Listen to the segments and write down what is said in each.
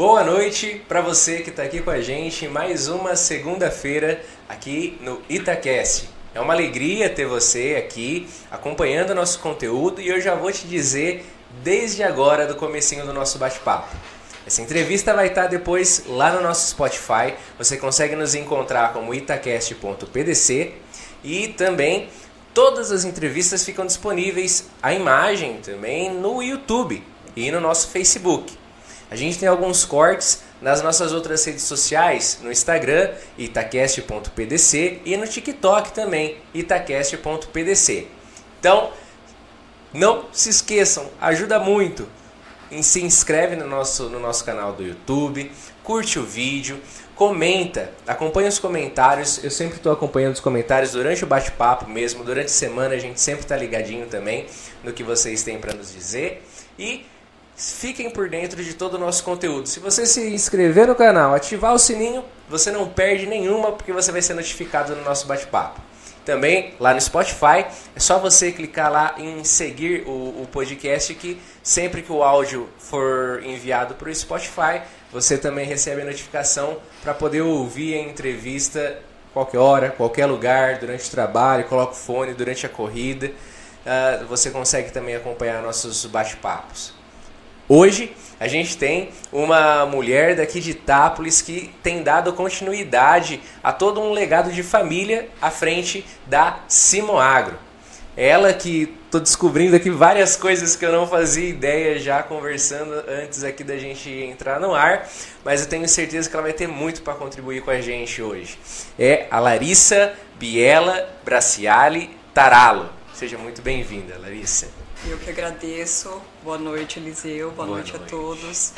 Boa noite para você que está aqui com a gente mais uma segunda-feira aqui no Itacast. É uma alegria ter você aqui acompanhando o nosso conteúdo e eu já vou te dizer desde agora do comecinho do nosso bate-papo. Essa entrevista vai estar depois lá no nosso Spotify. Você consegue nos encontrar como itacast.pdc e também todas as entrevistas ficam disponíveis a imagem também no YouTube e no nosso Facebook. A gente tem alguns cortes nas nossas outras redes sociais, no Instagram, itacast.pdc e no TikTok também, itacast.pdc. Então, não se esqueçam, ajuda muito. Se inscreve no nosso, no nosso canal do YouTube, curte o vídeo, comenta, acompanha os comentários. Eu sempre estou acompanhando os comentários durante o bate-papo mesmo, durante a semana a gente sempre está ligadinho também no que vocês têm para nos dizer. E fiquem por dentro de todo o nosso conteúdo. Se você se inscrever no canal, ativar o sininho, você não perde nenhuma porque você vai ser notificado no nosso bate-papo. Também lá no Spotify, é só você clicar lá em seguir o, o podcast que sempre que o áudio for enviado para o Spotify, você também recebe a notificação para poder ouvir a entrevista qualquer hora, qualquer lugar, durante o trabalho, coloca o fone durante a corrida. Uh, você consegue também acompanhar nossos bate-papos. Hoje a gente tem uma mulher daqui de Itápolis que tem dado continuidade a todo um legado de família à frente da Simoagro. Ela que estou descobrindo aqui várias coisas que eu não fazia ideia já conversando antes aqui da gente entrar no ar, mas eu tenho certeza que ela vai ter muito para contribuir com a gente hoje. É a Larissa Biela Braciali Taralo. Seja muito bem-vinda, Larissa. Eu que agradeço. Boa noite, Eliseu. Boa, Boa noite, noite, a todos.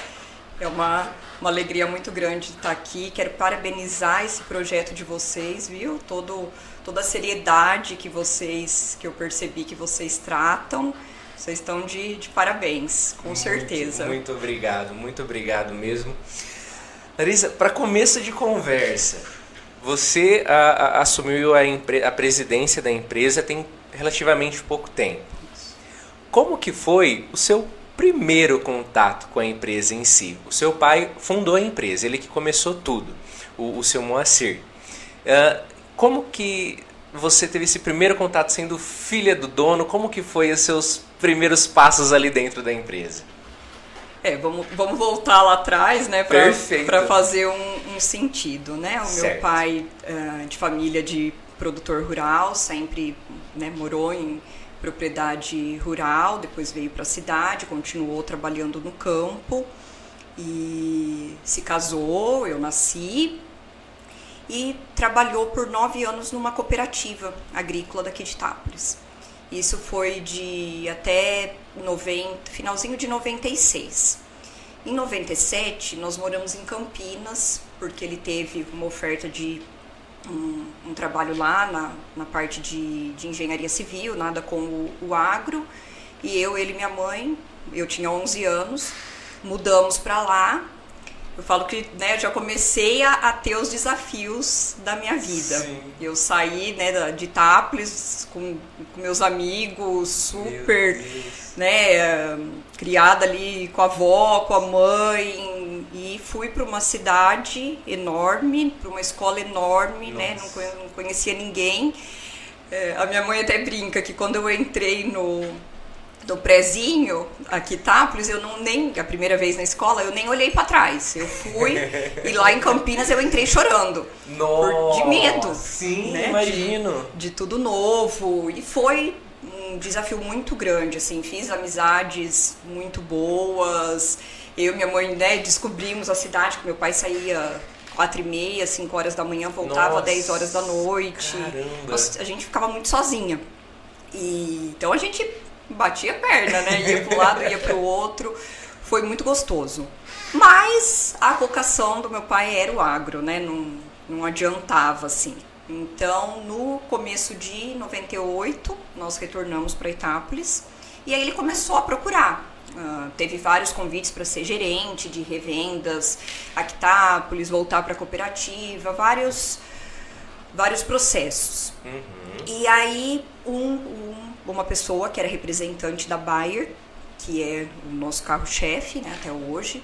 É uma, uma alegria muito grande estar aqui. Quero parabenizar esse projeto de vocês, viu? Todo, toda a seriedade que vocês, que eu percebi que vocês tratam. Vocês estão de, de parabéns, com muito, certeza. Muito obrigado, muito obrigado mesmo. Larissa, para começo de conversa, você a, a, assumiu a, a presidência da empresa tem relativamente pouco tempo. Como que foi o seu primeiro contato com a empresa em si? O seu pai fundou a empresa, ele que começou tudo, o, o seu Moacir. Uh, como que você teve esse primeiro contato sendo filha do dono? Como que foi os seus primeiros passos ali dentro da empresa? É, vamos, vamos voltar lá atrás, né, para fazer um, um, sentido, né? O certo. meu pai, uh, de família de produtor rural, sempre né, morou em propriedade rural, depois veio para a cidade, continuou trabalhando no campo e se casou, eu nasci e trabalhou por nove anos numa cooperativa agrícola daqui de Itápolis. Isso foi de até 90, finalzinho de 96. Em 97, nós moramos em Campinas, porque ele teve uma oferta de um, um trabalho lá na, na parte de, de engenharia civil, nada com o, o agro. E eu, ele e minha mãe, eu tinha 11 anos, mudamos para lá. Eu falo que né, eu já comecei a, a, ter os desafios da minha vida. Sim. Eu saí né, de Itápolis com, com meus amigos, super, né, criada ali com a avó, com a mãe, fui para uma cidade enorme, para uma escola enorme, né? Não, conhecia ninguém. É, a minha mãe até brinca que quando eu entrei no, no prézinho, aqui Itápolis, eu não nem a primeira vez na escola, eu nem olhei para trás. Eu fui e lá em Campinas eu entrei chorando. Nossa, de medo. Sim, né? imagino. De, de tudo novo e foi um desafio muito grande, assim, fiz amizades muito boas. Eu e minha mãe, né, descobrimos a cidade, que meu pai saía quatro e meia, cinco horas da manhã, voltava Nossa, 10 horas da noite. Nossa, a gente ficava muito sozinha. E, então a gente batia a perna, né? Ia para um lado, ia para o outro. Foi muito gostoso. Mas a vocação do meu pai era o agro, né? Não, não adiantava assim. Então, no começo de 98, nós retornamos para Itápolis. E aí ele começou a procurar Uh, teve vários convites para ser gerente de revendas, Actápolis, voltar para a cooperativa, vários, vários processos. Uhum. E aí, um, um, uma pessoa que era representante da Bayer, que é o nosso carro-chefe né, até hoje,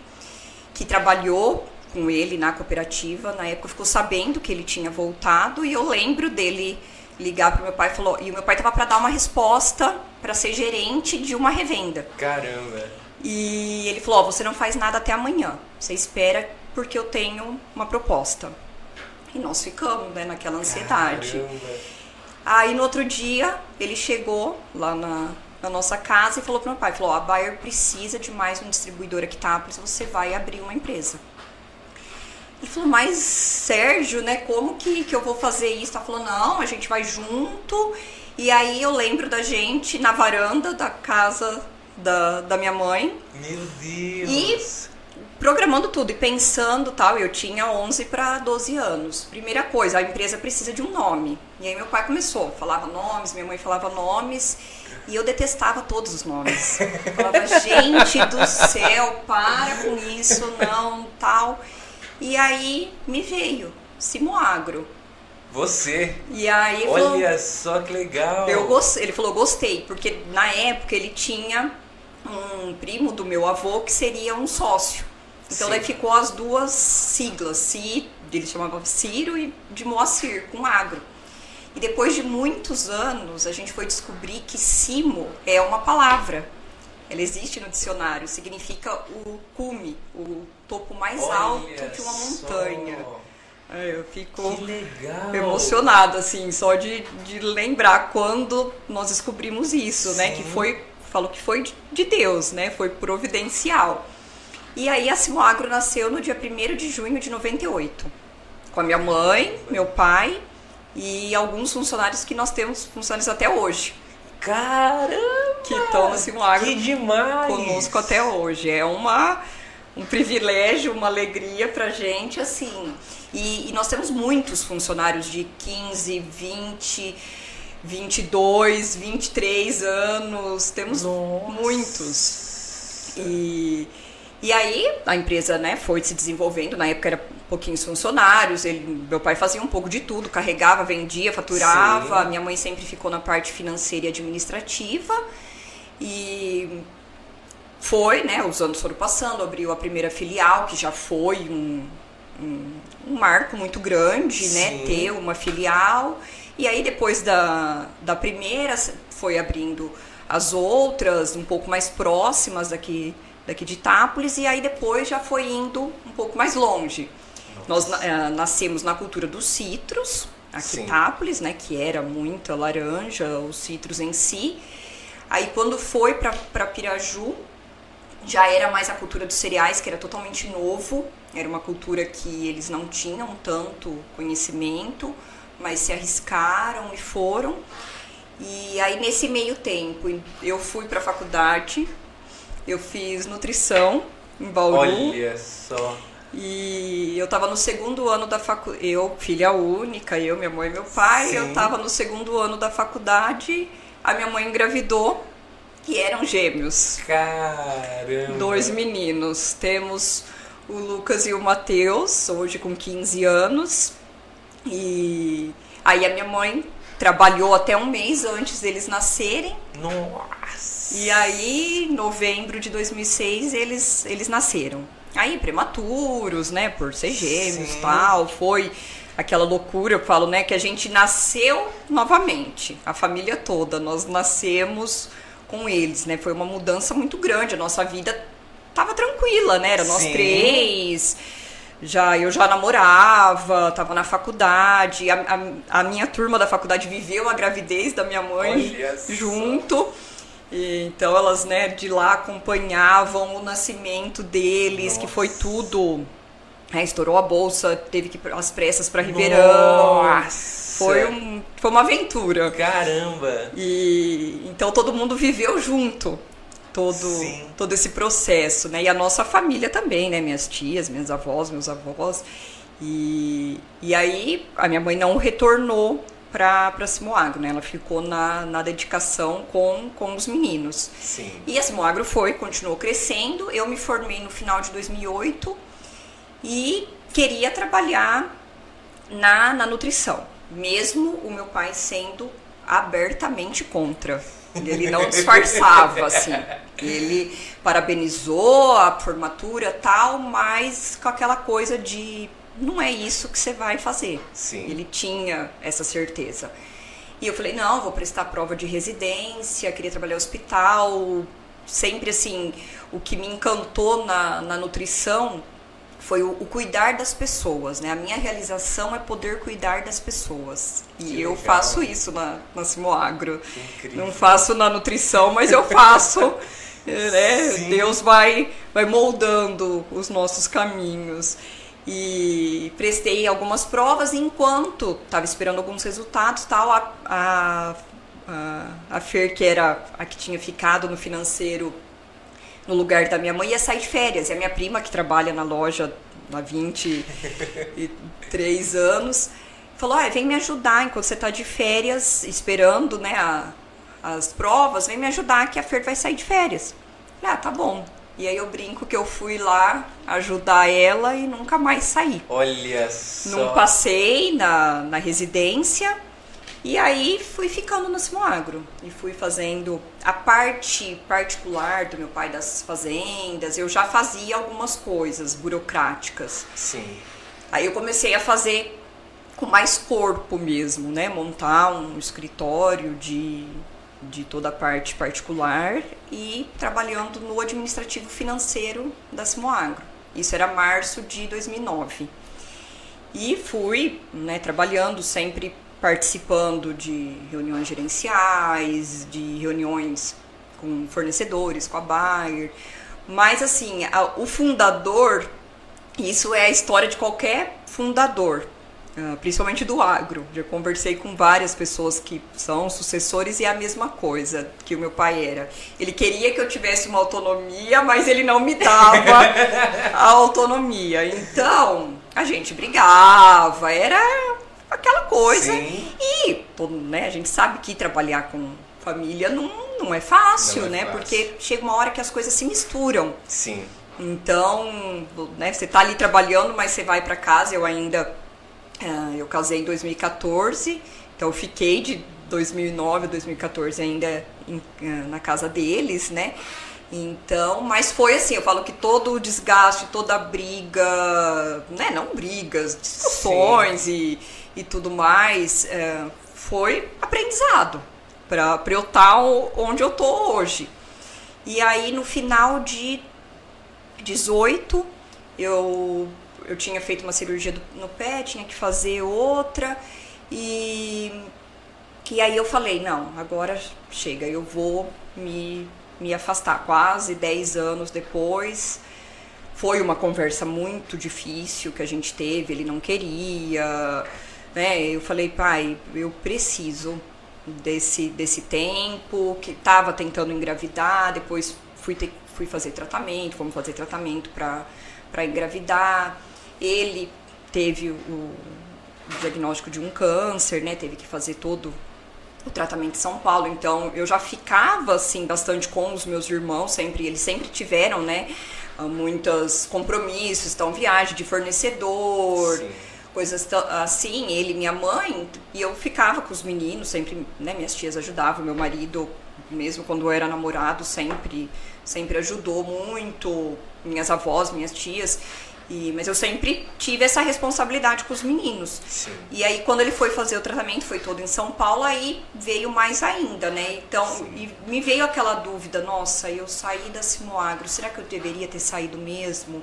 que trabalhou com ele na cooperativa, na época ficou sabendo que ele tinha voltado e eu lembro dele ligar para meu pai e falou, e o meu pai tava para dar uma resposta para ser gerente de uma revenda. Caramba. E ele falou: oh, "Você não faz nada até amanhã. Você espera porque eu tenho uma proposta". E nós ficamos, né, naquela ansiedade. Caramba. Aí no outro dia ele chegou lá na, na nossa casa e falou para meu pai, falou: "A Bayer precisa de mais um distribuidor aqui tá, você vai abrir uma empresa". Ele falou, mas Sérgio, né, como que, que eu vou fazer isso? Ela falou, não, a gente vai junto. E aí eu lembro da gente na varanda da casa da, da minha mãe. Meu Deus! E programando tudo e pensando tal, eu tinha 11 para 12 anos. Primeira coisa, a empresa precisa de um nome. E aí meu pai começou, falava nomes, minha mãe falava nomes. E eu detestava todos os nomes. falava, gente do céu, para com isso, não, tal. E aí me veio Simoagro. Você? E aí Olha falou, só que legal. Eu gostei, ele falou, gostei, porque na época ele tinha um primo do meu avô que seria um sócio. Então Sim. daí ficou as duas siglas, ele chamava Ciro e de Moacir, com agro. E depois de muitos anos, a gente foi descobrir que Simo é uma palavra. Ela existe no dicionário, significa o cume, o topo mais Olha alto de uma montanha. Eu fico emocionada, assim, só de, de lembrar quando nós descobrimos isso, Sim. né? Que foi, falou que foi de Deus, né? Foi providencial. E aí a Simoagro nasceu no dia 1 de junho de 98. Com a minha mãe, meu pai e alguns funcionários que nós temos funcionários até hoje. Caramba! Que estão no Simoagro que demais! conosco até hoje. É uma um privilégio, uma alegria pra gente, assim. E, e, nós temos muitos funcionários de 15, 20, 22, 23 anos, temos Nossa. muitos. E, e aí a empresa né, foi se desenvolvendo, na época era pouquinhos funcionários, ele, meu pai fazia um pouco de tudo, carregava, vendia, faturava, Sim. minha mãe sempre ficou na parte financeira e administrativa. E foi, né, os anos foram passando, abriu a primeira filial, que já foi um, um, um marco muito grande, né, Sim. né, ter uma filial. E aí depois da, da primeira foi abrindo as outras, um pouco mais próximas daqui, daqui de Itápolis, e aí depois já foi indo um pouco mais longe. Nossa. Nós uh, nascemos na cultura dos citros, aqui em Itápolis, né, que era muita laranja, os citros em si. Aí quando foi para Piraju, já era mais a cultura dos cereais, que era totalmente novo, era uma cultura que eles não tinham tanto conhecimento, mas se arriscaram e foram. E aí nesse meio tempo eu fui para a faculdade, eu fiz nutrição em Bauru. Olha só. E eu estava no segundo ano da faculdade, eu, filha única, eu, minha mãe e meu pai, Sim. eu estava no segundo ano da faculdade, a minha mãe engravidou que eram gêmeos. Caramba! Dois meninos. Temos o Lucas e o Matheus, hoje com 15 anos. E aí a minha mãe trabalhou até um mês antes deles nascerem. Nossa! E aí, em novembro de 2006, eles, eles nasceram. Aí, prematuros, né, por ser gêmeos e tal, foi aquela loucura, eu falo, né, que a gente nasceu novamente, a família toda, nós nascemos com eles, né? Foi uma mudança muito grande. A nossa vida tava tranquila, né? Era nós Sim. três. Já, eu já namorava, tava na faculdade. A, a, a, minha turma da faculdade viveu a gravidez da minha mãe junto. E, então elas, né, de lá acompanhavam o nascimento deles, Nossa. que foi tudo. É, estourou a bolsa, teve que ir às pressas para Ribeirão. Nossa. Foi, um, foi uma aventura. Caramba! E então todo mundo viveu junto todo, todo esse processo, né? E a nossa família também, né? Minhas tias, minhas avós, meus avós. E, e aí a minha mãe não retornou para Simoagro, né? Ela ficou na, na dedicação com, com os meninos. Sim. E a Simoagro foi, continuou crescendo. Eu me formei no final de 2008 e queria trabalhar na, na nutrição mesmo o meu pai sendo abertamente contra. Ele não disfarçava, assim. Ele parabenizou a formatura tal, mas com aquela coisa de não é isso que você vai fazer. Sim. Ele tinha essa certeza. E eu falei, não, vou prestar prova de residência, queria trabalhar no hospital. Sempre assim, o que me encantou na, na nutrição foi o, o, cuidar das pessoas, né? A minha realização é poder cuidar das pessoas. E que eu legal. faço isso na, na Simoagro. Não faço na nutrição, mas eu faço. né? Deus vai, vai moldando os nossos caminhos. E prestei algumas provas enquanto estava esperando alguns resultados tal. A, a, a, a Fer, que era a que tinha ficado no financeiro no lugar da minha mãe, ia sair de férias. E a minha prima, que trabalha na loja há 23 anos, falou: ah, vem me ajudar enquanto você está de férias, esperando né, a, as provas, vem me ajudar que a Fer vai sair de férias. Falei, ah, tá bom. E aí eu brinco que eu fui lá ajudar ela e nunca mais saí. Olha só. Não passei na, na residência e aí fui ficando no Simoagro e fui fazendo a parte particular do meu pai das fazendas. Eu já fazia algumas coisas burocráticas. Sim. Aí eu comecei a fazer com mais corpo mesmo, né? Montar um escritório de de toda a parte particular e trabalhando no administrativo financeiro da Simoagro. Isso era março de 2009. E fui né, trabalhando, sempre participando de reuniões gerenciais, de reuniões com fornecedores, com a Bayer. Mas, assim, a, o fundador, isso é a história de qualquer fundador. Ah, principalmente do agro. Já conversei com várias pessoas que são sucessores e é a mesma coisa que o meu pai era. Ele queria que eu tivesse uma autonomia, mas ele não me dava a autonomia. Então, a gente brigava, era aquela coisa. Sim. E todo, né, a gente sabe que trabalhar com família não, não é fácil, não é né? Fácil. Porque chega uma hora que as coisas se misturam. Sim. Então, né, você está ali trabalhando, mas você vai para casa, eu ainda Uh, eu casei em 2014, então eu fiquei de 2009 a 2014 ainda em, uh, na casa deles, né? Então, mas foi assim, eu falo que todo o desgaste, toda a briga, né, não brigas, discussões e, e tudo mais, uh, foi aprendizado para eu estar tá onde eu tô hoje. E aí no final de 18, eu eu tinha feito uma cirurgia do, no pé, tinha que fazer outra e e aí eu falei, não, agora chega, eu vou me, me afastar. Quase 10 anos depois, foi uma conversa muito difícil que a gente teve, ele não queria, né? Eu falei, pai, eu preciso desse, desse tempo, que estava tentando engravidar, depois fui, ter, fui fazer tratamento, fomos fazer tratamento para engravidar. Ele teve o diagnóstico de um câncer, né? Teve que fazer todo o tratamento em São Paulo. Então eu já ficava assim bastante com os meus irmãos, sempre eles sempre tiveram, né, muitos compromissos, então viagem de fornecedor, Sim. Coisas assim, ele, minha mãe, e eu ficava com os meninos, sempre, né, minhas tias ajudavam, meu marido, mesmo quando eu era namorado, sempre sempre ajudou muito, minhas avós, minhas tias. E, mas eu sempre tive essa responsabilidade com os meninos. Sim. E aí, quando ele foi fazer o tratamento, foi todo em São Paulo, aí veio mais ainda, né? Então, me veio aquela dúvida: nossa, eu saí da Simoagro, será que eu deveria ter saído mesmo?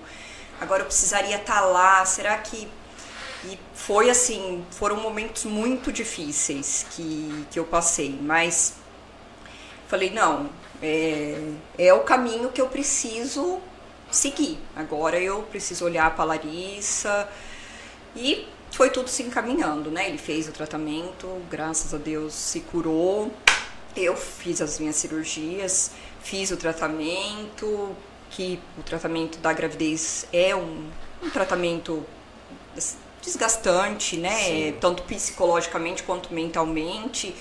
Agora eu precisaria estar tá lá, será que. E foi assim: foram momentos muito difíceis que, que eu passei, mas falei: não, é, é o caminho que eu preciso seguir. Agora eu preciso olhar para Larissa e foi tudo se encaminhando, né? Ele fez o tratamento, graças a Deus se curou. Eu fiz as minhas cirurgias, fiz o tratamento, que o tratamento da gravidez é um, um tratamento desgastante, né? Sim. Tanto psicologicamente quanto mentalmente,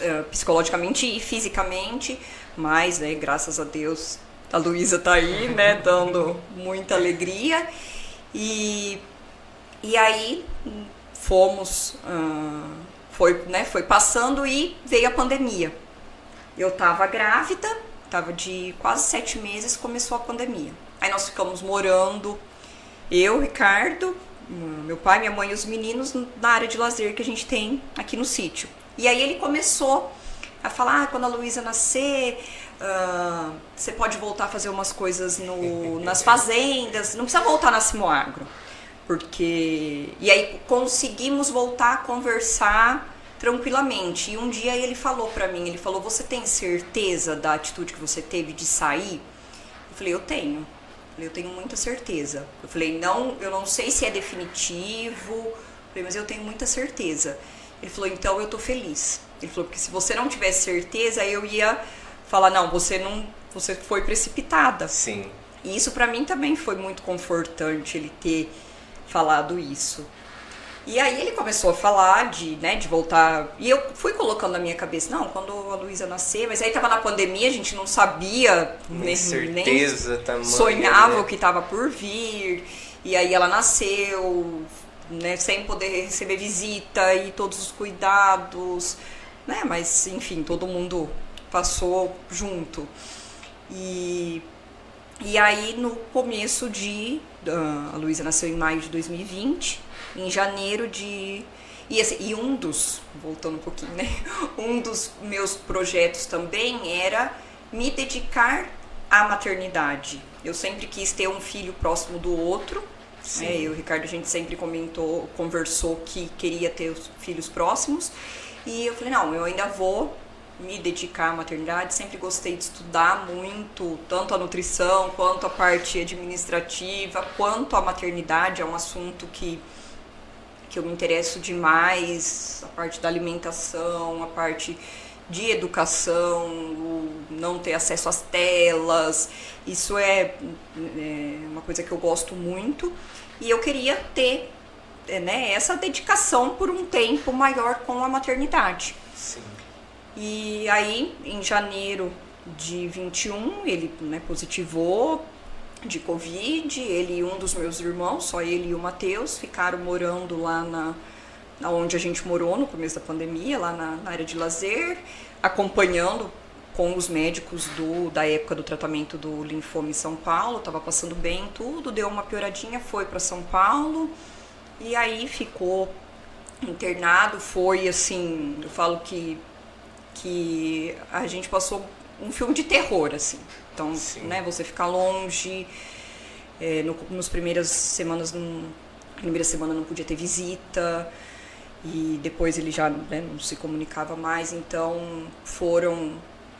uh, psicologicamente e fisicamente, mas, né, graças a Deus a Luísa tá aí, né, dando muita alegria. E, e aí fomos, uh, foi, né, foi passando e veio a pandemia. eu tava grávida, tava de quase sete meses, começou a pandemia. Aí nós ficamos morando, eu, Ricardo, meu pai, minha mãe e os meninos na área de lazer que a gente tem aqui no sítio. E aí ele começou a falar, ah, quando a Luísa nascer, uh, você pode voltar a fazer umas coisas no, nas fazendas, não precisa voltar na Simoagro. Porque. E aí conseguimos voltar a conversar tranquilamente. E um dia ele falou para mim, ele falou: "Você tem certeza da atitude que você teve de sair?" Eu falei: "Eu tenho". Eu, tenho muita certeza. Eu falei: "Não, eu não sei se é definitivo". Eu falei: "Mas eu tenho muita certeza". Ele falou: "Então eu tô feliz". Ele falou: "Porque se você não tivesse certeza, eu ia falar: "Não, você não, você foi precipitada". Sim. E isso para mim também foi muito confortante ele ter falado isso. E aí ele começou a falar de, né, de voltar. E eu fui colocando na minha cabeça, não, quando a Luísa nascer, mas aí tava na pandemia, a gente não sabia, nem, certeza, nem tamanho, sonhava né? o que tava por vir. E aí ela nasceu, né, sem poder receber visita e todos os cuidados, né? Mas enfim, todo mundo passou junto. E e aí no começo de uh, a Luísa nasceu em maio de 2020 em janeiro de. E, assim, e um dos, voltando um pouquinho, né? Um dos meus projetos também era me dedicar à maternidade. Eu sempre quis ter um filho próximo do outro. Né? Eu e o Ricardo, a gente sempre comentou, conversou que queria ter os filhos próximos. E eu falei, não, eu ainda vou me dedicar à maternidade. Sempre gostei de estudar muito, tanto a nutrição, quanto a parte administrativa, quanto a maternidade. É um assunto que que eu me interesso demais, a parte da alimentação, a parte de educação, o não ter acesso às telas, isso é, é uma coisa que eu gosto muito e eu queria ter é, né, essa dedicação por um tempo maior com a maternidade. Sim. E aí, em janeiro de 21, ele né, positivou de Covid. Ele e um dos meus irmãos, só ele e o Matheus, ficaram morando lá na, na onde a gente morou no começo da pandemia, lá na, na área de lazer, acompanhando com os médicos do, da época do tratamento do linfoma em São Paulo, estava passando bem tudo, deu uma pioradinha, foi para São Paulo e aí ficou internado, foi assim, eu falo que que a gente passou um filme de terror assim. Então, Sim. né, você ficar longe. É, no, nos primeiras semanas, na primeira semana não podia ter visita. E depois ele já né, não se comunicava mais. Então, foram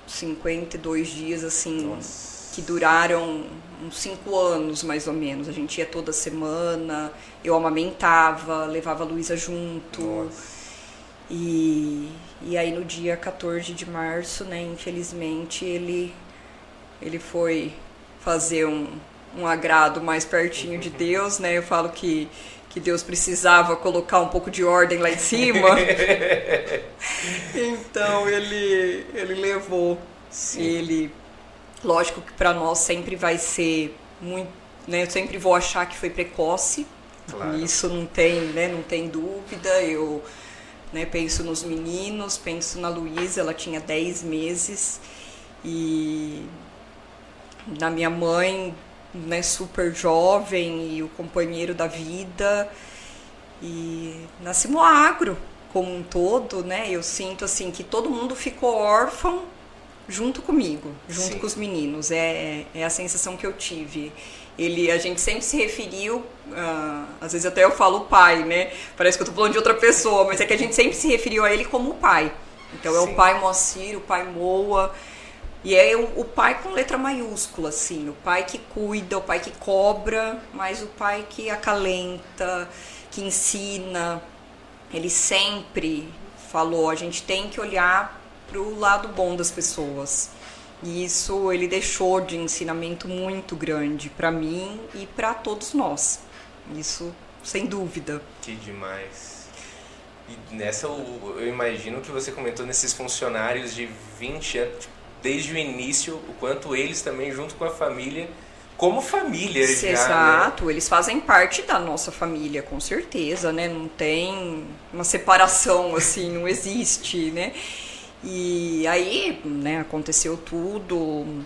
52 dias, assim, Nossa. que duraram uns 5 anos, mais ou menos. A gente ia toda semana, eu amamentava, levava a Luísa junto. Nossa. E, e aí no dia 14 de março, né, infelizmente, ele ele foi fazer um, um agrado mais pertinho de Deus, né? Eu falo que, que Deus precisava colocar um pouco de ordem lá em cima. então ele, ele levou. Sim. Ele, lógico que para nós sempre vai ser muito, né? Eu sempre vou achar que foi precoce. Claro. Isso não tem, né? Não tem dúvida. Eu né, penso nos meninos, penso na Luísa, ela tinha 10 meses e na minha mãe, né, super jovem e o companheiro da vida. E nascemos agro como um todo, né? Eu sinto assim que todo mundo ficou órfão junto comigo, junto Sim. com os meninos. É, é a sensação que eu tive. Ele, a gente sempre se referiu, uh, às vezes até eu falo pai, né? Parece que eu tô falando de outra pessoa, mas é que a gente sempre se referiu a ele como pai. Então Sim. é o pai Moacir, o pai Moa. E é o, pai com letra maiúscula, assim, o pai que cuida, o pai que cobra, mas o pai que acalenta, que ensina. Ele sempre falou: a gente tem que olhar para o lado bom das pessoas. E isso ele deixou de ensinamento muito grande para mim e para todos nós. Isso sem dúvida. Que demais. E nessa eu imagino que você comentou nesses funcionários de 20 anos desde o início o quanto eles também, junto com a família, como família já, né? Exato, né? eles fazem parte da nossa família, com certeza, né? Não tem uma separação assim, não existe, né? E aí, né, aconteceu tudo.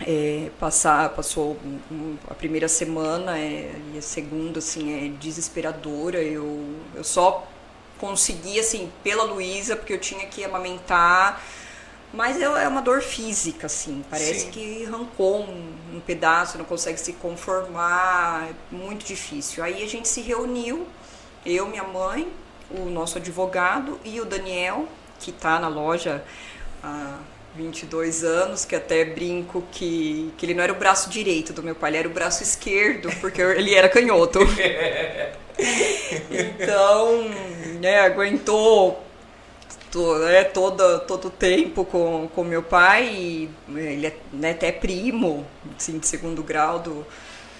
É, passar, passou a primeira semana é, e a segunda, assim, é desesperadora. Eu, eu só consegui, assim, pela Luísa, porque eu tinha que amamentar. Mas é uma dor física, assim. Parece Sim. que arrancou um, um, pedaço, não consegue se conformar. É muito difícil. Aí a gente se reuniu, eu, minha mãe, o nosso advogado e o Daniel, que está na loja há 22 anos, que até brinco que, que ele não era o braço direito do meu pai, ele era o braço esquerdo, porque ele era canhoto. então, né, aguentou to, né, todo, todo o tempo com, com meu pai, e ele é né, até primo, assim, de segundo grau do,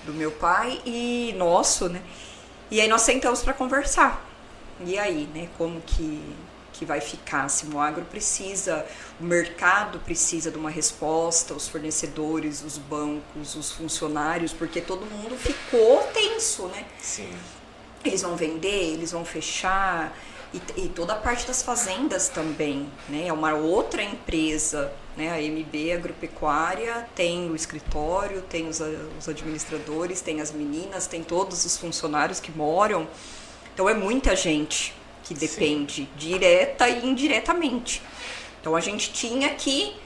do meu pai e nosso, né? E aí nós sentamos para conversar. E aí, né, como que que vai ficar. Se o agro precisa, o mercado precisa de uma resposta, os fornecedores, os bancos, os funcionários, porque todo mundo ficou tenso, né? Sim. Eles vão vender, eles vão fechar. E, e toda a parte das fazendas também, né? É uma outra empresa, né? A MB Agropecuária tem o escritório, tem os, os administradores, tem as meninas, tem todos os funcionários que moram. Então é muita gente que depende Sim. direta e indiretamente. Então a gente tinha que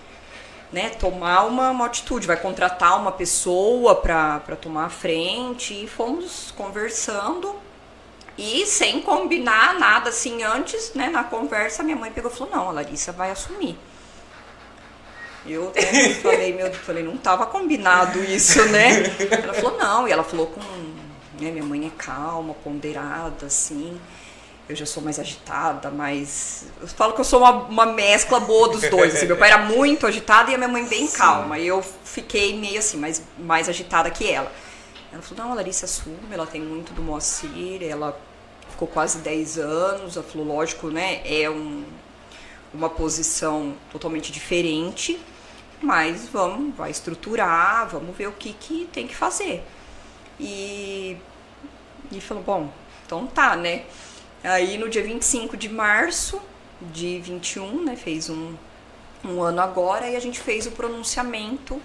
né, tomar uma, uma atitude, vai contratar uma pessoa para tomar a frente e fomos conversando e sem combinar nada assim antes, né, na conversa minha mãe pegou e falou, não, a Larissa vai assumir. Eu né, falei, meu, falei, não estava combinado isso, né? Ela falou, não, e ela falou com, né, minha mãe é calma, ponderada, assim eu já sou mais agitada, mais. Eu falo que eu sou uma, uma mescla boa dos dois. Assim. Meu pai era muito agitado e a minha mãe bem Sim. calma. E eu fiquei meio assim, mais, mais agitada que ela. Ela falou: não, a Larissa assume, ela tem muito do Moacir, ela ficou quase 10 anos. Ela falou: lógico, né? É um, uma posição totalmente diferente, mas vamos, vai estruturar, vamos ver o que, que tem que fazer. E, e falou: bom, então tá, né? Aí no dia 25 de março de 21, né, fez um, um ano agora, e a gente fez o pronunciamento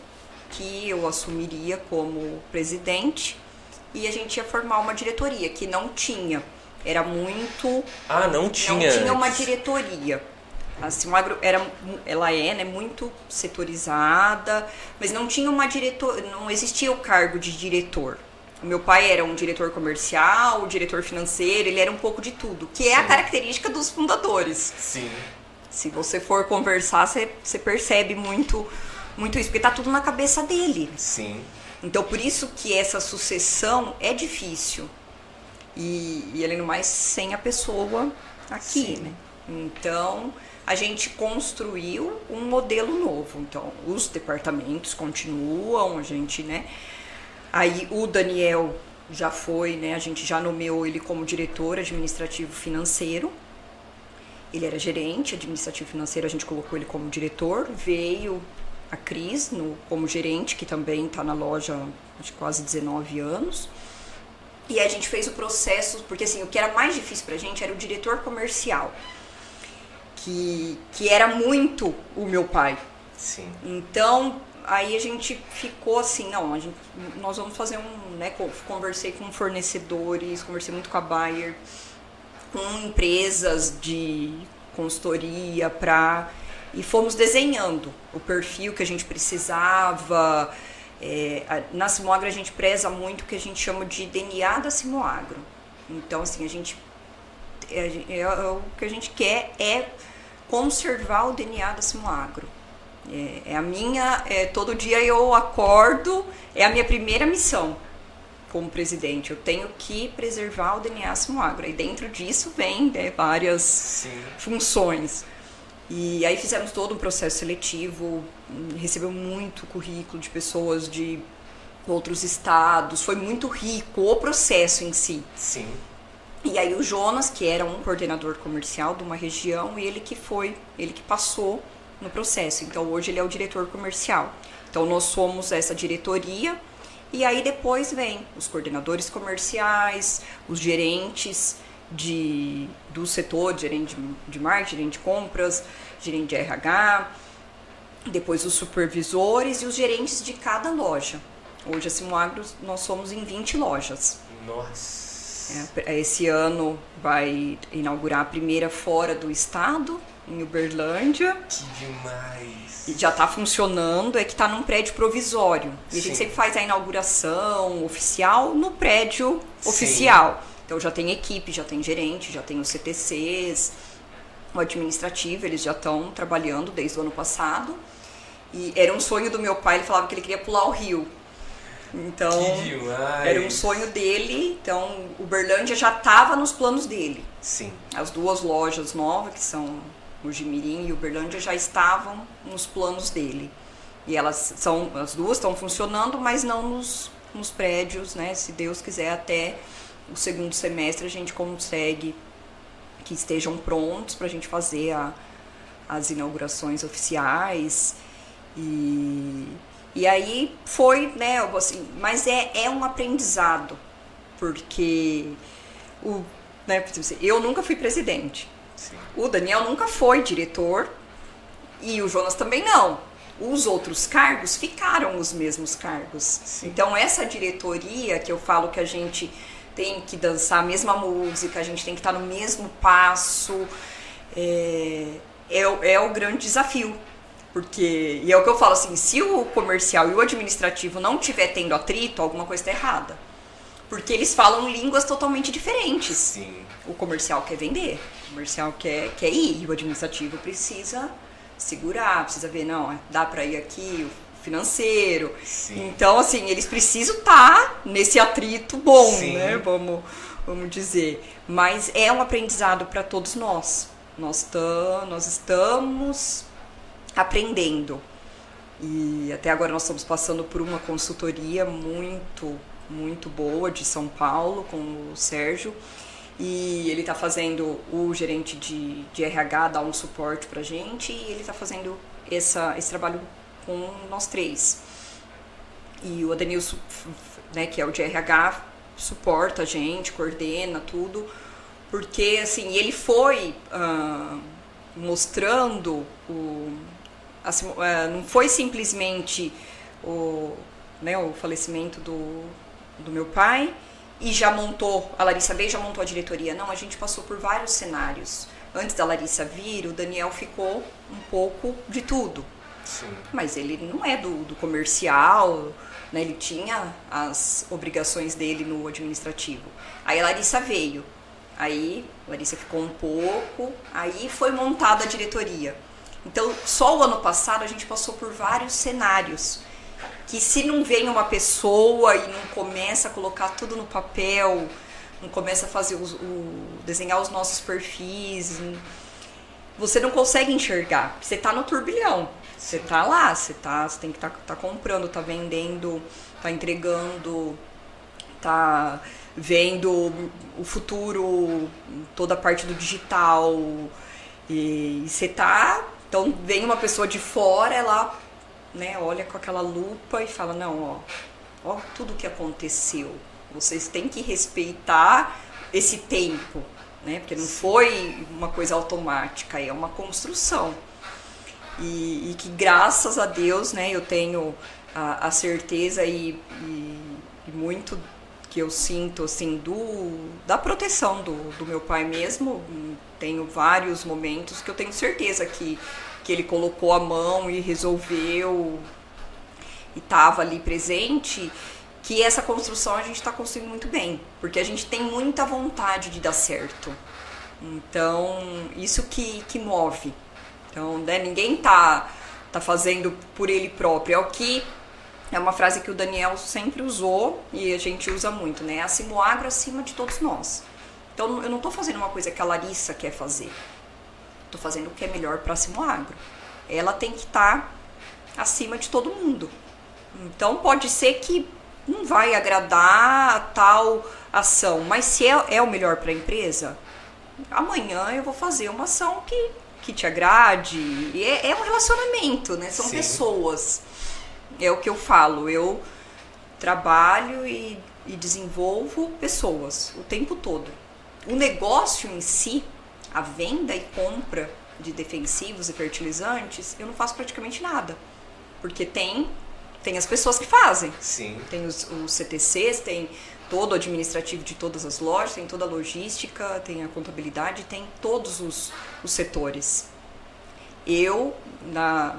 que eu assumiria como presidente e a gente ia formar uma diretoria que não tinha. Era muito. Ah, não tinha. Não tinha uma diretoria. Assim, era, ela é né, muito setorizada, mas não tinha uma diretor, não existia o cargo de diretor. O meu pai era um diretor comercial, diretor financeiro, ele era um pouco de tudo, que é Sim. a característica dos fundadores. Sim. Se você for conversar, você, você percebe muito, muito isso, porque tá tudo na cabeça dele. Sim. Então, por isso que essa sucessão é difícil. E, e além do mais, sem a pessoa aqui, Sim. né? Então, a gente construiu um modelo novo. Então, os departamentos continuam, a gente, né? Aí o Daniel já foi, né? A gente já nomeou ele como diretor administrativo financeiro. Ele era gerente administrativo financeiro, a gente colocou ele como diretor. Veio a Cris no, como gerente, que também está na loja há quase 19 anos. E a gente fez o processo, porque assim, o que era mais difícil para a gente era o diretor comercial, que, que era muito o meu pai. Sim. Então, aí a gente ficou assim, não, a gente, nós vamos fazer um, né, conversei com fornecedores, conversei muito com a Bayer, com empresas de consultoria para e fomos desenhando o perfil que a gente precisava. É, na Simoagro a gente preza muito o que a gente chama de DNA da Simoagro. Então, assim, a gente. É, é, é, o que a gente quer é conservar o DNA da Simoagro. É, é a minha, é, todo dia eu acordo, é a minha primeira missão como presidente. Eu tenho que preservar o DNA Simoagro. E dentro disso vem né, várias Sim. funções. E aí fizemos todo um processo seletivo, recebeu muito currículo de pessoas de outros estados, foi muito rico o processo em si. Sim. E aí o Jonas, que era um coordenador comercial de uma região, ele que foi, ele que passou no processo. Então hoje ele é o diretor comercial. Então nós somos essa diretoria e aí depois vem os coordenadores comerciais, os gerentes de, do setor, gerente de, de marketing, gerente de compras, gerente de RH, depois os supervisores e os gerentes de cada loja. Hoje a Simoagro nós somos em 20 lojas. Nossa! É, esse ano vai inaugurar a primeira fora do estado, em Uberlândia. Que demais! E já está funcionando, é que está num prédio provisório. E Sim. a gente sempre faz a inauguração oficial no prédio Sim. oficial. Então já tem equipe, já tem gerente, já tem os CTCs, o administrativo, eles já estão trabalhando desde o ano passado. E era um sonho do meu pai, ele falava que ele queria pular o rio. Então, era um sonho dele. Então, Uberlândia já estava nos planos dele. Sim. As duas lojas novas, que são o Jimirim e Uberlândia, já estavam nos planos dele. E elas são, as duas estão funcionando, mas não nos, nos prédios, né? Se Deus quiser, até o segundo semestre a gente consegue que estejam prontos para a gente fazer a, as inaugurações oficiais. E, e aí foi, né, assim, mas é, é um aprendizado, porque o, né, eu nunca fui presidente. Sim. O Daniel nunca foi diretor e o Jonas também não. Os outros cargos ficaram os mesmos cargos. Sim. Então essa diretoria que eu falo que a gente tem que dançar a mesma música, a gente tem que estar no mesmo passo, é, é, é o grande desafio porque, e é o que eu falo assim, se o comercial e o administrativo não tiver tendo atrito, alguma coisa está errada. Porque eles falam línguas totalmente diferentes. Sim. O comercial quer vender, o comercial quer, quer ir, e o administrativo precisa segurar, precisa ver, não, dá para ir aqui, financeiro. Sim. Então, assim, eles precisam estar tá nesse atrito bom, Sim. né? Vamos, vamos dizer. Mas é um aprendizado para todos nós. Nós, tam, nós estamos aprendendo. E até agora nós estamos passando por uma consultoria muito, muito boa de São Paulo com o Sérgio. E ele está fazendo, o gerente de, de RH dá um suporte para gente e ele está fazendo essa, esse trabalho com nós três. E o Adenilson, né, que é o de RH, suporta a gente, coordena tudo, porque assim, ele foi uh, mostrando o assim, não foi simplesmente o, né, o falecimento do, do meu pai e já montou, a Larissa veio já montou a diretoria. Não, a gente passou por vários cenários. Antes da Larissa vir, o Daniel ficou um pouco de tudo. Mas ele não é do, do comercial, né? ele tinha as obrigações dele no administrativo. Aí a Larissa veio. Aí a Larissa ficou um pouco, aí foi montada a diretoria. Então, só o ano passado a gente passou por vários cenários que se não vem uma pessoa e não começa a colocar tudo no papel, não começa a fazer os, o, desenhar os nossos perfis, você não consegue enxergar. Você está no turbilhão. Você está lá, você, tá, você tem que estar tá, tá comprando, tá vendendo, tá entregando, tá vendo o futuro, toda a parte do digital. E, e você tá então vem uma pessoa de fora, ela né, olha com aquela lupa e fala, não, ó, ó tudo que aconteceu. Vocês têm que respeitar esse tempo, né? Porque não foi uma coisa automática, é uma construção. E, e que graças a Deus, né, eu tenho a, a certeza e, e, e, muito que eu sinto assim do da proteção do, do meu pai mesmo tenho vários momentos que eu tenho certeza que que ele colocou a mão e resolveu e estava ali presente, que essa construção a gente está construindo muito bem, porque a gente tem muita vontade de dar certo. Então, isso que, que move. Então, né, ninguém tá, tá fazendo por ele próprio. É o que é uma frase que o Daniel sempre usou e a gente usa muito, né? Acima o agro, acima de todos nós. Então, eu não estou fazendo uma coisa que a Larissa quer fazer estou fazendo o que é melhor para a Agro. Ela tem que estar tá acima de todo mundo. Então pode ser que não vai agradar a tal ação, mas se é, é o melhor para a empresa, amanhã eu vou fazer uma ação que, que te agrade. E é, é um relacionamento, né? São Sim. pessoas. É o que eu falo. Eu trabalho e, e desenvolvo pessoas o tempo todo. o negócio em si, a venda e compra de defensivos e fertilizantes, eu não faço praticamente nada. Porque tem, tem as pessoas que fazem. Sim. Tem os, os CTCs, tem todo o administrativo de todas as lojas, tem toda a logística, tem a contabilidade, tem todos os, os setores. Eu, na,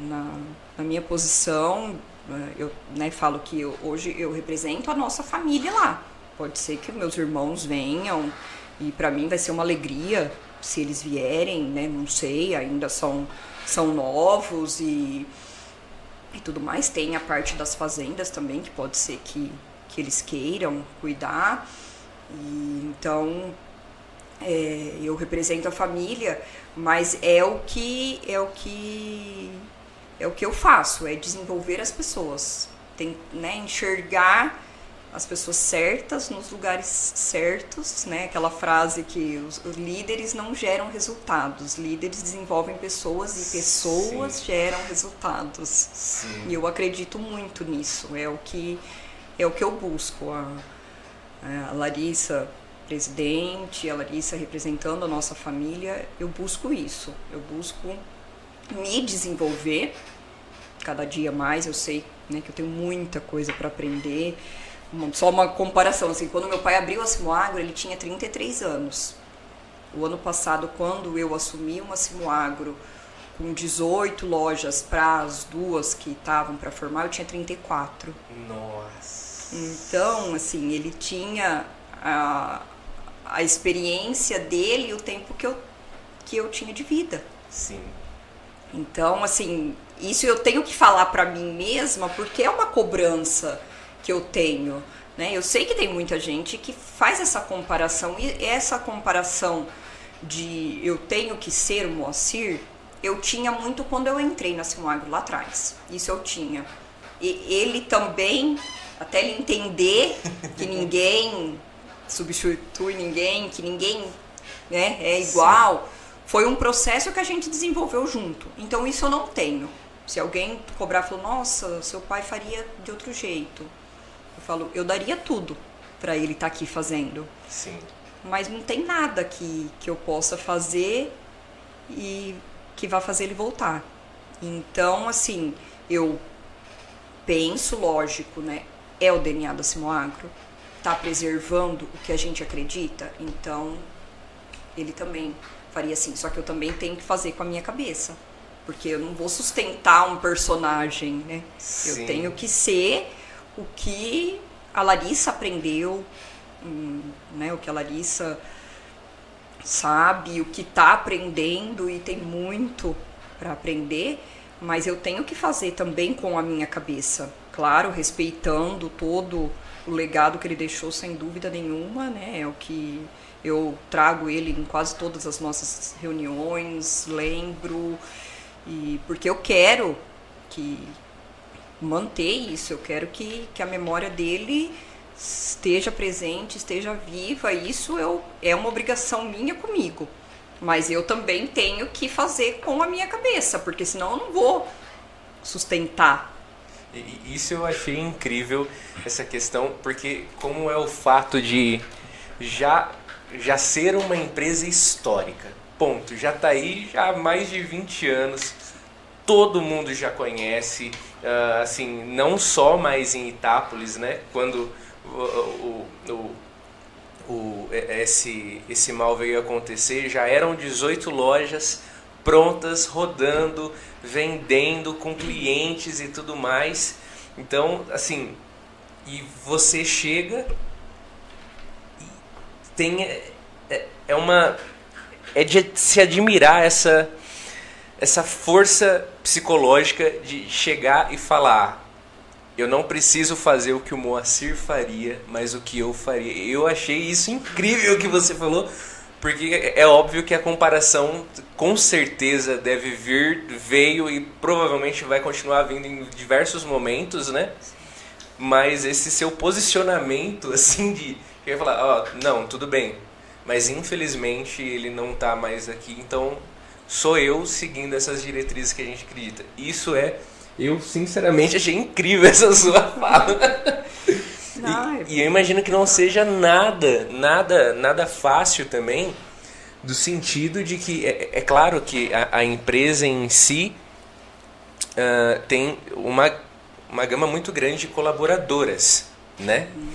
na, na minha posição, eh, eu né, falo que eu, hoje eu represento a nossa família lá. Pode ser que meus irmãos venham e para mim vai ser uma alegria se eles vierem, né? Não sei, ainda são, são novos e, e tudo mais. Tem a parte das fazendas também, que pode ser que, que eles queiram cuidar. E, então, é, eu represento a família, mas é o que é o que é o que eu faço, é desenvolver as pessoas, tem, né, enxergar as pessoas certas nos lugares certos, né? Aquela frase que os, os líderes não geram resultados, líderes desenvolvem pessoas e pessoas Sim. geram resultados. Sim. E eu acredito muito nisso. É o que é o que eu busco. A, a Larissa presidente, a Larissa representando a nossa família, eu busco isso. Eu busco me desenvolver cada dia mais. Eu sei né, que eu tenho muita coisa para aprender só uma comparação, assim, quando meu pai abriu a Simoagro, ele tinha 33 anos. O ano passado, quando eu assumi uma Simoagro com 18 lojas para as duas que estavam para formar, eu tinha 34. Nossa. Então, assim, ele tinha a, a experiência dele e o tempo que eu, que eu tinha de vida. Sim. Então, assim, isso eu tenho que falar para mim mesma porque é uma cobrança que eu tenho. Né? Eu sei que tem muita gente que faz essa comparação, e essa comparação de eu tenho que ser o Moacir, eu tinha muito quando eu entrei na Simagro lá atrás. Isso eu tinha. E ele também, até ele entender que ninguém substitui ninguém, que ninguém né, é igual, Sim. foi um processo que a gente desenvolveu junto. Então isso eu não tenho. Se alguém cobrar, falou, nossa, seu pai faria de outro jeito. Eu falo, eu daria tudo para ele estar tá aqui fazendo. Sim. Mas não tem nada que, que eu possa fazer e que vá fazer ele voltar. Então, assim, eu penso, lógico, né? É o DNA da Simoagro, tá preservando o que a gente acredita, então ele também faria assim. Só que eu também tenho que fazer com a minha cabeça, porque eu não vou sustentar um personagem, né? Sim. Eu tenho que ser o que a Larissa aprendeu, hum, né, o que a Larissa sabe, o que está aprendendo e tem muito para aprender, mas eu tenho que fazer também com a minha cabeça, claro, respeitando todo o legado que ele deixou sem dúvida nenhuma, né? É o que eu trago ele em quase todas as nossas reuniões, lembro e porque eu quero que manter isso, eu quero que, que a memória dele esteja presente, esteja viva. Isso eu, é uma obrigação minha comigo. Mas eu também tenho que fazer com a minha cabeça, porque senão eu não vou sustentar. Isso eu achei incrível, essa questão, porque como é o fato de já, já ser uma empresa histórica. Ponto. Já está aí já há mais de 20 anos. Todo mundo já conhece uh, assim, não só mais em Itápolis, né? Quando o, o, o, esse, esse mal veio acontecer, já eram 18 lojas prontas, rodando, vendendo com clientes e tudo mais. Então, assim, e você chega e tem é, é uma é de se admirar essa essa força psicológica de chegar e falar: eu não preciso fazer o que o Moacir faria, mas o que eu faria. Eu achei isso incrível que você falou, porque é óbvio que a comparação com certeza deve vir, veio e provavelmente vai continuar vindo em diversos momentos, né? Mas esse seu posicionamento, assim, de. Eu falar: ó, oh, não, tudo bem, mas infelizmente ele não está mais aqui, então sou eu seguindo essas diretrizes que a gente acredita. Isso é, eu sinceramente achei incrível essa sua fala. E, e, eu imagino que não seja nada, nada, nada fácil também, do sentido de que é, é claro que a, a, empresa em si uh, tem uma, uma gama muito grande de colaboradoras, né? Uhum.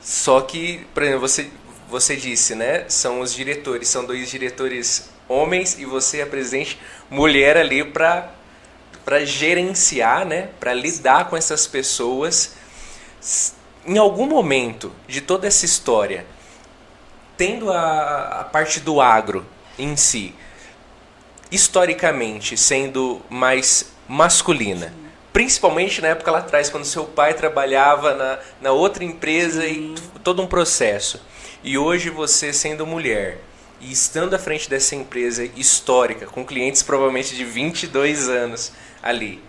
Só que, por exemplo, você, você disse, né? São os diretores, são dois diretores homens e você é a presidente mulher ali para para gerenciar, né? Para lidar com essas pessoas. Em algum momento de toda essa história, tendo a, a parte do agro em si, historicamente sendo mais masculina, principalmente na época lá atrás, quando seu pai trabalhava na, na outra empresa e todo um processo. E hoje você sendo mulher e estando à frente dessa empresa histórica, com clientes provavelmente de 22 anos ali,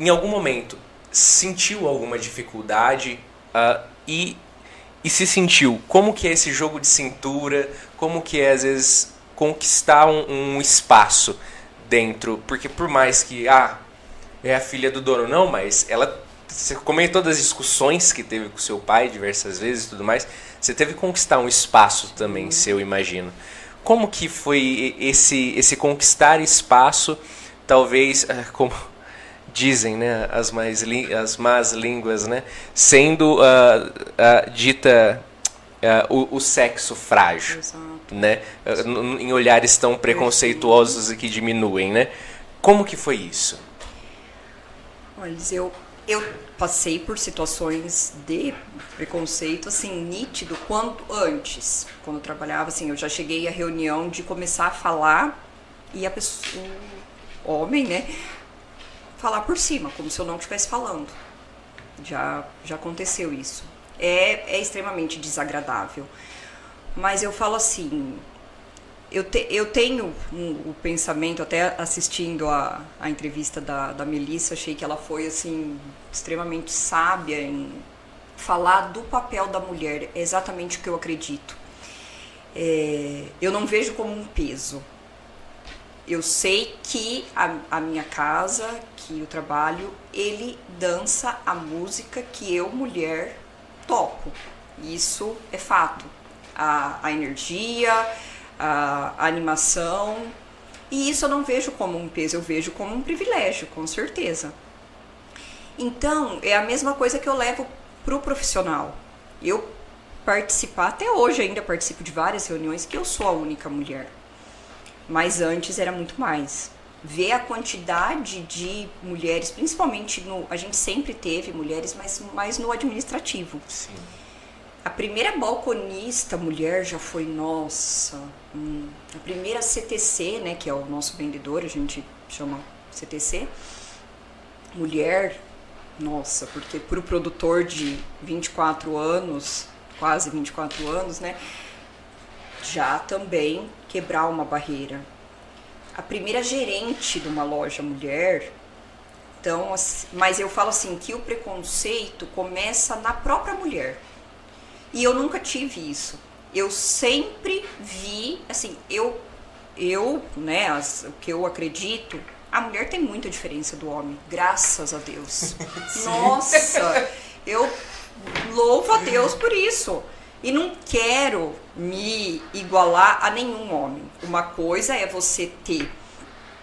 em algum momento sentiu alguma dificuldade uh, e, e se sentiu como que é esse jogo de cintura, como que é às vezes conquistar um, um espaço dentro, porque por mais que ah, é a filha do dono não, mas ela você comentou das discussões que teve com seu pai diversas vezes e tudo mais. Você teve que conquistar um espaço também seu, imagino. Como que foi esse esse conquistar espaço, talvez ah, como dizem, né, as mais as más línguas, né, sendo uh, uh, dita uh, o, o, sexo frágil, Exato. né, em olhares tão preconceituosos e que diminuem, né? Como que foi isso? Olha, eu eu passei por situações de preconceito assim nítido quanto antes, quando eu trabalhava assim, eu já cheguei à reunião de começar a falar e a pessoa, o homem, né, falar por cima, como se eu não estivesse falando. Já já aconteceu isso. É é extremamente desagradável. Mas eu falo assim, eu, te, eu tenho um, o pensamento, até assistindo a, a entrevista da, da Melissa, achei que ela foi assim extremamente sábia em falar do papel da mulher, é exatamente o que eu acredito. É, eu não vejo como um peso. Eu sei que a, a minha casa, que o trabalho, ele dança a música que eu, mulher, toco. Isso é fato. A, a energia, a, a animação. E isso eu não vejo como um peso, eu vejo como um privilégio, com certeza. Então, é a mesma coisa que eu levo para o profissional. Eu participar, até hoje ainda participo de várias reuniões que eu sou a única mulher. Mas antes era muito mais. Ver a quantidade de mulheres, principalmente no. A gente sempre teve mulheres, mas mais no administrativo. Sim. A primeira balconista mulher já foi nossa. Hum, a primeira CTC, né, que é o nosso vendedor, a gente chama CTC, mulher, nossa, porque para o produtor de 24 anos, quase 24 anos, né, já também quebrar uma barreira. A primeira gerente de uma loja mulher, então, mas eu falo assim que o preconceito começa na própria mulher. E eu nunca tive isso. Eu sempre vi, assim, eu, eu, né, as, o que eu acredito, a mulher tem muita diferença do homem, graças a Deus. Nossa, eu louvo a Deus por isso. E não quero me igualar a nenhum homem. Uma coisa é você ter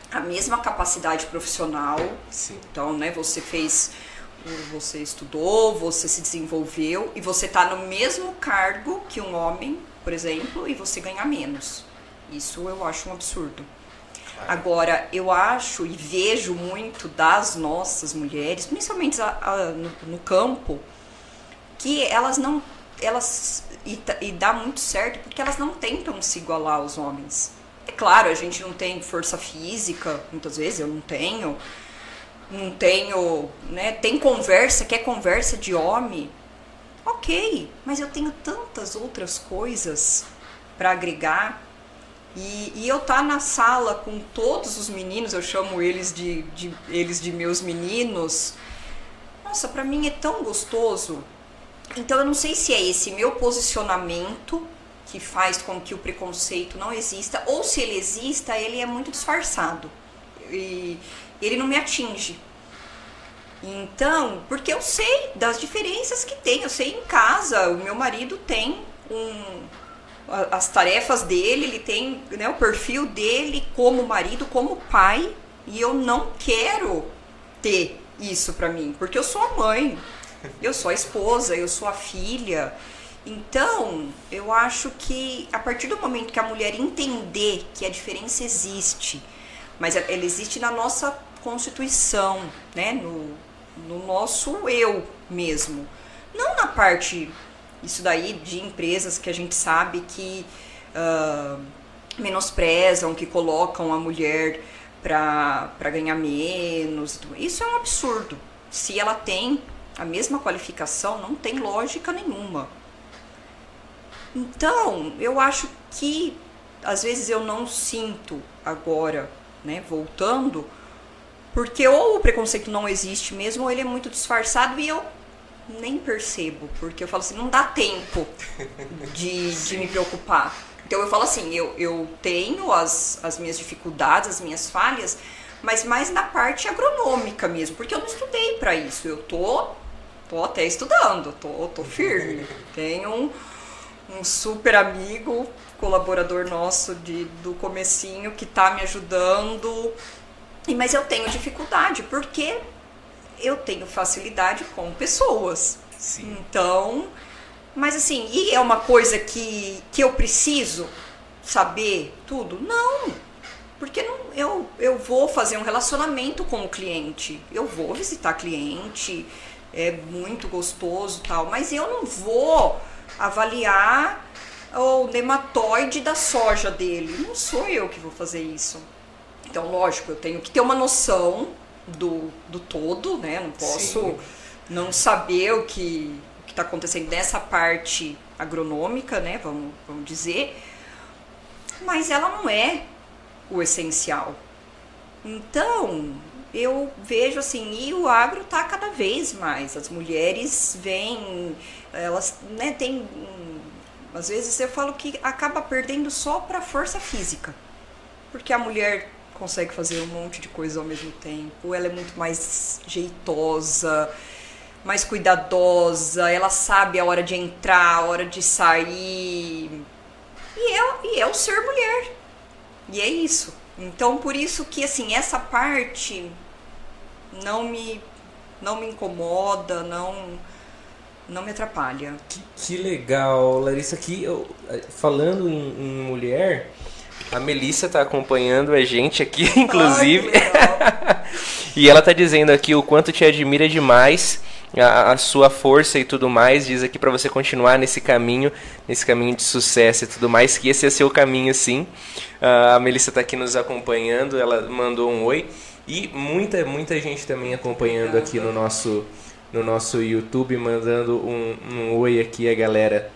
a mesma capacidade profissional. Sim. Então, né, você fez você estudou, você se desenvolveu e você está no mesmo cargo que um homem, por exemplo, e você ganha menos. Isso eu acho um absurdo. Agora, eu acho e vejo muito das nossas mulheres, principalmente a, a, no, no, campo, que elas não. Elas. E, e dá muito certo porque elas não tentam se igualar aos homens. É claro, a gente não tem força física, muitas vezes eu não tenho não tenho, né? Tem conversa, quer conversa de homem, ok, mas eu tenho tantas outras coisas para agregar. E, e, eu tá na sala com todos os meninos, eu chamo eles de, de eles de meus meninos. Nossa, para mim é tão gostoso. Então eu não sei se é esse meu posicionamento que faz com que o preconceito não exista ou se ele exista, ele é muito disfarçado. E ele não me atinge. Então, porque eu sei das diferenças que tem, eu sei em casa, o meu marido tem um, as tarefas dele, ele tem né, o perfil dele como marido, como pai, e eu não quero ter isso para mim, porque eu sou a mãe, eu sou a esposa, eu sou a filha. Então, eu acho que a partir do momento que a mulher entender que a diferença existe, mas ela existe na nossa constituição, né, no, no nosso eu mesmo, não na parte isso daí de empresas que a gente sabe que uh, menosprezam, que colocam a mulher para ganhar menos. Isso é um absurdo. Se ela tem a mesma qualificação, não tem lógica nenhuma. Então, eu acho que às vezes eu não sinto agora, né, voltando, porque ou o preconceito não existe mesmo, ou ele é muito disfarçado e eu nem percebo, porque eu falo assim, não dá tempo de, de me preocupar. Então eu falo assim, eu, eu tenho as, as minhas dificuldades, as minhas falhas, mas mais na parte agronômica mesmo, porque eu não estudei para isso. Eu tô, tô até estudando, tô, tô firme. Tenho um, um super amigo, colaborador nosso de, do comecinho, que tá me ajudando. E, mas eu tenho dificuldade, porque eu tenho facilidade com pessoas. Sim. Então, mas assim, e é uma coisa que, que eu preciso saber tudo? Não. Porque não, eu, eu vou fazer um relacionamento com o cliente. Eu vou visitar cliente, é muito gostoso tal, mas eu não vou avaliar o nematóide da soja dele. Não sou eu que vou fazer isso. Então, lógico, eu tenho que ter uma noção do, do todo, né? Não posso Sim. não saber o que está acontecendo nessa parte agronômica, né? Vamos, vamos dizer. Mas ela não é o essencial. Então, eu vejo assim, e o agro está cada vez mais. As mulheres vêm, elas né, têm. Às vezes eu falo que acaba perdendo só para força física. Porque a mulher consegue fazer um monte de coisa ao mesmo tempo. Ela é muito mais jeitosa, mais cuidadosa, ela sabe a hora de entrar, a hora de sair. E é, e é o ser mulher. E é isso. Então, por isso que, assim, essa parte não me, não me incomoda, não, não me atrapalha. Que, que legal, Larissa. Aqui, eu, falando em, em mulher, a Melissa está acompanhando a gente aqui, inclusive. Ai, e ela está dizendo aqui o quanto te admira demais. A, a sua força e tudo mais, diz aqui para você continuar nesse caminho, nesse caminho de sucesso e tudo mais, que esse é seu caminho sim. Uh, a Melissa está aqui nos acompanhando, ela mandou um oi. E muita, muita gente também acompanhando aqui no nosso, no nosso YouTube, mandando um, um oi aqui a galera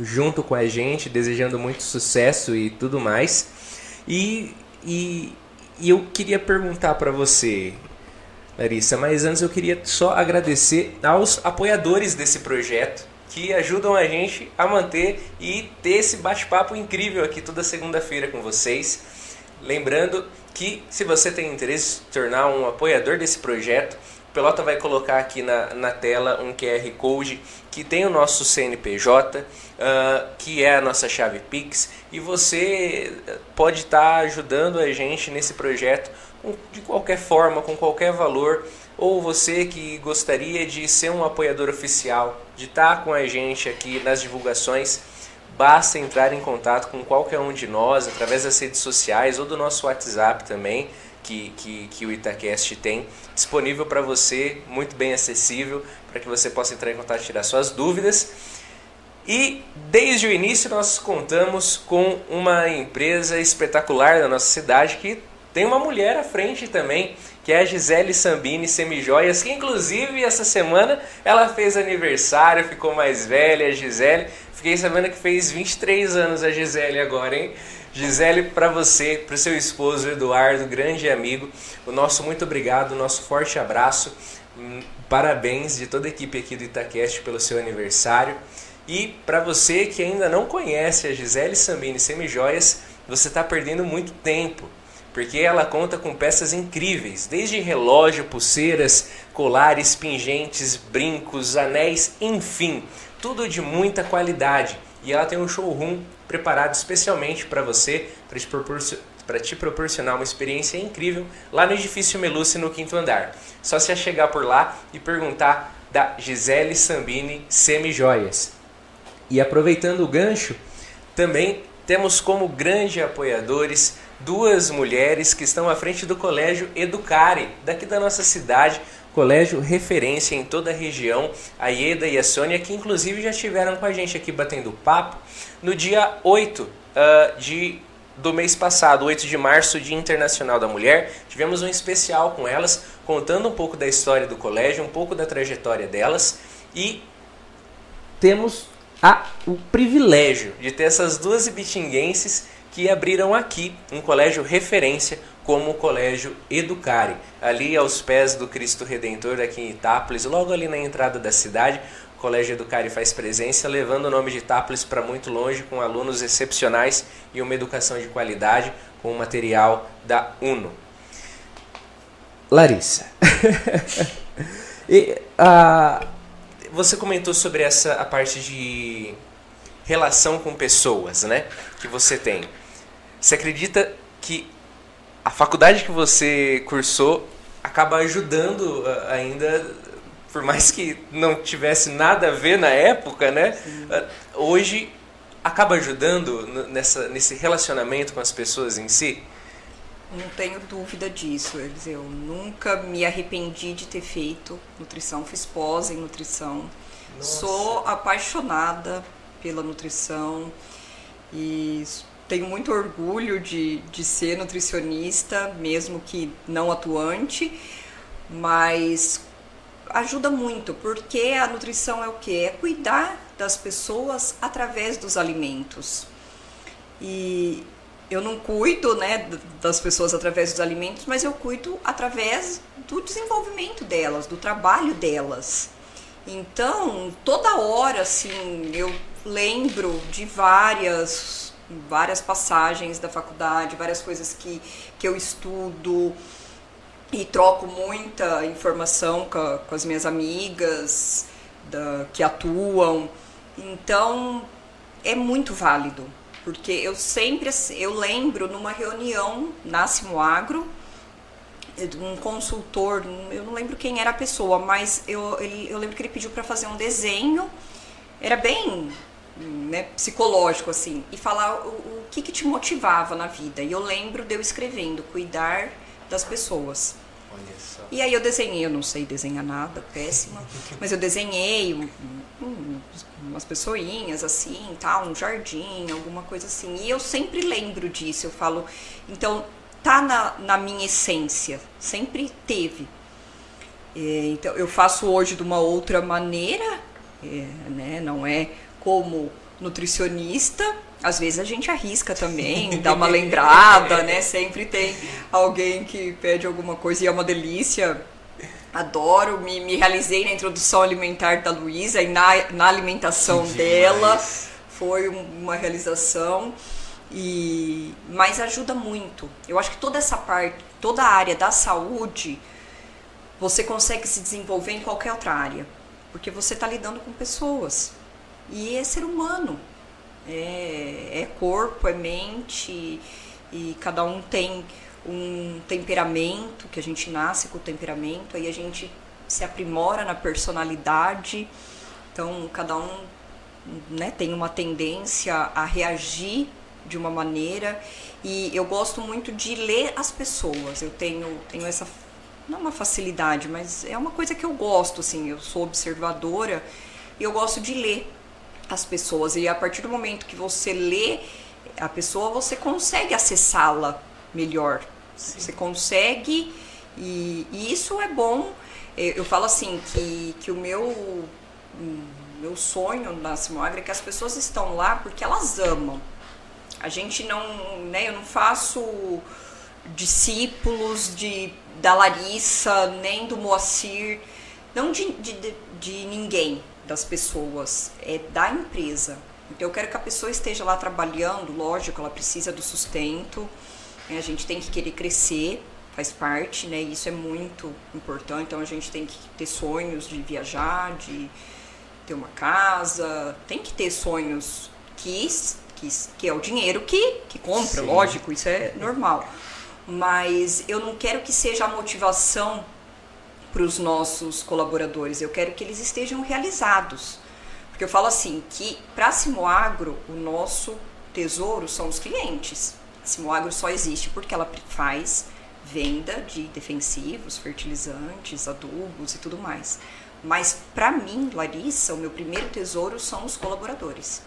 junto com a gente, desejando muito sucesso e tudo mais. E, e, e eu queria perguntar para você, Larissa, mas antes eu queria só agradecer aos apoiadores desse projeto que ajudam a gente a manter e ter esse bate-papo incrível aqui toda segunda-feira com vocês. Lembrando que se você tem interesse em tornar um apoiador desse projeto, Pelota vai colocar aqui na, na tela um QR Code que tem o nosso CNPJ, uh, ah, que é a nossa chave Pix, e você pode estar tá ajudando a gente nesse projeto de qualquer forma, com qualquer valor, ou você que gostaria de ser um apoiador oficial, de estar tá com a gente aqui nas divulgações, basta entrar em contato com qualquer um de nós através das redes sociais ou do nosso WhatsApp também que, que, que o Itacast tem disponível para você, muito bem acessível, para que você possa entrar em contato e tirar suas dúvidas. E desde o início nós contamos com uma empresa espetacular da nossa cidade que tem uma mulher à frente também, que é a Gisele Sambini Semijoias, que inclusive essa semana ela fez aniversário, ficou mais velha, a Gisele. Fiquei sabendo que fez 23 anos a Gisele agora, hein? Gisele, para você, para o seu esposo Eduardo, grande amigo, o nosso muito obrigado, o nosso forte abraço, hum, parabéns de toda a equipe aqui do Itacast pelo seu aniversário. E para você que ainda não conhece a Gisele Sambini Semijoias, você está perdendo muito tempo, porque ela conta com peças incríveis, desde relógio, pulseiras, colares, pingentes, brincos, anéis, enfim, tudo de muita qualidade. E ela tem um showroom preparado especialmente para você, para te, proporcionar, te proporcionar uma experiência incrível lá no edifício Meluce no quinto andar. Só se chegar por lá e perguntar da Gisele Sambini Semijoias. E aproveitando o gancho, também temos como grandes apoiadores duas mulheres que estão à frente do Colégio Educare, daqui da nossa cidade, colégio referência em toda a região, a Ieda e a Sônia, que inclusive já estiveram com a gente aqui batendo papo no dia 8 uh, ah, de, do mês passado, 8 de março, Dia Internacional da Mulher. Tivemos um especial com elas, contando um pouco da história do colégio, um pouco da trajetória delas e temos o privilégio de ter essas duas ibitinguenses que abriram aqui um colégio referência como o Colégio Educare, ali aos pés do Cristo Redentor aqui em Itápolis, logo ali na entrada da cidade. O Colégio Educare faz presença, levando o nome de Itápolis para muito longe, com alunos excepcionais e uma educação de qualidade, com o material da UNO. Larissa, e, a, você comentou sobre essa a parte de relação com pessoas, né? Que você tem. Você acredita que a faculdade que você cursou acaba ajudando ah, ainda, por mais que não tivesse nada a ver na época, né? Sim. Ah, hoje acaba ajudando nessa, nesse relacionamento com as pessoas em si? Não tenho dúvida disso. Eu nunca me arrependi de ter feito nutrição, fiz pós em nutrição. Nossa. Sou apaixonada pela nutrição e tenho muito orgulho de, de ser nutricionista, mesmo que não atuante, mas ajuda muito, porque a nutrição é o que? É cuidar das pessoas através dos alimentos. E eu não cuido né, das pessoas através dos alimentos, mas eu cuido através do desenvolvimento delas, do trabalho delas. Então, toda hora, assim, eu lembro de várias, várias passagens da faculdade, várias coisas que, que eu estudo e troco muita informação com, a, com as minhas amigas da, que atuam. Então, é muito válido porque eu sempre, eu lembro numa reunião na Simoagro, um consultor, eu não lembro quem era a pessoa, mas eu, ele, eu lembro que ele pediu para fazer um desenho, era bem né, psicológico assim, e falar o, o que, que te motivava na vida. E eu lembro de eu escrevendo, cuidar das pessoas. E aí eu desenhei, eu não sei desenhar nada, péssima, mas eu desenhei um, um, umas pessoinhas assim, tal, um jardim, alguma coisa assim. E eu sempre lembro disso, eu falo, então tá na, na minha essência, sempre teve. É, então eu faço hoje de uma outra maneira, é, né? Não é como nutricionista, às vezes a gente arrisca também, dá uma lembrada, né? Sempre tem alguém que pede alguma coisa e é uma delícia adoro, me, me realizei na introdução alimentar da Luísa e na, na alimentação dela. Foi uma realização. E, mas ajuda muito. Eu acho que toda essa parte, toda a área da saúde, você consegue se desenvolver em qualquer outra área. Porque você está lidando com pessoas. E é ser humano. É, é corpo, é mente. E cada um tem um temperamento, que a gente nasce com o temperamento, aí a gente se aprimora na personalidade. Então, cada um né, tem uma tendência a reagir de uma maneira. E eu gosto muito de ler as pessoas. Eu tenho, tenho essa. Não uma facilidade, mas é uma coisa que eu gosto, assim. Eu sou observadora e eu gosto de ler as pessoas. E a partir do momento que você lê a pessoa, você consegue acessá-la melhor. Sim. Você consegue, e, e, isso é bom. Eu falo assim, que, que o meu, meu sonho na Simoagra é que as pessoas estão lá porque elas amam. A gente não, né, eu não faço discípulos de, da Larissa, nem do Moacir, não de, de, de ninguém, das pessoas, é da empresa. Então eu quero que a pessoa esteja lá trabalhando, lógico, ela precisa do sustento, A gente tem que querer crescer, faz parte, né? Isso é muito importante. Então a gente tem que ter sonhos de viajar, de ter uma casa, tem que ter sonhos que, que, que é o dinheiro que, que compra, Sim. lógico, isso é normal. Mas eu não quero que seja a motivação para os nossos colaboradores, eu quero que eles estejam realizados. Porque eu falo assim, que para a Simoagro, o nosso tesouro são os clientes. A Simoagro só existe porque ela faz venda de defensivos, fertilizantes, adubos e tudo mais. Mas para mim, Larissa, o meu primeiro tesouro são os colaboradores.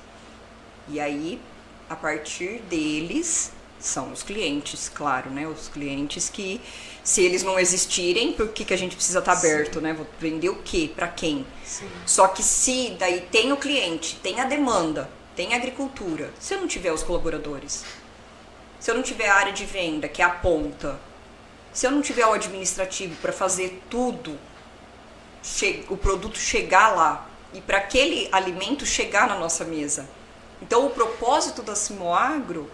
E aí, a partir deles, são os clientes, claro, né? Os clientes que, se eles não existirem, por que, que a gente precisa estar tá aberto, Sim. né? Vou vender o quê? Para quem? Sim. Só que se daí tem o cliente, tem a demanda, tem a agricultura, se eu não tiver os colaboradores, se eu não tiver a área de venda, que é a ponta, se eu não tiver o administrativo para fazer tudo o produto chegar lá e para aquele alimento chegar na nossa mesa. Então, o propósito da Simoagro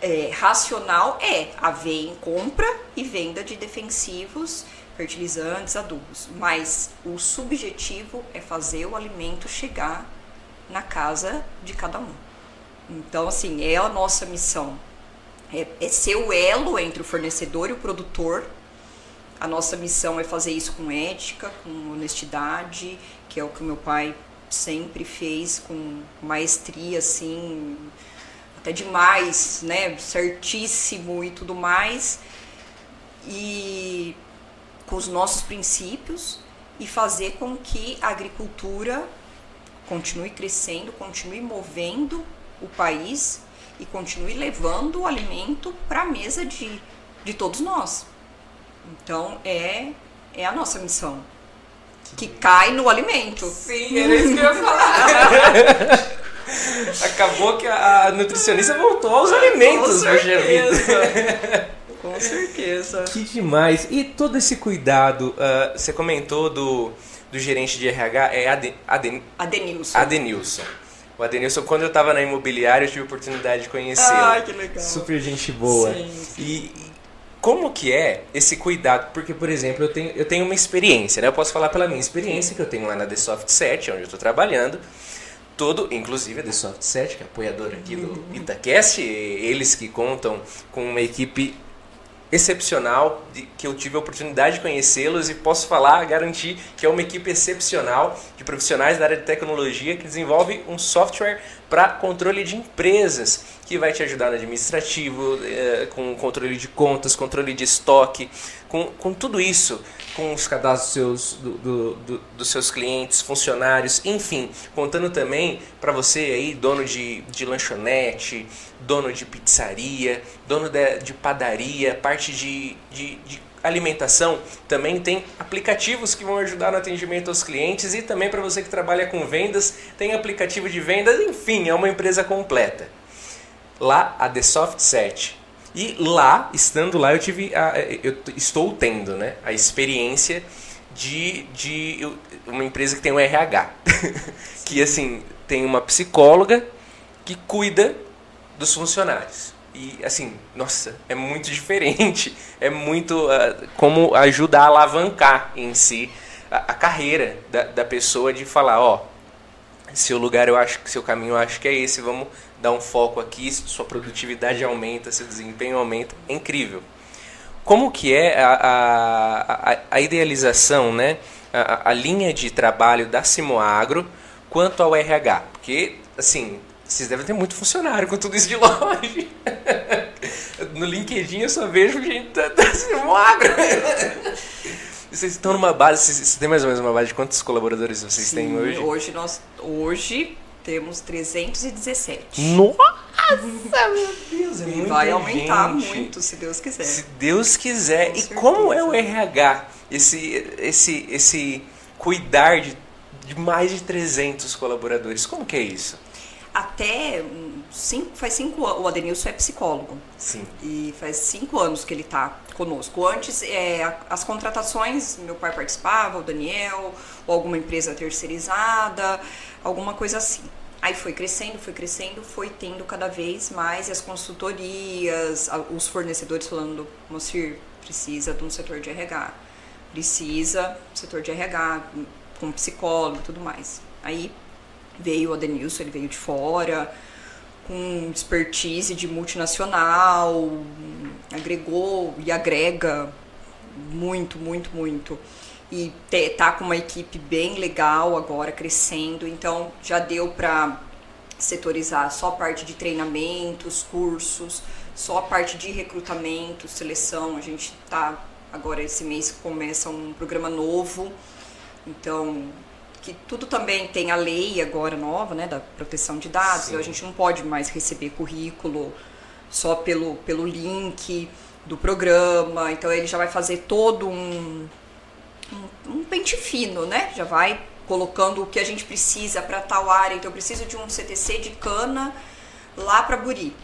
é, racional é haver em compra e venda de defensivos, fertilizantes, adubos. Mas o subjetivo é fazer o alimento chegar na casa de cada um. Então, assim, é a nossa missão. É, é ser o elo entre o fornecedor e o produtor a nossa missão é fazer isso com ética, com honestidade, que é o que meu pai sempre fez com maestria, assim, até demais, né? Certíssimo e tudo mais. E com os nossos princípios e fazer com que a agricultura continue crescendo, continue movendo o país e continue levando o alimento para a mesa de, de todos nós. Então é, é a nossa missão. Que cai no alimento. Sim, era isso que eu ia falar. Acabou que a nutricionista voltou aos alimentos, Com certeza. Com certeza. Que demais. E todo esse cuidado, uh, você comentou do, do gerente de RH, é Aden, Aden, Adenilson. Adenilson. O Adenilson, quando eu estava na imobiliária, eu tive a oportunidade de conhecê-lo. Ah, que legal. Super gente boa. Sim, sim. E, como que é esse cuidado? Porque, por exemplo, eu tenho, eu tenho uma experiência, né? Eu posso falar pela minha experiência que eu tenho lá na The Soft 7, onde eu estou trabalhando. Todo, inclusive a The Soft 7, que é apoiadora aqui do Itacast, eles que contam com uma equipe excepcional, de, que eu tive a oportunidade de conhecê-los e posso falar, garantir que é uma equipe excepcional de profissionais da área de tecnologia que desenvolve um software para controle de empresas, que vai te ajudar no administrativo, eh, com controle de contas, controle de estoque, com, com tudo isso, com os cadastros seus, do, do, do, dos seus clientes, funcionários, enfim, contando também para você aí, dono de, de lanchonete, dono de pizzaria, dono de, de padaria, parte de, de, de alimentação, também tem aplicativos que vão ajudar no atendimento aos clientes e também para você que trabalha com vendas, tem aplicativo de vendas, enfim, é uma empresa completa. Lá a The Soft Set. E lá, estando lá, eu tive a, eu estou tendo, né, a experiência de, de uma empresa que tem um RH, que assim, tem uma psicóloga que cuida dos funcionários. E assim, nossa, é muito diferente. É muito uh, como ajuda a alavancar em si a, a carreira da, da, pessoa de falar, ó, seu lugar eu acho que seu caminho eu acho que é esse, vamos dar um foco aqui, sua produtividade aumenta, seu desempenho aumenta. É incrível. Como que é a, a, a, a idealização, né? A, a linha de trabalho da Simoagro quanto ao RH? Porque, assim, vocês devem ter muito funcionário com tudo isso de longe. No LinkedIn eu só vejo gente da, da agro. Vocês estão numa base, vocês têm mais ou menos uma base de quantos colaboradores vocês Sim, têm hoje? Hoje nós hoje temos 317. Nossa, meu Deus, é e vai aumentar gente. muito, se Deus quiser. Se Deus quiser. Com e certeza. como é o RH? Esse esse esse cuidar de, de mais de 300 colaboradores. Como que é isso? até cinco, faz cinco anos, o Adenilson é psicólogo. Sim. E faz cinco anos que ele está conosco. Antes, é, as contratações, meu pai participava, o Daniel, ou alguma empresa terceirizada, alguma coisa assim. Aí foi crescendo, foi crescendo, foi tendo cada vez mais as consultorias, os fornecedores falando, Mocir, precisa de um setor de RH, precisa setor de RH, com psicólogo e tudo mais. Aí veio o Adenilson, ele veio de fora, com expertise de multinacional, agregou e agrega muito, muito, muito. E tá com uma equipe bem legal agora, crescendo, então já deu para setorizar só a parte de treinamentos, cursos, só a parte de recrutamento, seleção. A gente tá agora esse mês começa um programa novo, então que tudo também tem a lei agora nova, né, da proteção de dados. Sim. A gente não pode mais receber currículo só pelo, pelo link do programa. Então ele já vai fazer todo um, um, um pente fino, né? Já vai colocando o que a gente precisa para tal área. Então eu preciso de um CTC de cana lá para Buri.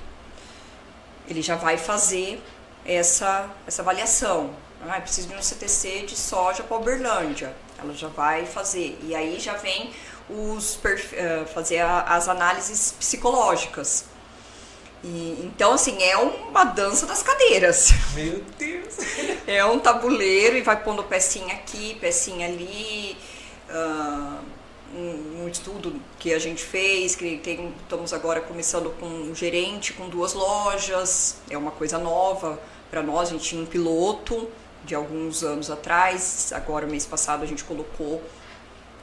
Ele já vai fazer essa, essa avaliação. Ah, preciso de um CTC de soja para Uberlândia ela já vai fazer. E aí já vem os uh, fazer as análises psicológicas. E, então, assim, é uma dança das cadeiras. Meu Deus! É um tabuleiro e vai pondo pecinha aqui, pecinha ali. Uh, um, um, estudo que a gente fez, que tem, estamos agora começando com um gerente com duas lojas, é uma coisa nova para nós, a gente tinha um piloto de alguns anos atrás. Agora, mês passado, a gente colocou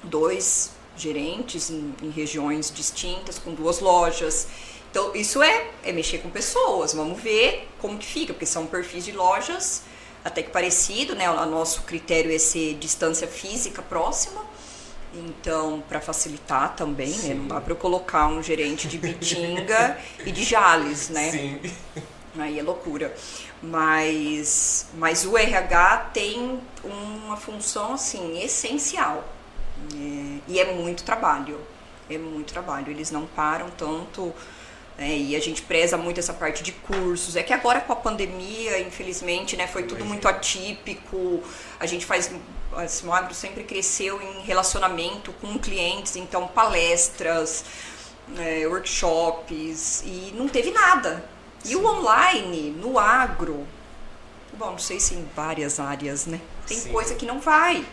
dois gerentes em, em regiões distintas, com duas lojas. Então, isso é, é mexer com pessoas. Vamos ver como que fica, porque são perfis de lojas até que parecido, né? O nosso critério é ser distância física próxima. Então, para facilitar também, Sim. né? Não dá para eu colocar um gerente de Bitinga e de Jales, né? Sim. Aí é loucura. Mas, mas o RH tem uma função assim essencial é, e é muito trabalho, é muito trabalho. Eles não param tanto é, e a gente preza muito essa parte de cursos. É que agora com a pandemia, infelizmente, né, foi tudo muito atípico. A gente faz a Simagro sempre cresceu em relacionamento com clientes, então palestras, é, workshops e não teve nada e o online, no agro, bom, não sei se em várias áreas, né? Tem Sim. coisa que não vai.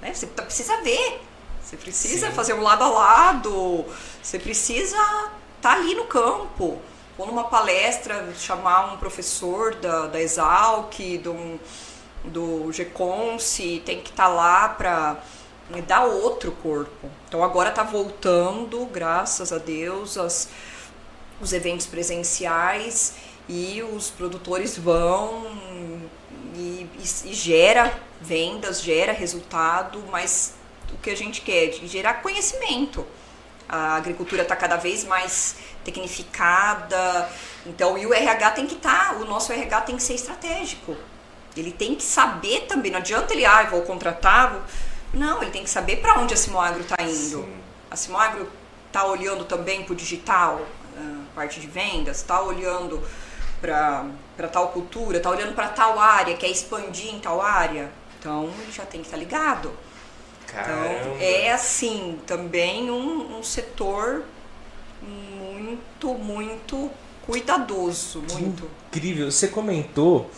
Né? Você precisa ver. Você precisa Sim. fazer um lado a lado. Você precisa estar tá ali no campo. Ou numa palestra, chamar um professor da, da Exalc, do, do GECONSE, tem que estar tá lá para dar outro corpo. Então agora está voltando, graças a Deus, as os eventos presenciais e os produtores vão e, e, e gera vendas, gera resultado, mas o que a gente quer é gerar conhecimento. A agricultura está cada vez mais tecnificada, então e o RH tem que estar, tá, o nosso RH tem que ser estratégico. Ele tem que saber também, não adianta ele, ah, vou contratar, vou... não, ele tem que saber para onde a Simoagro está indo. Sim. A Simoagro está olhando também para o digital, parte de vendas, está olhando para tal cultura, está olhando para tal área, quer expandir em tal área. Então ele já tem que estar tá ligado. Caramba. Então é assim, também um, um setor muito, muito cuidadoso. Muito. incrível. Você comentou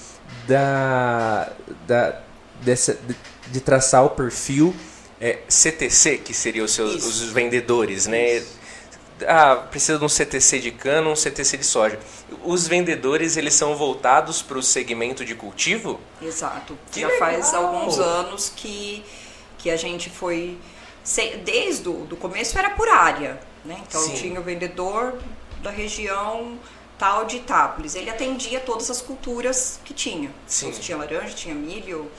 da, da, dessa, de, de traçar o perfil é, CTC, que seriam os seus os vendedores, né? Isso ah, precisa de um CTC de cana, um CTC de soja. Os vendedores, eles são voltados para o segmento de cultivo? Exato. Que Já legal. faz alguns anos que, que a gente foi... Desde o começo era por área, né? Então Sim. tinha o vendedor da região tal de Itápolis. Ele atendia todas as culturas que tinha. Sim. Então, tinha laranja, tinha milho,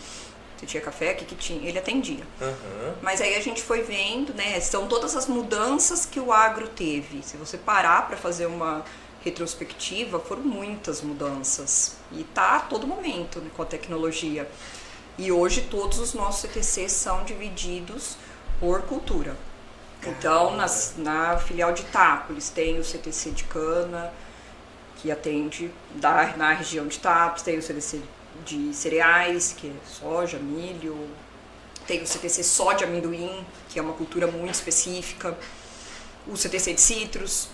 se tinha café, o que, que tinha, ele atendia. Uhum. Mas aí a gente foi vendo, né? São todas as mudanças que o agro teve. Se você parar para fazer uma retrospectiva, foram muitas mudanças. E tá a todo momento né, com a tecnologia. E hoje todos os nossos CTCs são divididos por cultura. Então, nas, na filial de Itápolis tem o CTC de cana, que atende da, na região de Itápolis, tem o CTC de cereais, que é soja, milho. Tem o CTC só de amendoim, que é uma cultura muito específica. o CTC de citros,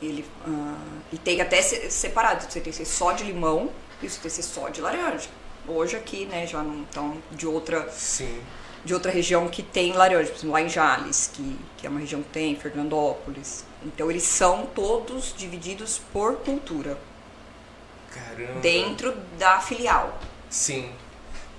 ele, uh, e tem até separado o CTC só de limão e o CTC só de laranja. Hoje aqui, né, já não estão de outra Sim. de outra região que tem laranja, por exemplo, lá em Jales, que, que é uma região que tem, Fernandópolis. Então eles são todos divididos por cultura. Caramba. Dentro da filial. Sim.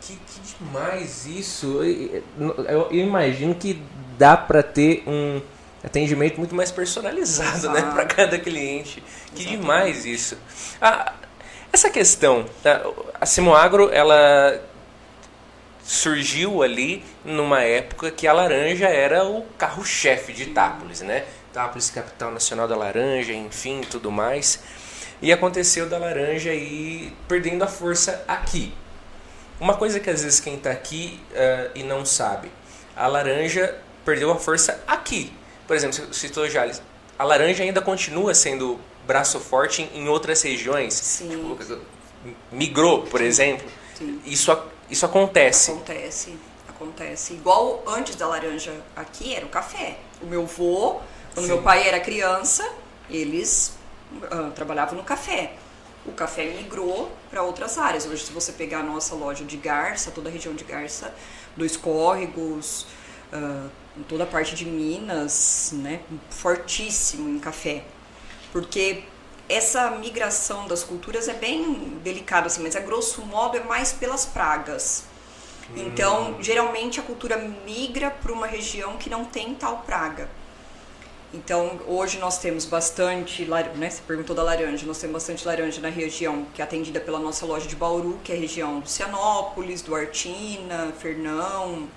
Que, que demais isso. Eu, eu, eu imagino que dá para ter um atendimento muito mais personalizado, né, para cada cliente. Que Exatamente. demais isso. Ah, essa questão, tá, a Simoagro, ela surgiu ali numa época que a laranja era o carro-chefe de Itápolis, né? Itápolis, capital nacional da laranja, enfim, tudo mais. E aconteceu da laranja aí perdendo a força aqui. Uma coisa que às vezes quem está aqui uh, e não sabe, a laranja perdeu a força aqui. Por exemplo, citou Jales, a laranja ainda continua sendo braço forte em outras regiões. Sim. Tipo, migrou, por Sim. exemplo. Sim. Isso, isso acontece. Acontece, acontece. Igual antes da laranja aqui era o café. O meu vô, quando Sim. meu pai era criança, eles uh, trabalhavam no café. O café migrou para outras áreas. Hoje, se você pegar a nossa loja de Garça, toda a região de Garça, dos córregos, uh, toda a parte de Minas, né, fortíssimo em café. Porque essa migração das culturas é bem delicada, assim, mas a grosso modo é mais pelas pragas. Então, hum. geralmente a cultura migra para uma região que não tem tal praga. Então, hoje nós temos bastante, né, você perguntou da laranja, nós temos bastante laranja na região que é atendida pela nossa loja de Bauru, que é a região do Cianópolis, Duartina, Fernão,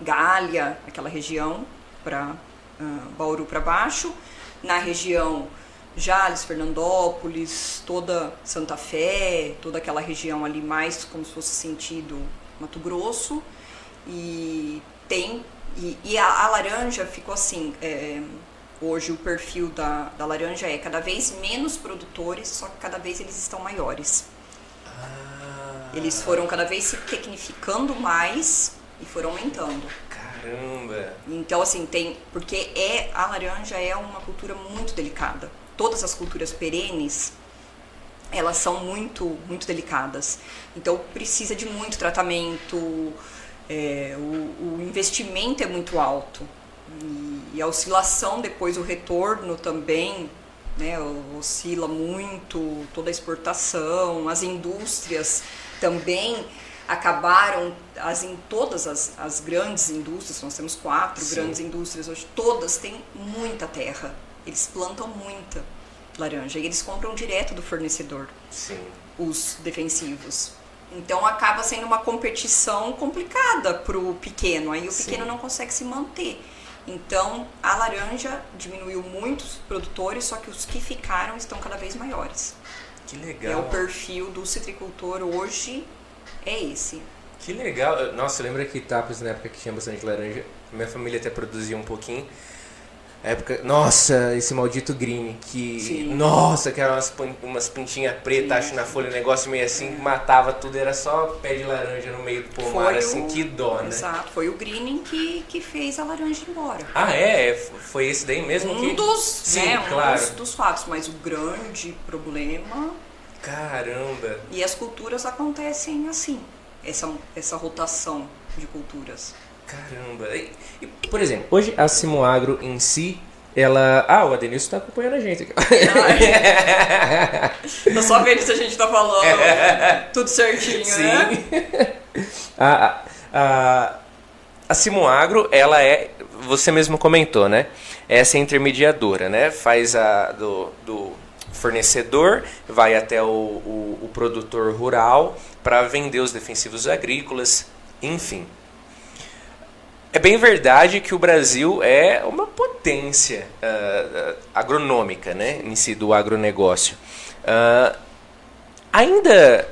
Gália, aquela região, para uh, Bauru para baixo. Na região Jales, Fernandópolis, toda Santa Fé, toda aquela região ali mais como se fosse sentido Mato Grosso. E tem. E, e a, a, laranja ficou assim. É, hoje o perfil da, da laranja é cada vez menos produtores, só que cada vez eles estão maiores. Ah. Eles foram cada vez se tecnificando mais e foram aumentando. Caramba! Então, assim, tem. Porque é, a laranja é uma cultura muito delicada todas as culturas perenes, elas são muito, muito delicadas. Então precisa de muito tratamento, é, o, o, investimento é muito alto. E, e, a oscilação depois, o retorno também, né, oscila muito, toda a exportação, as indústrias também acabaram, as, em todas as, as grandes indústrias, nós temos quatro Sim. grandes indústrias hoje, todas têm muita terra eles plantam muita laranja e eles compram direto do fornecedor. Sim. Os defensivos. Então acaba sendo uma competição complicada para o pequeno. Aí o Sim. pequeno não consegue se manter. Então a laranja diminuiu muitos produtores, só que os que ficaram estão cada vez maiores. Que legal. É o perfil do citricultor hoje é esse. Que legal. Nossa, lembra que Tapas na época que tinha bastante laranja, minha família até produzia um pouquinho. Época, nossa, esse maldito green, que. Sim. Nossa, que era umas, umas pintinhas pretas, acho, na folha, um negócio meio assim, que matava tudo, era só pé de laranja no meio do pomar, foi assim, o... que dó, né? Exato, foi o greening que, que fez a laranja ir embora. Ah, é? Foi esse daí mesmo? Um que... dos, Sim, né, claro. um dos, dos fatos, mas o grande problema. Caramba! E as culturas acontecem assim, essa, essa rotação de culturas. Caramba. E, e, por exemplo, hoje a Simoagro em si, ela. Ah, o Adenilson está acompanhando a gente aqui. Tô só vendo se a gente tá falando tudo certinho, Sim. né? a, a, a Simoagro, ela é. Você mesmo comentou, né? Essa é intermediadora, né? Faz a do, do fornecedor, vai até o, o, o produtor rural para vender os defensivos agrícolas, enfim. É bem verdade que o Brasil é uma potência uh, agronômica, né, em si do agronegócio. Uh, ainda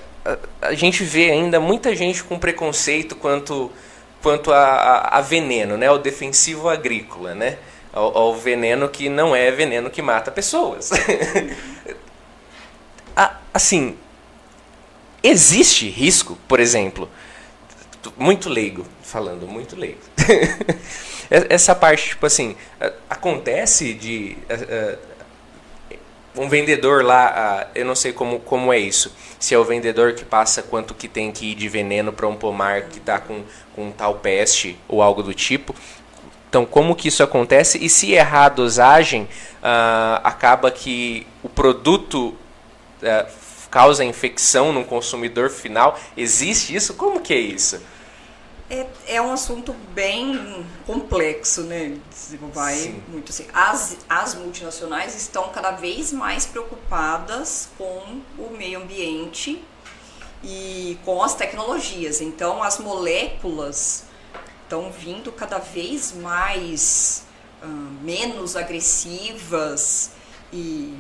a gente vê ainda muita gente com preconceito quanto quanto a, a, a veneno, né, o defensivo agrícola, né, ao, ao, veneno que não é veneno que mata pessoas. assim, existe risco, por exemplo, muito leigo falando, muito leigo. Essa parte, tipo assim, acontece de. um vendedor lá, eu não sei como, como é isso. Se é o vendedor que passa quanto que tem que ir de veneno para um pomar que está com, com tal peste ou algo do tipo. Então, como que isso acontece? E se errar a dosagem, uh, acaba que o produto uh, causa infecção no consumidor final? Existe isso? Como que é isso? É, é um assunto bem complexo, né? Vai Sim. muito assim. As, as multinacionais estão cada vez mais preocupadas com o meio ambiente e com as tecnologias. Então, as moléculas estão vindo cada vez mais uh, menos agressivas e,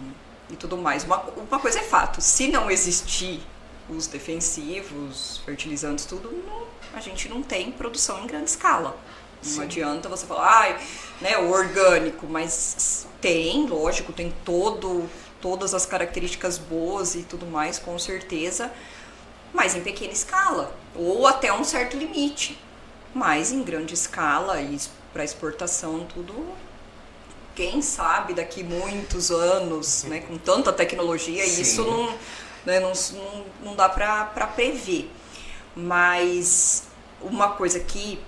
e tudo mais. Uma, uma coisa é fato: se não existir os defensivos, fertilizantes, tudo, não a gente não tem produção em grande escala. Não Sim. adianta você falar, ah, né, o orgânico, mas tem, lógico, tem todo, todas as características boas e tudo mais, com certeza, mas em pequena escala, ou até um certo limite. Mas em grande escala e para exportação, tudo, quem sabe daqui muitos anos, né, com tanta tecnologia, Sim. isso não, né, não, não, não dá para prever. Mas uma coisa que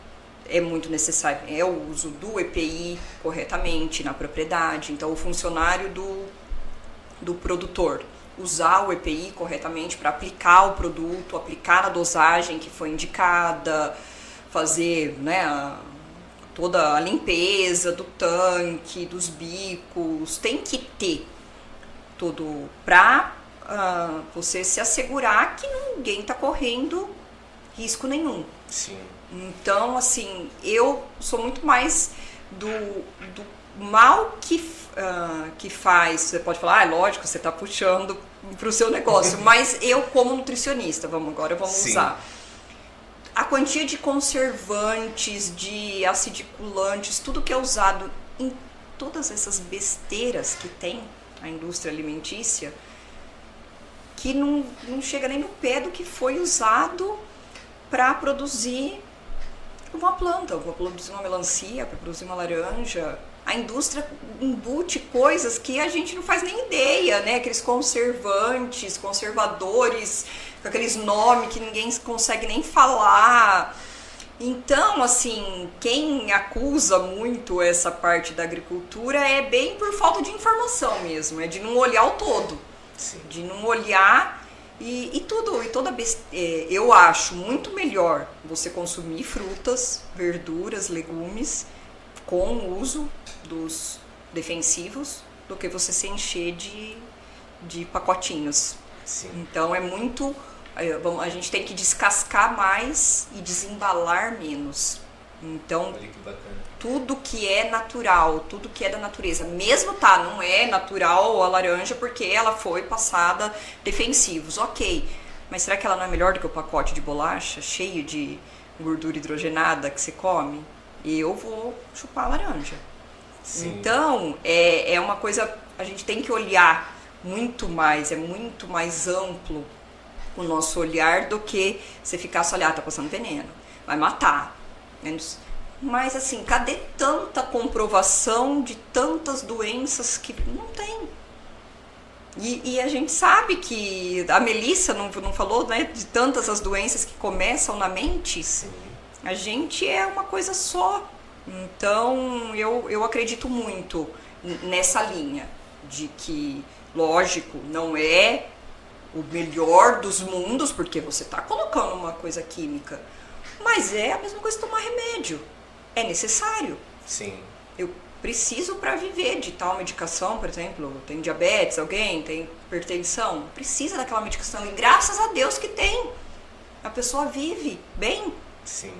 é muito necessária é o uso do EPI corretamente na propriedade. Então, o funcionário do, do produtor usar o EPI corretamente para aplicar o produto, aplicar a dosagem que foi indicada, fazer né, a, toda a limpeza do tanque, dos bicos, tem que ter tudo para uh, ah, você se assegurar que ninguém está correndo risco nenhum. Sim. Então, assim, eu sou muito mais do, do mal que, uh, que faz. Você pode falar, ah, é lógico, você está puxando para o seu negócio, mas eu, como nutricionista, vamos agora vamos Sim. usar. A quantia de conservantes, de acidiculantes, tudo que é usado em todas essas besteiras que tem a indústria alimentícia, que não, não chega nem no pé do que foi usado para produzir uma planta, para produzir uma melancia, para produzir uma laranja. A indústria embute coisas que a gente não faz nem ideia, né? Aqueles conservantes, conservadores, com aqueles nomes que ninguém consegue nem falar. Então, assim, quem acusa muito essa parte da agricultura é bem por falta de informação mesmo, é de não olhar o todo, Sim. de não olhar e, e tudo, e toda é, eu acho muito melhor você consumir frutas, verduras, legumes com o uso dos defensivos do que você se encher de, de pacotinhos. Sim. Então é muito. É, a gente tem que descascar mais e desembalar menos. Então, que tudo que é natural, tudo que é da natureza, mesmo tá, não é natural a laranja porque ela foi passada defensivos, ok. Mas será que ela não é melhor do que o pacote de bolacha cheio de gordura hidrogenada que você come? Eu vou chupar a laranja. Sim. Então, é, é uma coisa, a gente tem que olhar muito mais, é muito mais amplo o nosso olhar do que você ficar só olhar, ah, tá passando veneno, vai matar mas assim, cadê tanta comprovação de tantas doenças que não tem? E, e, a gente sabe que a Melissa não, não falou né, de tantas as doenças que começam na mente. Sim. A gente é uma coisa só. Então eu, eu acredito muito nessa linha de que, lógico, não é o melhor dos mundos, porque você está colocando uma coisa química mas é a mesma coisa tomar remédio. É necessário. Sim. Eu preciso para viver de tal medicação, por exemplo, tem diabetes, alguém tem hipertensão, precisa daquela medicação e graças a Deus que tem. A pessoa vive bem. Sim.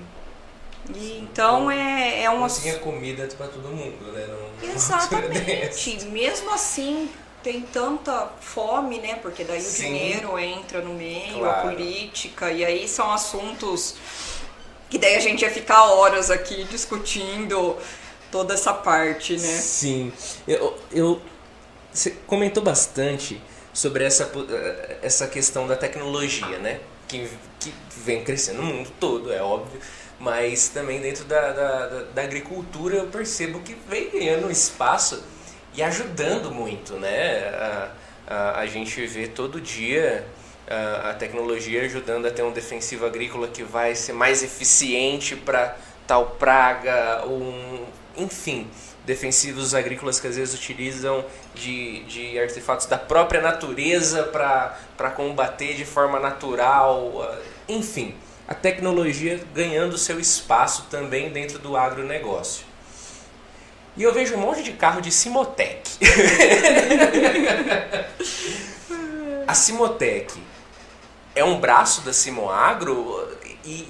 E então é, é uma. Tinha comida para todo mundo, né? Não, Exatamente. Mesmo assim, tem tanta fome, né? Porque daí Sim. o dinheiro entra no meio, claro. a política, e aí são assuntos que daí a gente ia ficar horas aqui discutindo toda essa parte, né? Sim. Eu, eu, você comentou bastante sobre essa, essa questão da tecnologia, né? Que, que vem crescendo no mundo todo, é óbvio. mas também dentro da, da, da, da agricultura eu percebo que vem ganhando espaço e ajudando muito, né? A, a, a gente vê todo dia a, tecnologia ajudando a ter um defensivo agrícola que vai ser mais eficiente para tal praga, ou um, enfim, defensivos agrícolas que às vezes utilizam de, de artefatos da própria natureza para combater de forma natural, enfim a tecnologia ganhando seu espaço também dentro do agronegócio. E eu vejo um monte de carro de Simotec. a Simotec é um braço da Simoagro e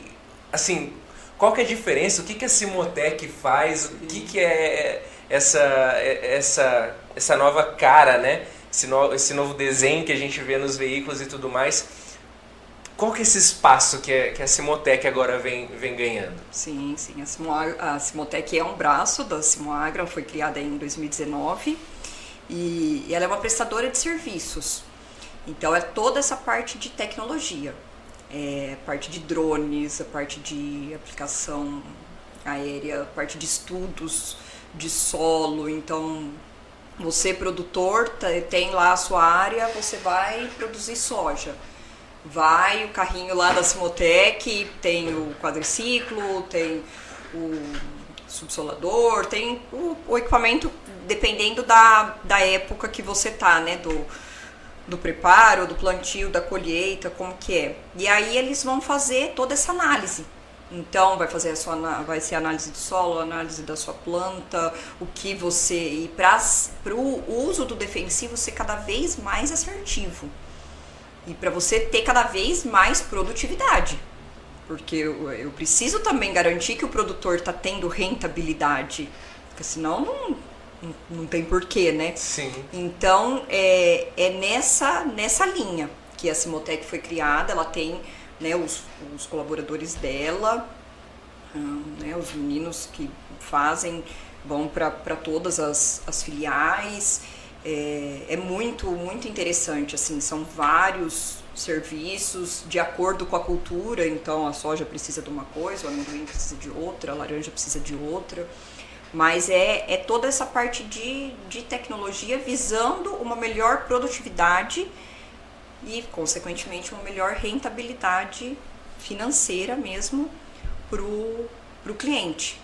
assim, qual que é a diferença? O que, que a Simotec faz? O que, que é essa, essa, essa nova cara, né? Esse, no, esse novo desenho que a gente vê nos veículos e tudo mais qual que é esse espaço que, é, que a Simotec agora vem, vem ganhando? Sim, sim. A, a Simotec é um braço da Simoagra, foi criada em 2019 e, e ela é uma prestadora de serviços. Então é toda essa parte de tecnologia, é, parte de drones, a parte de aplicação aérea, a parte de estudos de solo. Então você produtor tem lá a sua área, você vai produzir soja vai o carrinho lá da Simotec, tem o quadriciclo, tem o subsolador, tem o, o, equipamento dependendo da, da época que você tá, né? Do, do preparo, do plantio, da colheita, como que é. E aí eles vão fazer toda essa análise. Então vai fazer a sua vai ser análise do solo, análise da sua planta, o que você e para o uso do defensivo ser cada vez mais assertivo e para você ter cada vez mais produtividade. Porque eu, eu preciso também garantir que o produtor está tendo rentabilidade, porque senão não, não, tem porquê, né? Sim. Então é, é nessa, nessa linha que a Simotec foi criada, ela tem né, os, os colaboradores dela, hum, né, os meninos que fazem, vão para todas as, as filiais é, é muito, muito interessante, assim, são vários serviços de acordo com a cultura, então a soja precisa de uma coisa, o amendoim precisa de outra, a laranja precisa de outra, mas é, é toda essa parte de, de tecnologia visando uma melhor produtividade e, consequentemente, uma melhor rentabilidade financeira mesmo para o cliente.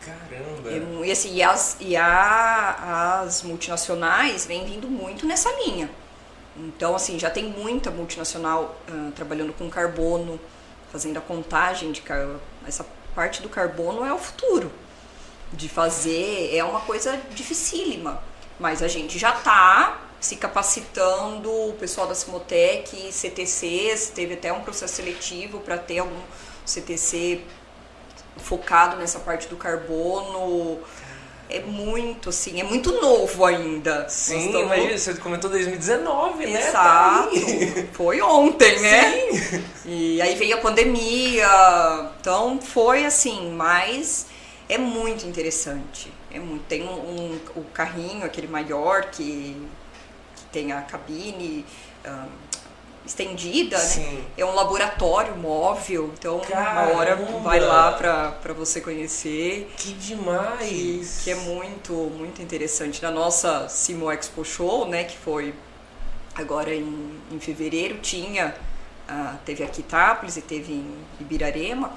Caramba! E, assim, e, as, e a, as multinacionais vêm vindo muito nessa linha. Então, assim, já tem muita multinacional uh, trabalhando com carbono, fazendo a contagem de carbono. Essa parte do carbono é o futuro de fazer, é uma coisa dificílima. Mas a gente já está se capacitando, o pessoal da Simotec, CTCs, teve até um processo seletivo para ter algum CTC focado nessa parte do carbono. É muito, assim, é muito novo ainda. Sim, estamos... imagina, você comentou 2019, né? Exato. Tá foi ontem, né? Sim. E aí veio a pandemia. Então foi assim, mas é muito interessante. É muito, tem um, um o carrinho, aquele maior que, que tem a cabine. Um, estendida, né? Sim. né? É um laboratório móvel, então Caramba. uma hora vai lá para você conhecer. Que demais! Que, que, é muito, muito interessante. Na nossa Simo Expo Show, né, que foi agora em, em fevereiro, tinha, uh, teve aqui Itápolis e teve em Ibirarema,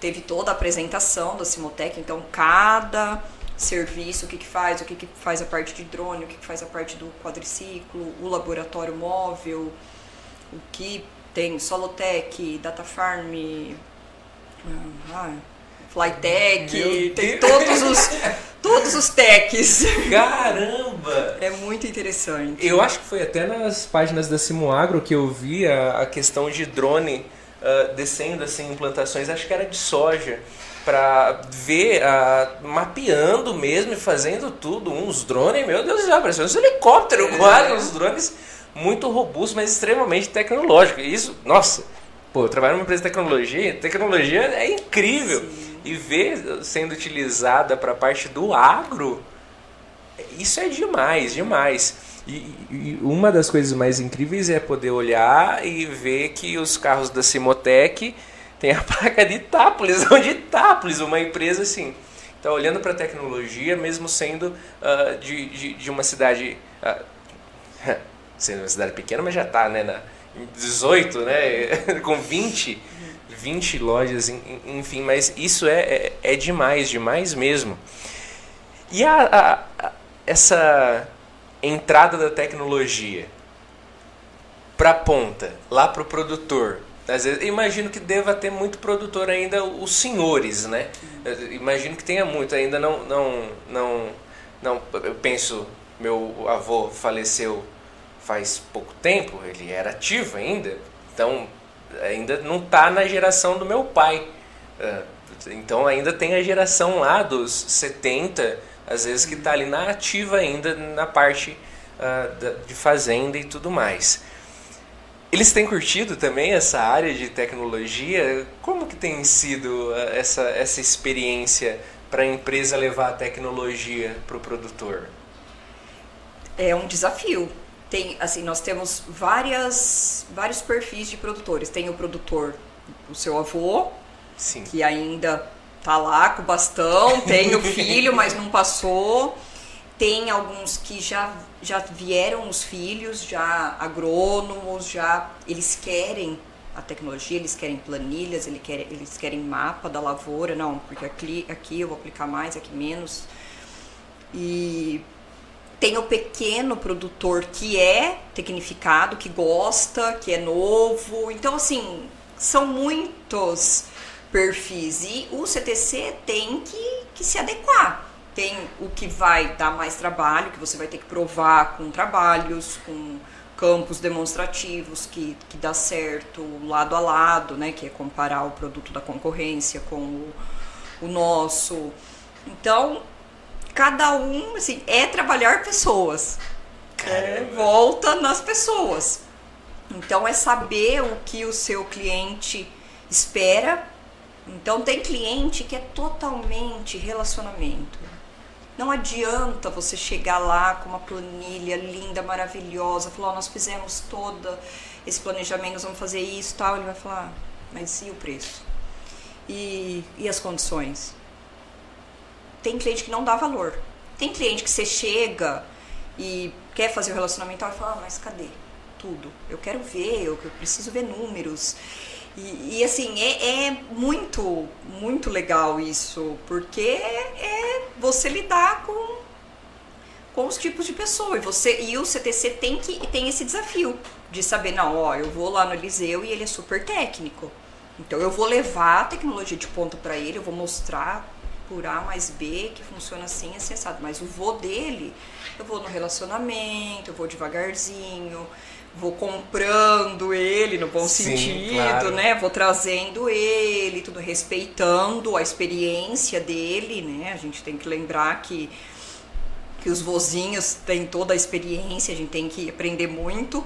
teve toda a apresentação da Simotec, então cada serviço, o que, que faz, o que, que faz a parte de drone, o que, que faz a parte do quadriciclo, o laboratório móvel, o que tem Solotech, Datafarm, ah, Flytech, tem todos os, todos os techs. Caramba! É muito interessante. Eu acho que foi até nas páginas da Simuagro que eu vi a, a questão de drone uh, descendo assim em plantações, acho que era de soja para ver, uh, mapeando mesmo e fazendo tudo. Uns drones, meu Deus do céu, parece um helicóptero é. quase, uns drones muito robusto, mas extremamente tecnológico. E isso, nossa, pô, eu trabalho numa empresa de tecnologia, tecnologia é incrível. Sim. E ver sendo utilizada para a parte do agro, isso é demais, demais. E, e, uma das coisas mais incríveis é poder olhar e ver que os carros da Simotec tem a placa de Itápolis, onde Itápolis, uma empresa assim, está olhando para a tecnologia, mesmo sendo uh, de, de, de, uma cidade, uh, sendo uma cidade pequena, mas já está, né, na 18, né, com 20, 20 lojas, enfim, mas isso é, é, é demais, demais mesmo. E a, a, a essa entrada da tecnologia para a ponta, lá para o produtor, às vezes, imagino que deva ter muito produtor ainda, os senhores, né? Imagino que tenha muito, ainda não, não, não, não. Eu penso, meu avô faleceu faz pouco tempo, ele era ativo ainda, então ainda não está na geração do meu pai. Ah, então ainda tem a geração lá dos 70, às vezes que está ali na ativa ainda na parte uh, de fazenda e tudo mais. Eles têm curtido também essa área de tecnologia? Como que tem sido uh, essa, essa experiência para a empresa levar a tecnologia para o produtor? É um desafio. Tem, assim, nós temos várias, vários perfis de produtores. Tem o produtor, o seu avô, Sim. que ainda tá lá com o bastão, tem o filho, mas não passou. Tem alguns que já, já vieram os filhos, já agrônomos, já eles querem a tecnologia, eles querem planilhas, eles querem, eles querem mapa da lavoura, não, porque aqui, aqui eu vou aplicar mais, aqui menos. E tem o pequeno produtor que é tecnificado, que gosta, que é novo. Então, assim, são muitos perfis. E o CTC tem que, que se adequar tem o que vai dar mais trabalho, que você vai ter que provar com trabalhos, com campos demonstrativos que, que dá certo lado a lado, né, que é comparar o produto da concorrência com o, o nosso. Então, cada um assim, é trabalhar pessoas. É, volta nas pessoas. Então é saber o que o seu cliente espera. Então tem cliente que é totalmente relacionamento. Não adianta você chegar lá com uma planilha linda, maravilhosa, falar, oh, nós fizemos todo esse planejamento, nós vamos fazer isso tal. Ele vai falar, mas e o preço? E, e as condições? Tem cliente que não dá valor. Tem cliente que você chega e quer fazer o relacionamento e fala, ah, mas cadê? Tudo. Eu quero ver, eu, eu preciso ver números. E, e, assim, é, é, muito, muito legal isso, porque é, é, você lidar com, com os tipos de pessoa. E, você, e o CTC tem, que, tem esse desafio de saber, não, ó, eu vou lá no Eliseu e ele é super técnico. Então eu vou levar a tecnologia de ponta para ele, eu vou mostrar por A mais B que funciona assim, assim, assado. Mas o vou dele, eu vou no relacionamento, eu vou devagarzinho vou comprando ele no bom Sim, sentido, claro. né? Vou trazendo ele, tudo respeitando a experiência dele, né? A gente tem que lembrar que que os vozinhos têm toda a experiência, a gente tem que aprender muito.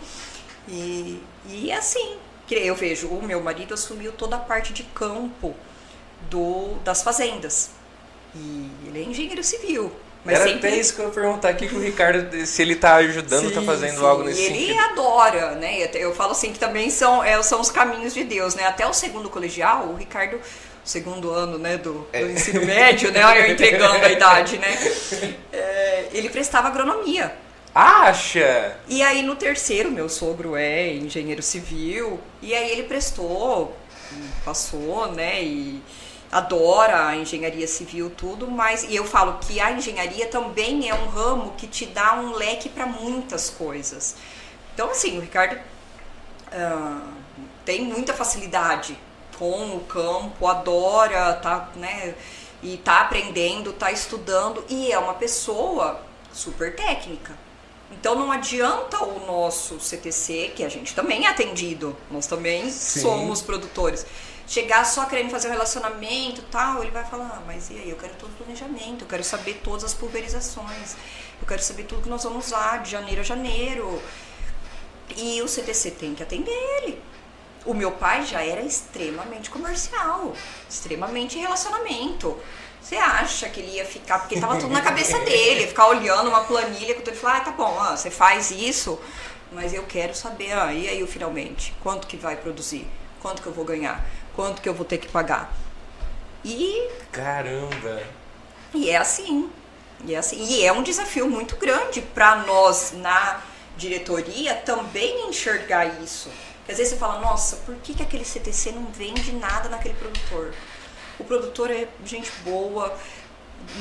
E, e assim, eu vejo, o meu marido assumiu toda a parte de campo do, das fazendas. E ele é engenheiro civil. Mas Era sempre... até isso que eu ia perguntar aqui com o Ricardo, se ele está ajudando, está fazendo sim. algo nesse ele sentido. Ele adora, né? Eu falo assim que também são, é, são os caminhos de Deus, né? Até o segundo colegial, o Ricardo, segundo ano né, do, do é. ensino médio, né? Eu entregando a idade, né? É, ele prestava agronomia. Acha? E aí no terceiro, meu sogro é engenheiro civil, e aí ele prestou, passou, né? E adora a engenharia civil tudo, mas e eu falo que a engenharia também é um ramo que te dá um leque para muitas coisas. Então assim, o Ricardo uh, tem muita facilidade com o campo, adora, tá, né, e tá aprendendo, tá estudando e é uma pessoa super técnica. Então não adianta o nosso CTC, que a gente também é atendido, nós também Sim. somos produtores chegar só querendo fazer um relacionamento tal, ele vai falar, ah, mas e aí, eu quero todo o planejamento, eu quero saber todas as pulverizações, eu quero saber tudo que nós vamos usar de janeiro a janeiro. E o CTC tem que atender ele. O meu pai já era extremamente comercial, extremamente relacionamento. Você acha que ele ia ficar, porque tava tudo na cabeça dele, ficar olhando uma planilha que ele falar, ah, tá bom, ah, você faz isso, mas eu quero saber, ah, e aí finalmente, quanto que vai produzir? Quanto que eu vou ganhar? Quanto que eu vou ter que pagar. E. Caramba! E é assim. E é, assim, e é um desafio muito grande para nós na diretoria também enxergar isso. Porque às vezes você fala, nossa, por que, que aquele CTC não vende nada naquele produtor? O produtor é gente boa,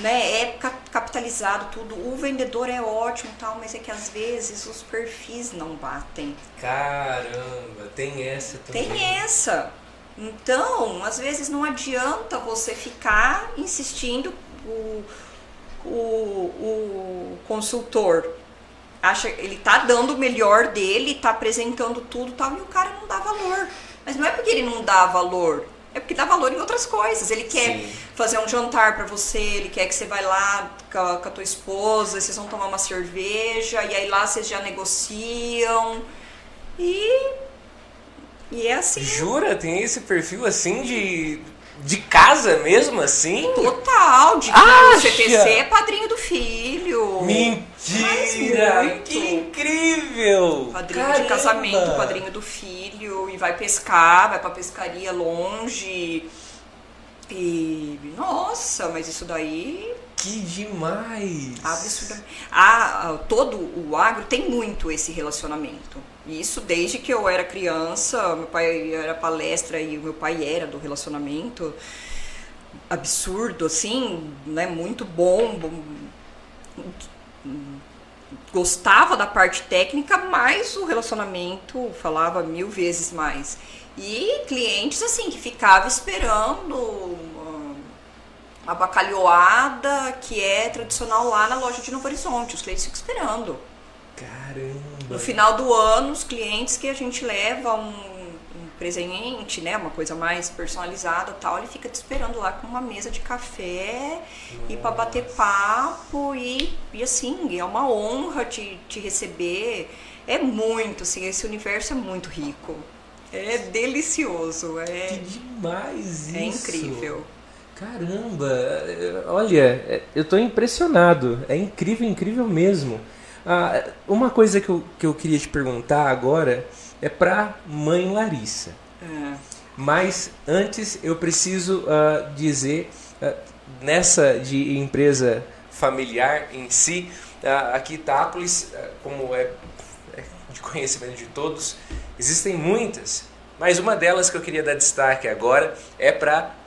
né, é capitalizado tudo, o vendedor é ótimo tal, mas é que às vezes os perfis não batem. Caramba, tem essa também. Tem essa. Então, às vezes não adianta você ficar insistindo o, o, o consultor acha ele tá dando o melhor dele, tá apresentando tudo tal, e o cara não dá valor. Mas não é porque ele não dá valor, é porque dá valor em outras coisas. Ele quer Sim. fazer um jantar para você, ele quer que você vai lá com a, com a tua esposa, vocês vão tomar uma cerveja, e aí lá vocês já negociam. E e é assim. Jura? Tem esse perfil assim de de casa mesmo, assim? Total, de que o CTC é padrinho do filho. Mentira! Que incrível! Padrinho Caramba. de casamento, padrinho do filho. E vai pescar, vai pra pescaria longe. E. Nossa, mas isso daí. Que demais! Absurdamente. Ah, todo o agro tem muito esse relacionamento. Isso desde que eu era criança, meu pai era palestra e o meu pai era do relacionamento absurdo, assim, né? Muito bom, bom gostava da parte técnica, mas o relacionamento falava mil vezes mais. E clientes assim que ficava esperando a bacalhoada que é tradicional lá na loja de Novo Horizonte. Os clientes ficam esperando. Caramba! No final do ano, os clientes que a gente leva um, um presente, né, uma coisa mais personalizada tal, ele fica te esperando lá com uma mesa de café Nossa. e para bater papo e, e assim, é uma honra te, te receber. É muito, assim, esse universo é muito rico. É delicioso. É, que demais isso! É incrível. Caramba, olha, eu estou impressionado. É incrível, incrível mesmo. Ah, uma coisa que eu, que eu queria te perguntar agora é para mãe Larissa. É. Mas antes eu preciso uh, dizer, uh, nessa de empresa familiar em si, uh, aqui Itápolis, como é, é de conhecimento de todos, existem muitas, mas uma delas que eu queria dar destaque agora é para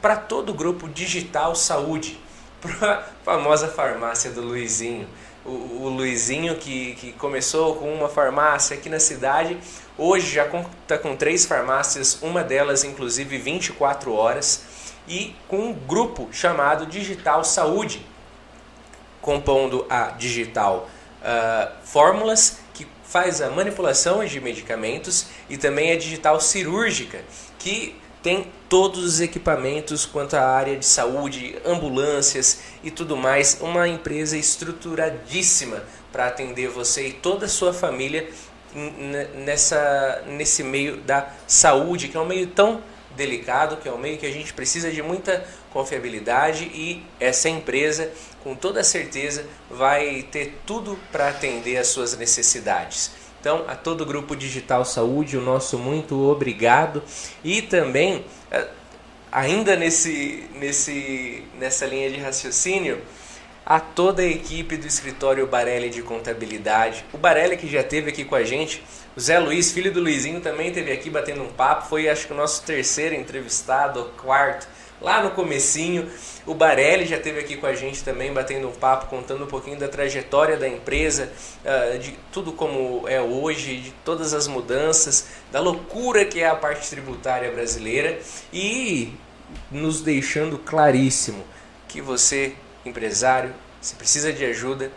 para todo o grupo Digital Saúde, para a famosa farmácia do Luizinho. O, o, Luizinho que, que começou com uma farmácia aqui na cidade, hoje já conta com três farmácias, uma delas inclusive 24 horas, e com um grupo chamado Digital Saúde, compondo a Digital uh, Fórmulas, que faz a manipulação de medicamentos, e também a Digital Cirúrgica, que tem todos os equipamentos quanto à área de saúde, ambulâncias e tudo mais. Uma empresa estruturadíssima para atender você e toda a sua família nessa, nesse meio da saúde, que é um meio tão delicado, que é um meio que a gente precisa de muita confiabilidade e essa empresa, com toda certeza, vai ter tudo para atender às suas necessidades. Então, a todo o grupo Digital Saúde, o nosso muito obrigado. E também, eh, ainda nesse, nesse, nessa linha de raciocínio, a toda a equipe do escritório Barelli de Contabilidade. O Barelli que já esteve aqui com a gente, o Zé Luiz, filho do Luizinho, também esteve aqui batendo um papo. Foi, acho que, o nosso terceiro entrevistado, quarto lá no comecinho. O Barelli já esteve aqui com a gente também, batendo um papo, contando um pouquinho da trajetória da empresa, ah, de tudo como é hoje, de todas as mudanças, da loucura que é a parte tributária brasileira e nos deixando claríssimo que você, empresário, se precisa de ajuda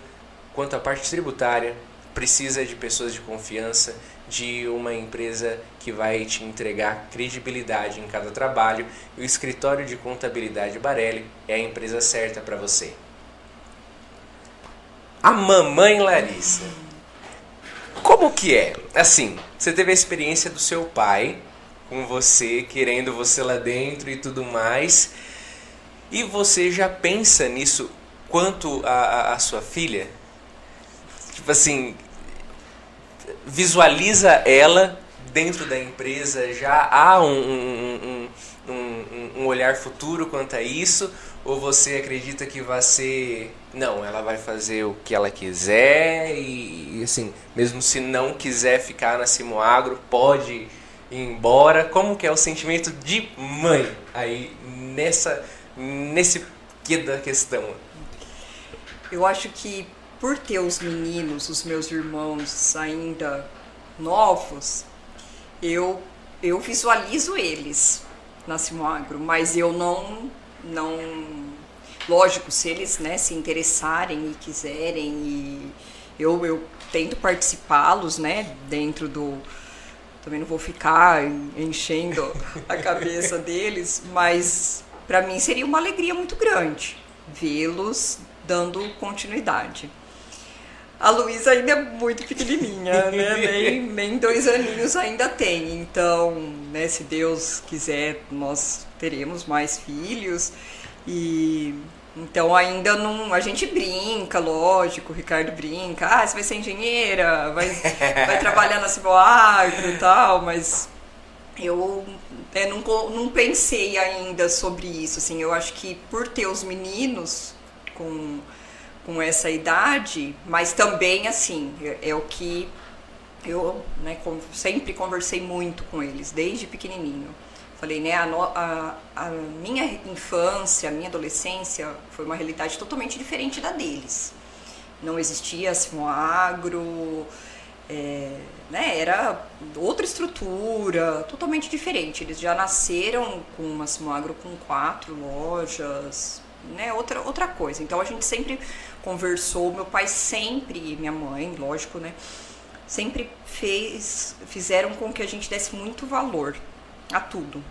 quanto à parte tributária, precisa de pessoas de confiança, de uma empresa que vai te entregar credibilidade em cada trabalho e o escritório de contabilidade Barelli é a empresa certa para você. A mamãe Larissa. Como que é? Assim, você teve a experiência do seu pai com você, querendo você lá dentro e tudo mais. E você já pensa nisso quanto a, a, a sua filha? Tipo assim, visualiza ela dentro da empresa, já há um, um, um olhar futuro quanto a isso? Ou você acredita que vai ser. Não, ela vai fazer o que ela quiser e, assim, mesmo se não quiser ficar na Simoagro, pode ir embora. Como que é o sentimento de mãe aí nessa, nesse que da questão? Eu acho que por ter os meninos, os meus irmãos ainda novos, eu, eu visualizo eles na Simoagro, mas eu não não lógico se eles né se interessarem e quiserem e eu, eu tento participá-los né dentro do também não vou ficar enchendo a cabeça deles mas para mim seria uma alegria muito grande vê-los dando continuidade a Luísa ainda é muito pequenininha, né? nem, nem dois aninhos ainda tem. Então, né, se Deus quiser, nós teremos mais filhos. E então ainda não. A gente brinca, lógico, o Ricardo brinca, ah, você vai ser engenheira, vai, vai trabalhar na Ciboagro e tal, mas eu é, não, não pensei ainda sobre isso. Assim, eu acho que por ter os meninos com com essa idade, mas também assim, é, é o que eu né, sempre conversei muito com eles, desde pequenininho. Falei, né, a, a, a, minha infância, a minha adolescência foi uma realidade totalmente diferente da deles. Não existia assim, um agro, é, né, era outra estrutura, totalmente diferente. Eles já nasceram com uma Simoagro com quatro lojas, né, outra, outra coisa. Então a gente sempre conversou, meu pai sempre, minha mãe, lógico, né, sempre fez, fizeram com que a gente desse muito valor a tudo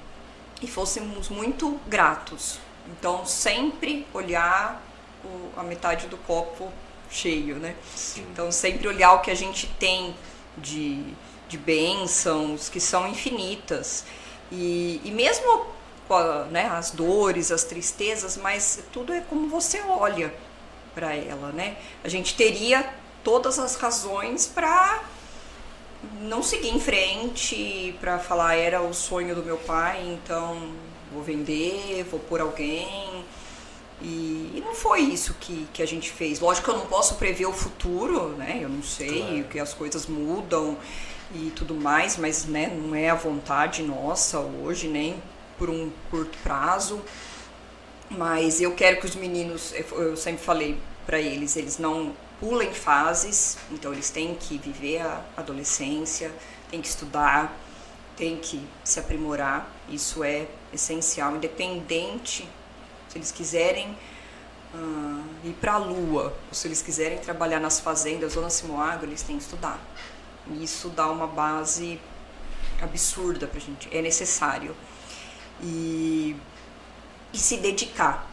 e fôssemos muito gratos. Então sempre olhar o, a metade do copo cheio, né? Sim. Então sempre olhar o que a gente tem de, de bênçãos que são infinitas. E, e mesmo né, as dores, as tristezas, mas tudo é como você olha para ela, né? A gente teria todas as razões para não seguir em frente, para falar era o sonho do meu pai, então vou vender, vou por alguém. E, não foi isso que, que a gente fez. Lógico que eu não posso prever o futuro, né? Eu não sei claro. que as coisas mudam e tudo mais, mas né, não é a vontade nossa hoje, nem por um curto prazo. Mas eu quero que os meninos, eu sempre falei para eles, eles não pulem fases, então eles têm que viver a adolescência, têm que estudar, têm que se aprimorar. Isso é essencial, independente se eles quiserem uh, ir para a lua, ou se eles quiserem trabalhar nas fazendas ou na Simoagro, eles têm que estudar. Isso dá uma base absurda para a gente, é necessário e, e se dedicar.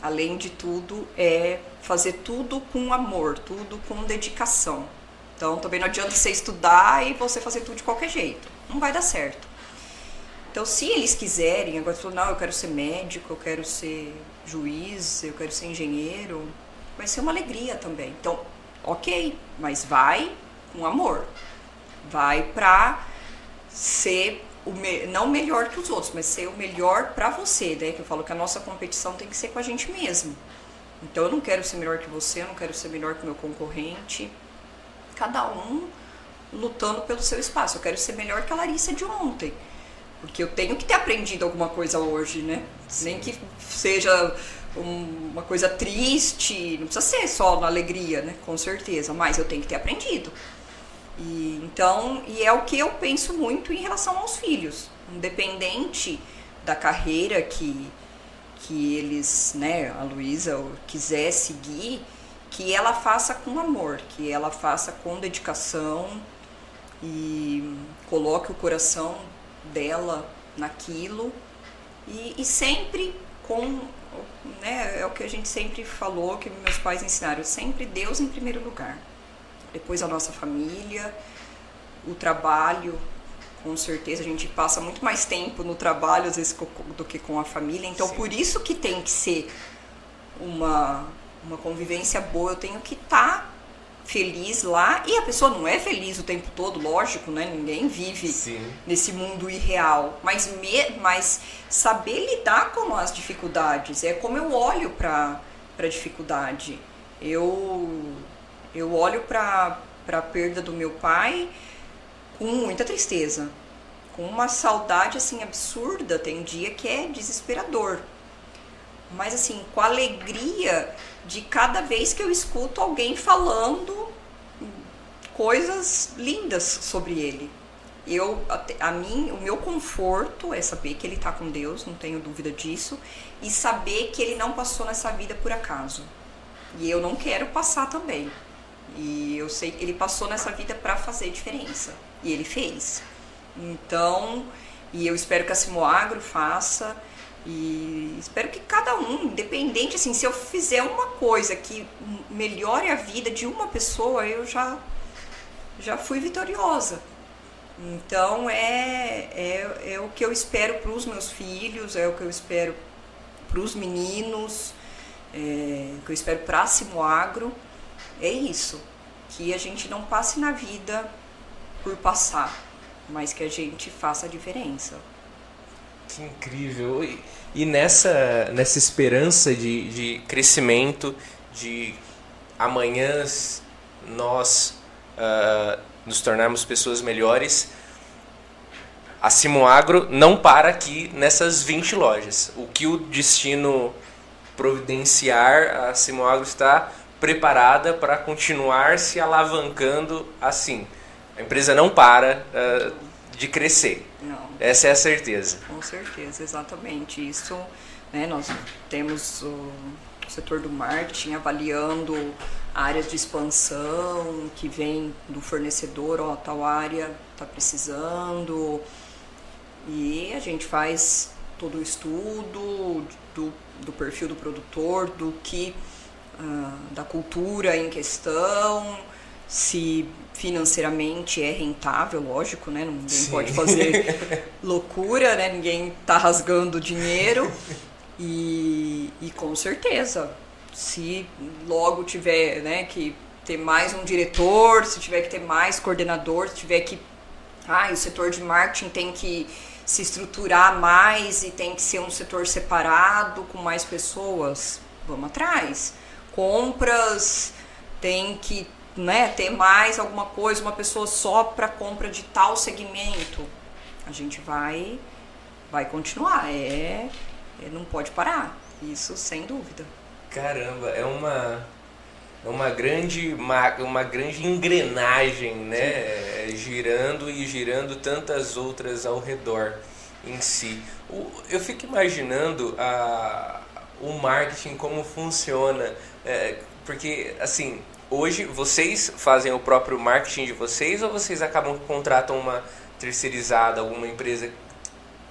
Além de tudo, é fazer tudo com amor, tudo com dedicação. Então também não adianta você estudar e você fazer tudo de qualquer jeito. Não vai dar certo. Então, se eles quiserem, agora falou, não, eu quero ser médico, eu quero ser juiz, eu quero ser engenheiro, vai ser uma alegria também. Então, ok, mas vai com amor. Vai pra ser o me, não melhor que os outros, mas ser o melhor para você, né? Que eu falo que a nossa competição tem que ser com a gente mesmo. Então eu não quero ser melhor que você, eu não quero ser melhor que o meu concorrente. Cada um lutando pelo seu espaço. Eu quero ser melhor que a Larissa de ontem. Porque eu tenho que ter aprendido alguma coisa hoje, né? Sim. Nem que seja um, uma coisa triste, não precisa ser só na alegria, né? Com certeza, mas eu tenho que ter aprendido. E, então, e é o que eu penso muito em relação aos filhos, independente da carreira que, que eles, né, a Luísa quiser seguir, que ela faça com amor, que ela faça com dedicação e coloque o coração dela naquilo. E, e sempre com né, é o que a gente sempre falou, que meus pais ensinaram, sempre Deus em primeiro lugar depois a nossa família, o trabalho, com certeza a gente passa muito mais tempo no trabalho às vezes do que com a família, então Sim. por isso que tem que ser uma, uma convivência boa, eu tenho que estar tá feliz lá e a pessoa não é feliz o tempo todo, lógico, né? Ninguém vive Sim. nesse mundo irreal, mas me, mas saber lidar com as dificuldades é como eu olho para para dificuldade. Eu eu olho para a perda do meu pai com muita tristeza, com uma saudade assim absurda, tem dia que é desesperador. Mas assim, com a alegria de cada vez que eu escuto alguém falando coisas lindas sobre ele. Eu, a mim, o meu conforto é saber que ele está com Deus, não tenho dúvida disso, e saber que ele não passou nessa vida por acaso. E eu não quero passar também. E eu sei que ele passou nessa vida para fazer diferença. E ele fez. Então, e eu espero que a Simoagro faça. E espero que cada um, independente, assim, se eu fizer uma coisa que melhore a vida de uma pessoa, eu já, já fui vitoriosa. Então é, é, é o que eu espero para os meus filhos, é o que eu espero para os meninos, é, o que eu espero para a Simoagro. É isso. Que a gente não passe na vida por passar, mas que a gente faça a diferença. Que incrível! E, e nessa, nessa esperança de, de crescimento, de amanhãs nós uh, nos tornarmos pessoas melhores, a Simoagro não para aqui nessas 20 lojas. O que o destino providenciar, a Simoagro está preparada para continuar se alavancando assim. A empresa não para uh, de crescer. Não. Essa é a certeza. Com certeza, exatamente. Isso, né, nós temos o, setor do marketing avaliando áreas de expansão que vem do fornecedor, ó, tal área está precisando. E a gente faz todo o estudo do, do perfil do produtor, do que uh, da cultura em questão, se financeiramente é rentável, lógico, né? Ninguém Sim. pode fazer loucura, né? Ninguém tá rasgando dinheiro. E, e com certeza, se logo tiver né, que ter mais um diretor, se tiver que ter mais coordenador, se tiver que. Ah, o setor de marketing tem que se estruturar mais e tem que ser um setor separado com mais pessoas. Vamos atrás. Compras tem que né, ter mais alguma coisa, uma pessoa só para compra de tal segmento, a gente vai vai continuar. É, é, não pode parar. Isso sem dúvida. Caramba, é uma é uma grande uma, uma grande engrenagem, né, Sim. girando e girando tantas outras ao redor em si. O, eu fico imaginando a o marketing como funciona, é, porque assim hoje vocês fazem o próprio marketing de vocês ou vocês acabam contratam uma terceirizada, alguma empresa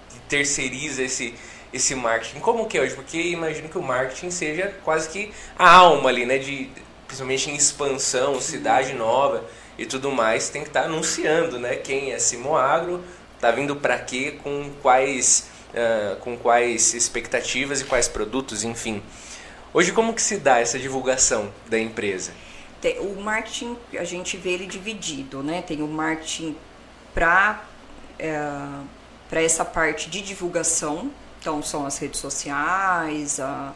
que terceiriza esse esse marketing? Como que é hoje? Porque imagino que o marketing seja quase que a alma ali, né? De, principalmente em expansão, cidade nova e tudo mais, tem que estar tá anunciando, né? Quem é Simoagro, tá vindo para quê, com quais, uh, com quais expectativas e quais produtos, enfim. Hoje como que se dá essa divulgação da empresa? o marketing, a gente vê ele dividido, né? Tem o marketing para é, para essa parte de divulgação, então são as redes sociais, a,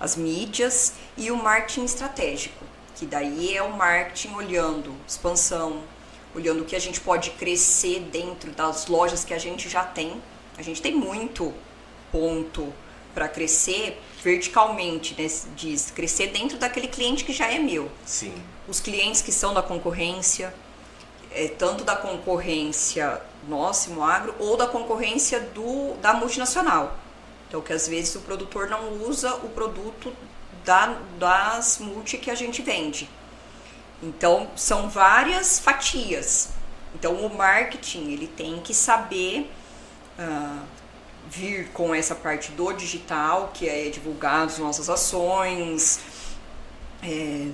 as mídias e o marketing estratégico, que daí é o marketing olhando expansão, olhando o que a gente pode crescer dentro das lojas que a gente já tem. A gente tem muito ponto para crescer verticalmente, né? diz crescer dentro daquele cliente que já é meu. Sim. Os clientes que são da concorrência, é, tanto da concorrência nossa, Agro, ou da concorrência do, da multinacional. Então, que às vezes o produtor não usa o produto da, das multi que a gente vende. Então, são várias fatias. Então, o marketing ele tem que saber uh, vir com essa parte do digital, que é divulgar as nossas ações, é,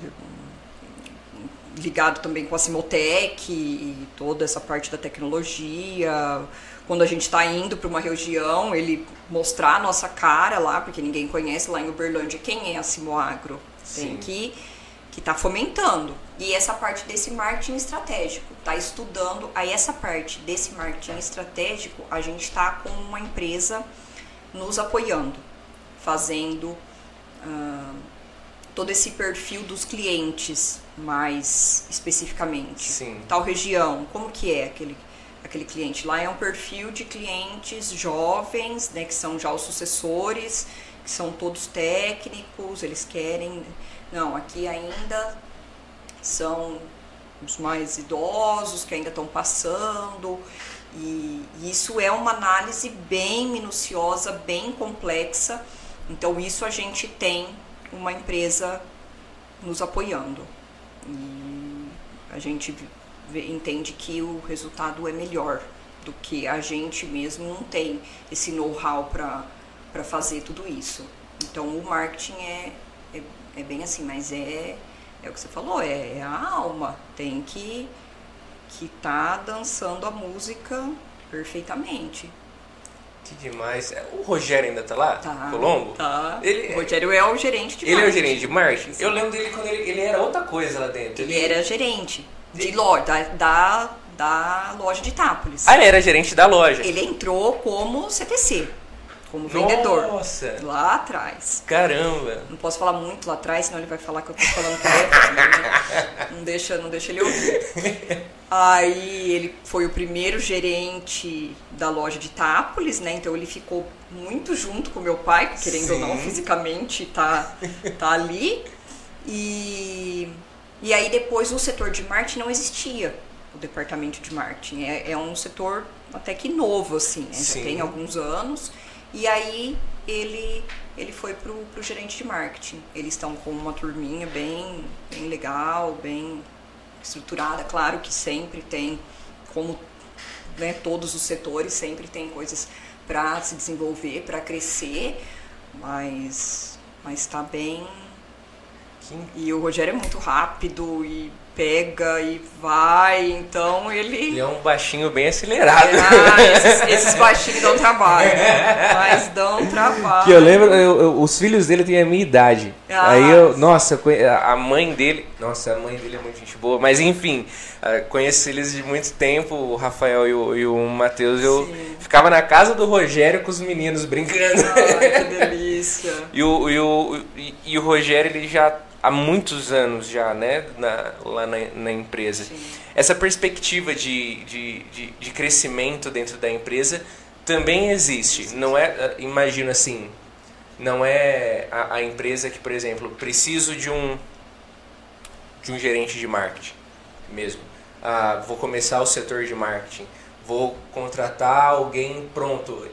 ligado também com a Simotec e toda essa parte da tecnologia. Quando a gente está indo para uma região, ele mostrar a nossa cara lá, porque ninguém conhece lá em Uberlândia quem é a Simoagro. Tem que que está fomentando. E essa parte desse marketing estratégico, está estudando. Aí essa parte desse marketing estratégico, a gente está com uma empresa nos apoiando, fazendo uh, todo esse perfil dos clientes mais especificamente. Sim. Tal região, como que é aquele aquele cliente? Lá é um perfil de clientes jovens, né, que são já os sucessores, que são todos técnicos, eles querem não, aqui ainda são os mais idosos que ainda estão passando. E isso é uma análise bem minuciosa, bem complexa. Então, isso a gente tem uma empresa nos apoiando. E a gente entende que o resultado é melhor do que a gente mesmo não tem esse know-how para fazer tudo isso. Então, o marketing é, é é bem assim, mas é, é o que você falou, é, é a alma. Tem que que tá dançando a música perfeitamente. Que demais. É, o Rogério ainda tá lá? Tá. Colombo? Tá. Ele, o Rogério é o gerente de ele marketing. Ele é o gerente de marketing? Sim. Eu lembro dele quando ele, ele era outra coisa lá dentro. Ele, ele... era gerente de loja, da, da, da loja de Itápolis. Ah, ele era gerente da loja. Ele entrou como CTC como vendedor. Nossa! Lá atrás. Caramba! Não posso falar muito lá atrás, senão ele vai falar que eu tô falando tarefa. Né? não, deixa, não deixa ele ouvir. Aí ele foi o primeiro gerente da loja de Tápolis, né? Então ele ficou muito junto com meu pai, querendo Sim. ou não, fisicamente tá, tá ali. E, e aí depois o setor de marketing não existia, o departamento de marketing. É, é um setor até que novo, assim, né? Já tem alguns anos. E aí ele ele foi pro, pro gerente de marketing. Eles estão com uma turminha bem, bem legal, bem estruturada. Claro que sempre tem, como né, todos os setores, sempre tem coisas para se desenvolver, para crescer, mas mas está bem. E o Rogério é muito rápido e pega e vai, então ele. Ele é um baixinho bem acelerado. Ah, esses, esses baixinhos dão trabalho, né? mas dão trabalho. Que eu lembro, eu, eu, os filhos dele têm a minha idade. Ah, Aí eu, nossa, a mãe dele. Nossa, a mãe dele é muito gente boa, mas enfim, ah, conheço eles de muito tempo, o Rafael e o, e o Matheus. Eu Sim. ficava na casa do Rogério com os meninos brincando. Ai, que delícia. e, o, e, o, e, e o Rogério, ele já há muitos anos já, né, na, lá na, na empresa. Sim. Essa perspectiva de, de, de, de, crescimento dentro da empresa também existe. Não é, ah, imagino assim, não é a, a, empresa que, por exemplo, preciso de um de um gerente de marketing mesmo. Ah, vou começar o setor de marketing, vou contratar alguém pronto.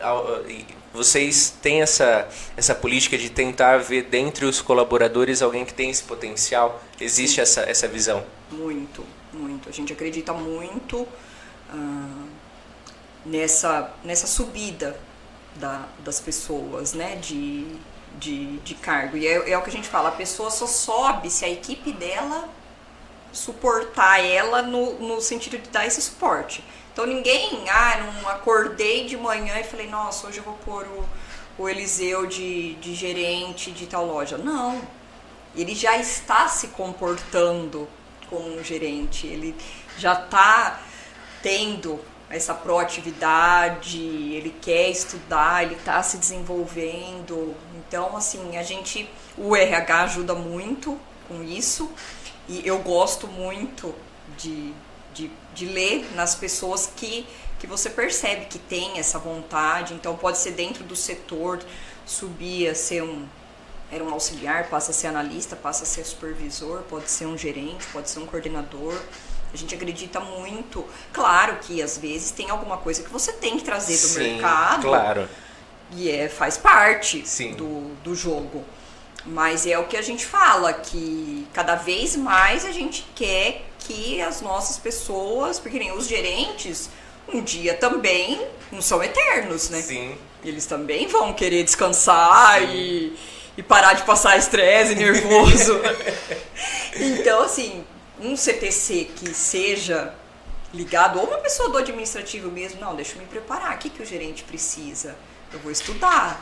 Vocês têm essa, essa política de tentar ver dentre os colaboradores alguém que tem esse potencial? Existe essa, essa visão? Muito, muito. A gente acredita muito ah, nessa, nessa subida da, das pessoas, né? De, de, de cargo. E é, é o que a gente fala, a pessoa só sobe se a equipe dela suportar ela no, no sentido de dar esse suporte. Então ninguém, ah, não acordei de manhã e falei, nossa, hoje eu vou pôr o, o Eliseu de, de gerente de tal loja. Não. Ele já está se comportando como um gerente, ele já está tendo essa proatividade, ele quer estudar, ele está se desenvolvendo. Então, assim, a gente, o RH ajuda muito com isso e eu gosto muito de, de, ler nas pessoas que, que você percebe que tem essa vontade. Então, pode ser dentro do setor, subir a ser um, era um auxiliar, passa a ser analista, passa a ser supervisor, pode ser um gerente, pode ser um coordenador. A gente acredita muito. Claro que às vezes tem alguma coisa que você tem que trazer do Sim, mercado. Claro. E é, faz parte do, do jogo. Mas é o que a gente fala, que cada vez mais a gente quer que as nossas pessoas, porque nem os gerentes, um dia também não são eternos, né? Sim. Eles também vão querer descansar e, e parar de passar estresse nervoso. então, assim, um CTC que seja ligado, ou uma pessoa do administrativo mesmo, não, deixa eu me preparar, o que, que o gerente precisa? Eu vou estudar.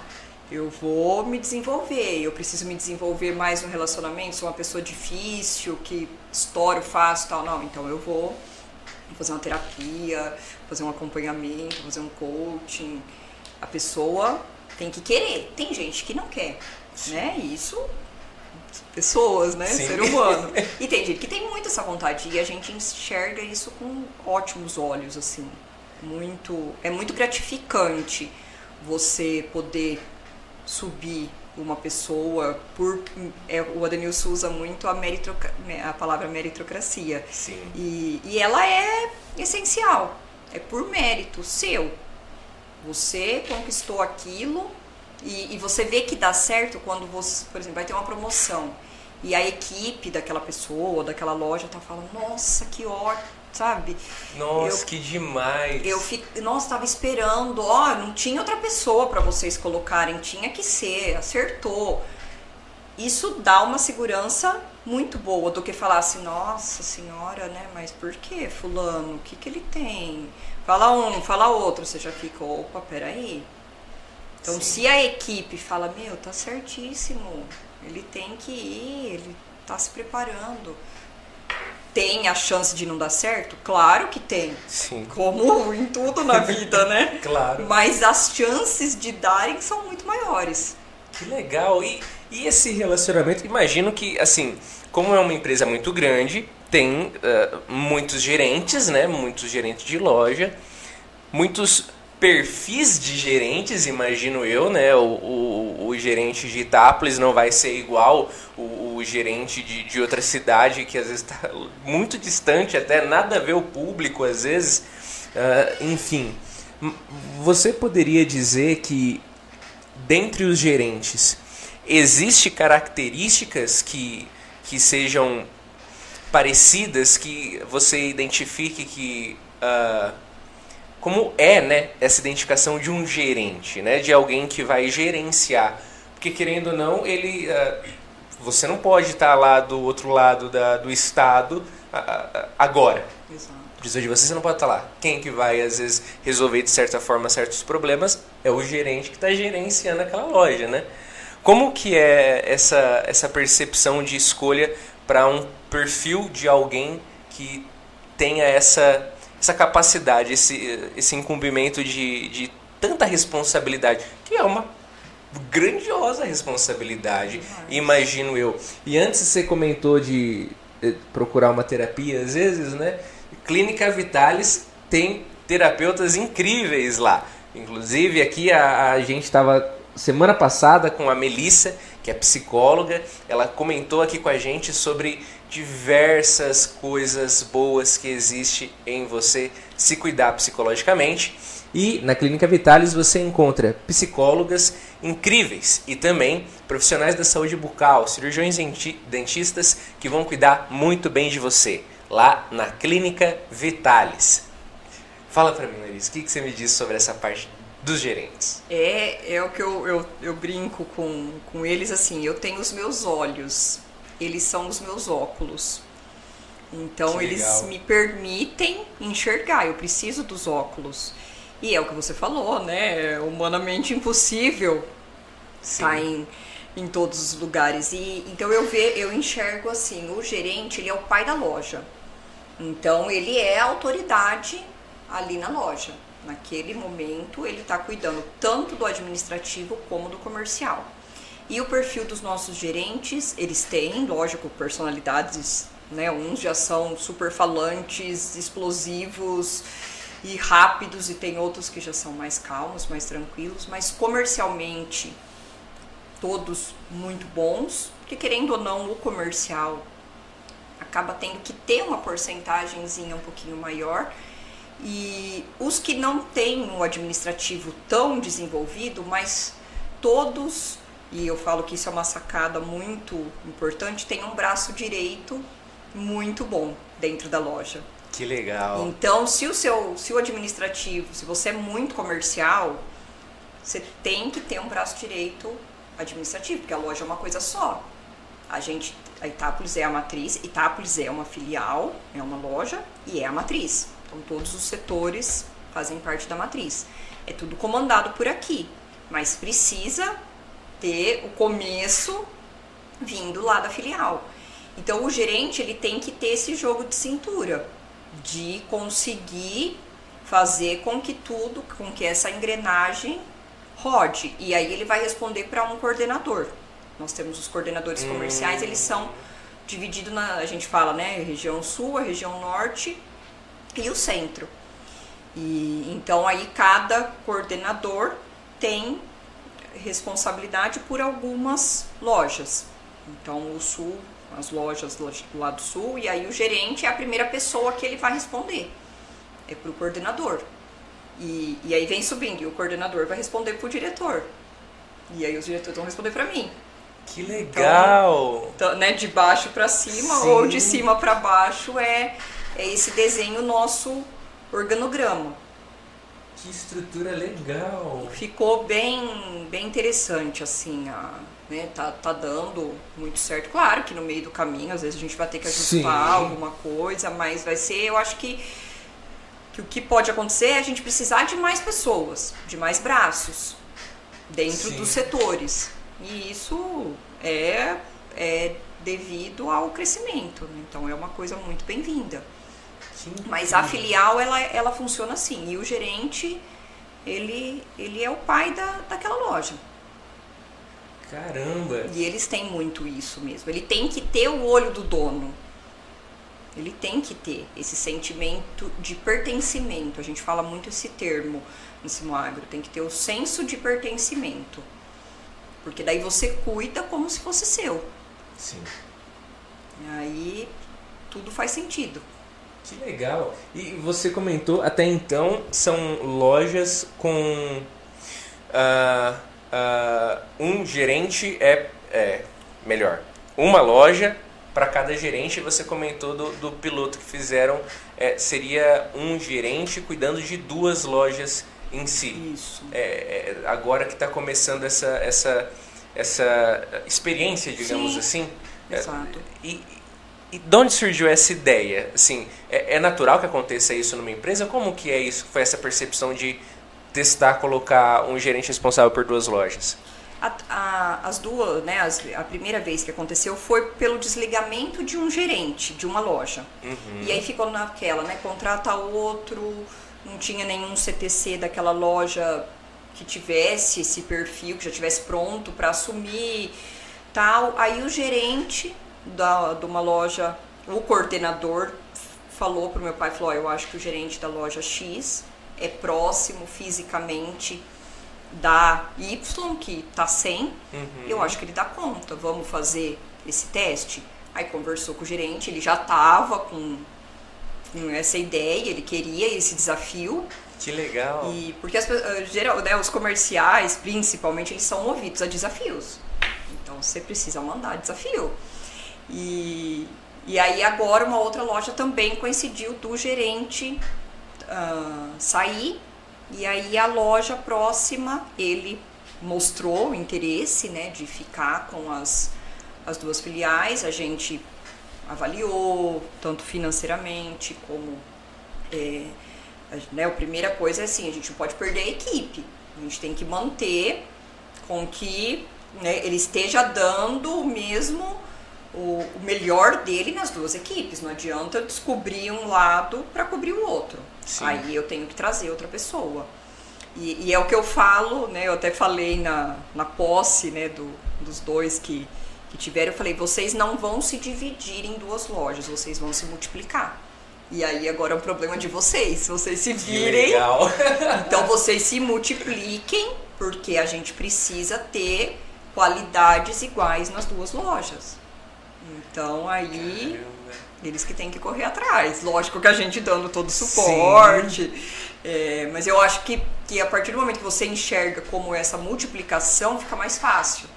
Eu vou me desenvolver, eu preciso me desenvolver mais no relacionamento, sou uma pessoa difícil, que estouro fácil tal, não, então eu vou fazer uma terapia, fazer um acompanhamento, fazer um coaching. A pessoa tem que querer. Tem gente que não quer, né? Isso pessoas, né? Sim. Ser humano. E tem gente que tem muito essa vontade e a gente enxerga isso com ótimos olhos, assim. Muito, é muito gratificante você poder subir uma pessoa por é, o Adenilson usa muito a, a palavra meritocracia Sim. E, e ela é essencial é por mérito seu você conquistou aquilo e, e, você vê que dá certo quando você por exemplo vai ter uma promoção e a equipe daquela pessoa daquela loja tá falando nossa que ótimo sabe? Nossa, eu, que demais! Eu fico, nossa, tava esperando, ó, não tinha outra pessoa para vocês colocarem, tinha que ser, acertou. Isso dá uma segurança muito boa do que falar assim, nossa senhora, né? Mas por que fulano? O que que ele tem? Fala um, fala outro, você já fica, opa, peraí. Então, Sim. se a equipe fala, meu, tá certíssimo, ele tem que ir, ele tá se preparando tem a chance de não dar certo? Claro que tem. Sim. Como em tudo na vida, né? claro. Mas as chances de darem são muito maiores. Que legal. E, e esse relacionamento, imagino que, assim, como é uma empresa muito grande, tem uh, muitos gerentes, né? Muitos gerentes de loja, muitos perfis de gerentes, imagino eu, né? O, o, o gerente de Itápolis não vai ser igual o, o gerente de, de outra cidade que às vezes está muito distante, até nada a ver o público, às vezes. Uh, enfim, você poderia dizer que dentre os gerentes existe características que, que sejam parecidas, que você identifique que uh, como é, né, essa identificação de um gerente, né, de alguém que vai gerenciar, porque querendo ou não, ele, uh, você não pode estar lá do outro lado da, do estado uh, agora. Exato. de você, você não pode estar lá. Quem que vai, às vezes, resolver de certa forma certos problemas é o gerente que está gerenciando aquela loja, né? Como que é essa, essa percepção de escolha para um perfil de alguém que tenha essa essa capacidade, esse, esse incumbimento de, de tanta responsabilidade, que é uma grandiosa responsabilidade, imagino eu. E antes você comentou de eh, procurar uma terapia, às vezes, né? Clínica Vitalis tem terapeutas incríveis lá. Inclusive, aqui a, a gente estava semana passada com a Melissa, que é psicóloga, ela comentou aqui com a gente sobre diversas coisas boas que existe em você se cuidar psicologicamente. E na Clínica Vitalis você encontra psicólogas incríveis e também profissionais da saúde bucal, cirurgiões dentistas que vão cuidar muito bem de você lá na Clínica Vitalis. Fala para mim, Larissa, o que, que você me diz sobre essa parte dos gerentes? É, é o que eu, eu, eu brinco com, com eles assim, eu tenho os meus olhos eles são os meus óculos. Então eles me permitem enxergar, eu preciso dos óculos. E é o que você falou, né? É humanamente impossível estar tá em, em todos os lugares. E então eu ve, eu enxergo assim, o gerente, ele é o pai da loja. Então ele é a autoridade ali na loja. Naquele momento ele está cuidando tanto do administrativo como do comercial. E o perfil dos nossos gerentes, eles têm, lógico, personalidades, né? Uns já são super falantes, explosivos e rápidos, e tem outros que já são mais calmos, mais tranquilos, mas comercialmente todos muito bons, porque querendo ou não, o comercial acaba tendo que ter uma porcentagemzinha um pouquinho maior. E os que não têm um administrativo tão desenvolvido, mas todos e eu falo que isso é uma sacada muito importante, tem um braço direito muito bom dentro da loja. Que legal. Então, se o seu, se o administrativo, se você é muito comercial, você tem que ter um braço direito administrativo, porque a loja é uma coisa só. A gente, a Itápolis é a matriz, Itápolis é uma filial, é uma loja e é a matriz. Então, todos os setores fazem parte da matriz. É tudo comandado por aqui, mas precisa ter o começo vindo lá da filial. Então o gerente ele tem que ter esse jogo de cintura, de conseguir fazer com que tudo, com que essa engrenagem rode. E aí ele vai responder para um coordenador. Nós temos os coordenadores hum. comerciais, eles são divididos na, a gente fala, né, região sul, a região norte e o centro. E então aí cada coordenador tem responsabilidade por algumas lojas. Então o sul, as lojas do lado sul, e aí o gerente é a primeira pessoa que ele vai responder. É para o coordenador. E, e aí vem subindo, e o coordenador vai responder para o diretor. E aí os diretores vão responder para mim. Que legal! Então, então né, de baixo para cima Sim. ou de cima para baixo é, é esse desenho nosso organograma. Que estrutura legal! Ficou bem, bem interessante, assim, a, né, tá, tá dando muito certo. Claro que no meio do caminho, às vezes a gente vai ter que ajustar Sim. alguma coisa, mas vai ser, eu acho que, que o que pode acontecer é a gente precisar de mais pessoas, de mais braços dentro Sim. dos setores. E isso é, é devido ao crescimento. Né? Então é uma coisa muito bem-vinda. Mas a filial ela, ela funciona assim. E o gerente ele, ele é o pai da, daquela loja. Caramba! E eles têm muito isso mesmo. Ele tem que ter o olho do dono. Ele tem que ter esse sentimento de pertencimento. A gente fala muito esse termo no Simagro. Tem que ter o senso de pertencimento. Porque daí você cuida como se fosse seu. Sim. E aí tudo faz sentido. Que legal. E você comentou, até então, são lojas com. Uh, uh, um gerente é, é. Melhor. Uma loja para cada gerente. Você comentou do, do piloto que fizeram. É, seria um gerente cuidando de duas lojas em si. Isso. É, é, agora que está começando essa, essa, essa experiência, digamos Sim, assim. É, exato. E, e de onde surgiu essa ideia? Assim, é, é, natural que aconteça isso numa empresa? Como que é isso? Foi essa percepção de testar colocar um gerente responsável por duas lojas? A, a, as duas, né, as, a primeira vez que aconteceu foi pelo desligamento de um gerente de uma loja. Uhum. E aí ficou naquela, né, contrata outro, não tinha nenhum CTC daquela loja que tivesse esse perfil, que já tivesse pronto para assumir, tal. Aí o gerente da, de uma loja, o coordenador falou para o meu pai, falou, oh, eu acho que o gerente da loja X é próximo fisicamente da Y, que está sem, uhum. eu acho que ele dá conta, vamos fazer esse teste. Aí conversou com o gerente, ele já estava com essa ideia, ele queria esse desafio. Que legal. E porque as, eh, geral, né, os comerciais, principalmente, eles são movidos a desafios. Então você precisa mandar desafio. E, e aí agora uma outra loja também coincidiu do gerente uh, sair e aí a loja próxima ele mostrou o interesse né, de ficar com as, as duas filiais. A gente avaliou, tanto financeiramente como. É, a, né, a primeira coisa é assim: a gente não pode perder a equipe. A gente tem que manter com que né, ele esteja dando o mesmo. O, o melhor dele nas duas equipes. Não adianta eu descobrir um lado para cobrir o outro. Sim. Aí eu tenho que trazer outra pessoa. E, e, é o que eu falo, né? Eu até falei na, na posse né, do, dos dois que que tiveram, eu falei, vocês não vão se dividir em duas lojas, vocês vão se multiplicar. E aí agora é um problema de vocês, vocês se virem. então vocês se multipliquem, porque a gente precisa ter qualidades iguais nas duas lojas. Então aí Caramba. eles que têm que correr atrás. Lógico que a gente dando todo o suporte. É, mas eu acho que, que a partir do momento que você enxerga como essa multiplicação, fica mais fácil.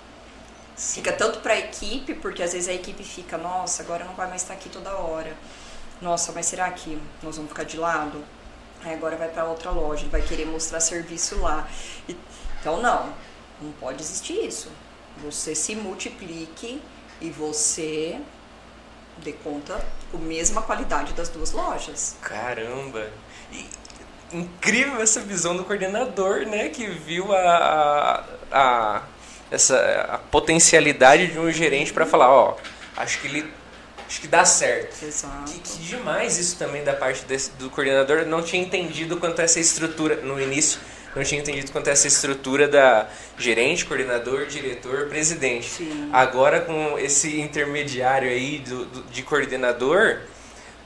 Fica tanto para a equipe, porque às vezes a equipe fica, nossa, agora não vai mais estar aqui toda hora. Nossa, mas será que nós vamos ficar de lado? Aí agora vai para outra loja, vai querer mostrar serviço lá. E, então não, não pode existir isso. Você se multiplique e você dê conta com a mesma qualidade das duas lojas. Caramba! E, incrível essa visão do coordenador, né? Que viu a, a, a essa a potencialidade de um gerente para falar, ó, acho que ele acho que dá certo. Exato. Que, que demais isso também da parte desse, do coordenador. Não tinha entendido quanto essa estrutura no início. Não tinha entendido quanto essa estrutura da gerente, coordenador, diretor, presidente. Sim. Agora com esse intermediário aí do, do de coordenador,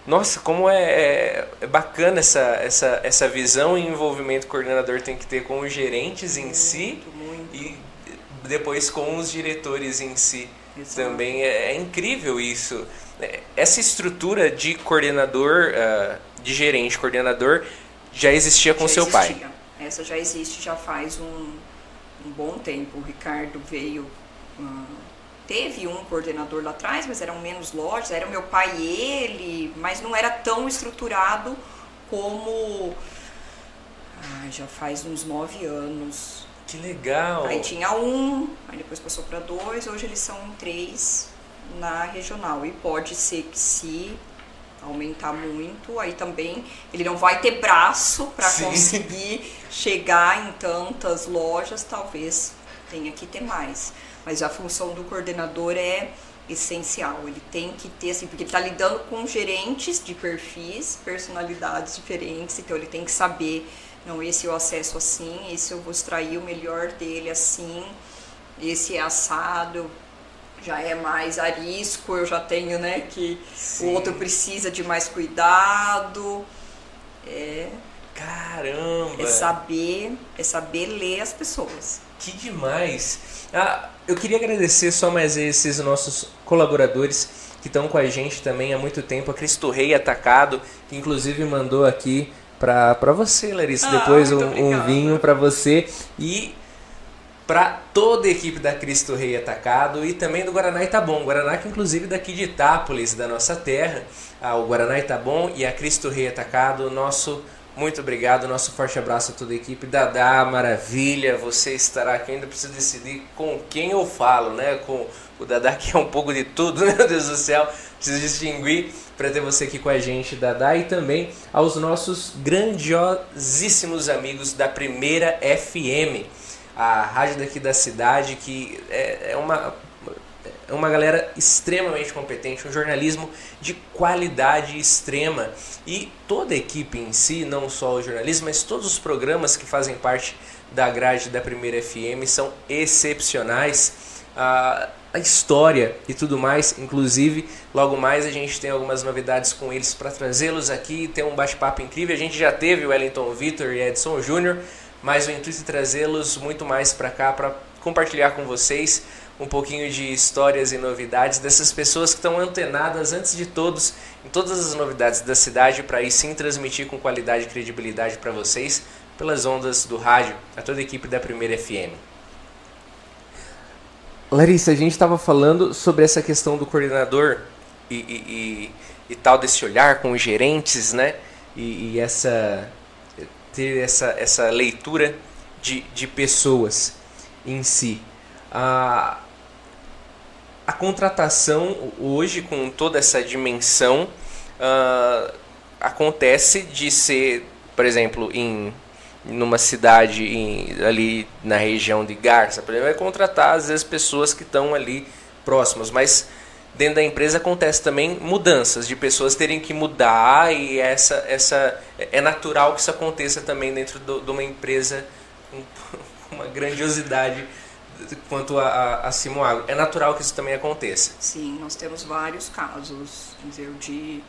nossa, como é, é, é, bacana essa, essa, essa visão e envolvimento que o coordenador tem que ter com os gerentes em muito, si muito. e depois com os diretores em si. Exato. Também é, é, incrível isso. É, essa estrutura de coordenador, uh, de gerente, coordenador, já existia com já seu existia. pai. Essa já existe já faz um, um bom tempo. O Ricardo veio. Uh, teve um coordenador lá atrás, mas eram menos lojas. Era o meu pai e ele, mas não era tão estruturado como. Ah, já faz uns nove anos. Que legal! Aí tinha um, aí depois passou para dois, hoje eles são três na regional. E pode ser que se aumentar muito, aí também ele não vai ter braço para conseguir chegar em tantas lojas, talvez tenha que ter mais. Mas a função do coordenador é essencial. Ele tem que ter, assim, porque ele está lidando com gerentes de perfis, personalidades diferentes, então ele tem que saber, não, esse eu acesso assim, esse eu vou extrair o melhor dele assim, esse é assado, já é mais arisco, eu já tenho, né, que Sim. o outro precisa de mais cuidado. É. Caramba! É saber, é saber ler as pessoas. Que demais! Ah, eu queria agradecer só mais esses nossos colaboradores que estão com a gente também há muito tempo. A Cristo Rei Atacado, que inclusive mandou aqui para você, Larissa, ah, depois um, um, vinho para você. E para toda a equipe da Cristo Rei Atacado e também do Guaraná Itabom. Guaraná que inclusive daqui de Itápolis, da nossa terra, ah, o Guaraná Itabom e a Cristo Rei Atacado, nosso muito obrigado, nosso forte abraço a toda a equipe. Dadá, maravilha, você estará aqui. ainda preciso decidir com quem eu falo, né? Com o Dadá, que é um pouco de tudo, meu Deus do céu. Preciso distinguir para ter você aqui com a gente, Dadá, e também aos nossos grandiosíssimos amigos da Primeira FM a rádio daqui da cidade, que é, é uma, é uma galera extremamente competente, um jornalismo de qualidade extrema. E toda a equipe em si, não só o jornalismo, mas todos os programas que fazem parte da grade da Primeira FM são excepcionais. A, a história e tudo mais, inclusive, logo mais a gente tem algumas novidades com eles para trazê-los aqui, ter um bate-papo incrível. A gente já teve o Wellington Vitor e Edson Júnior mas o intuito é trazê-los muito mais para cá para compartilhar com vocês um pouquinho de histórias e novidades dessas pessoas que estão antenadas antes de todos em todas as novidades da cidade para aí sim transmitir com qualidade e credibilidade para vocês pelas ondas do rádio, a toda a equipe da Primeira FM. Larissa, a gente estava falando sobre essa questão do coordenador e, e, e, e, tal desse olhar com os gerentes, né? E, essa ter essa, essa leitura de, de pessoas em si. A, a contratação hoje, com toda essa dimensão, uh, acontece de ser, por exemplo, em numa cidade em, ali na região de Garça, por exemplo, vai contratar às vezes pessoas que estão ali próximas, mas dentro da empresa acontece também mudanças de pessoas terem que mudar e essa essa é natural que isso aconteça também dentro do, de uma empresa com uma grandiosidade quanto a, a, a. É natural que isso também aconteça. Sim, nós temos vários casos dizer, de,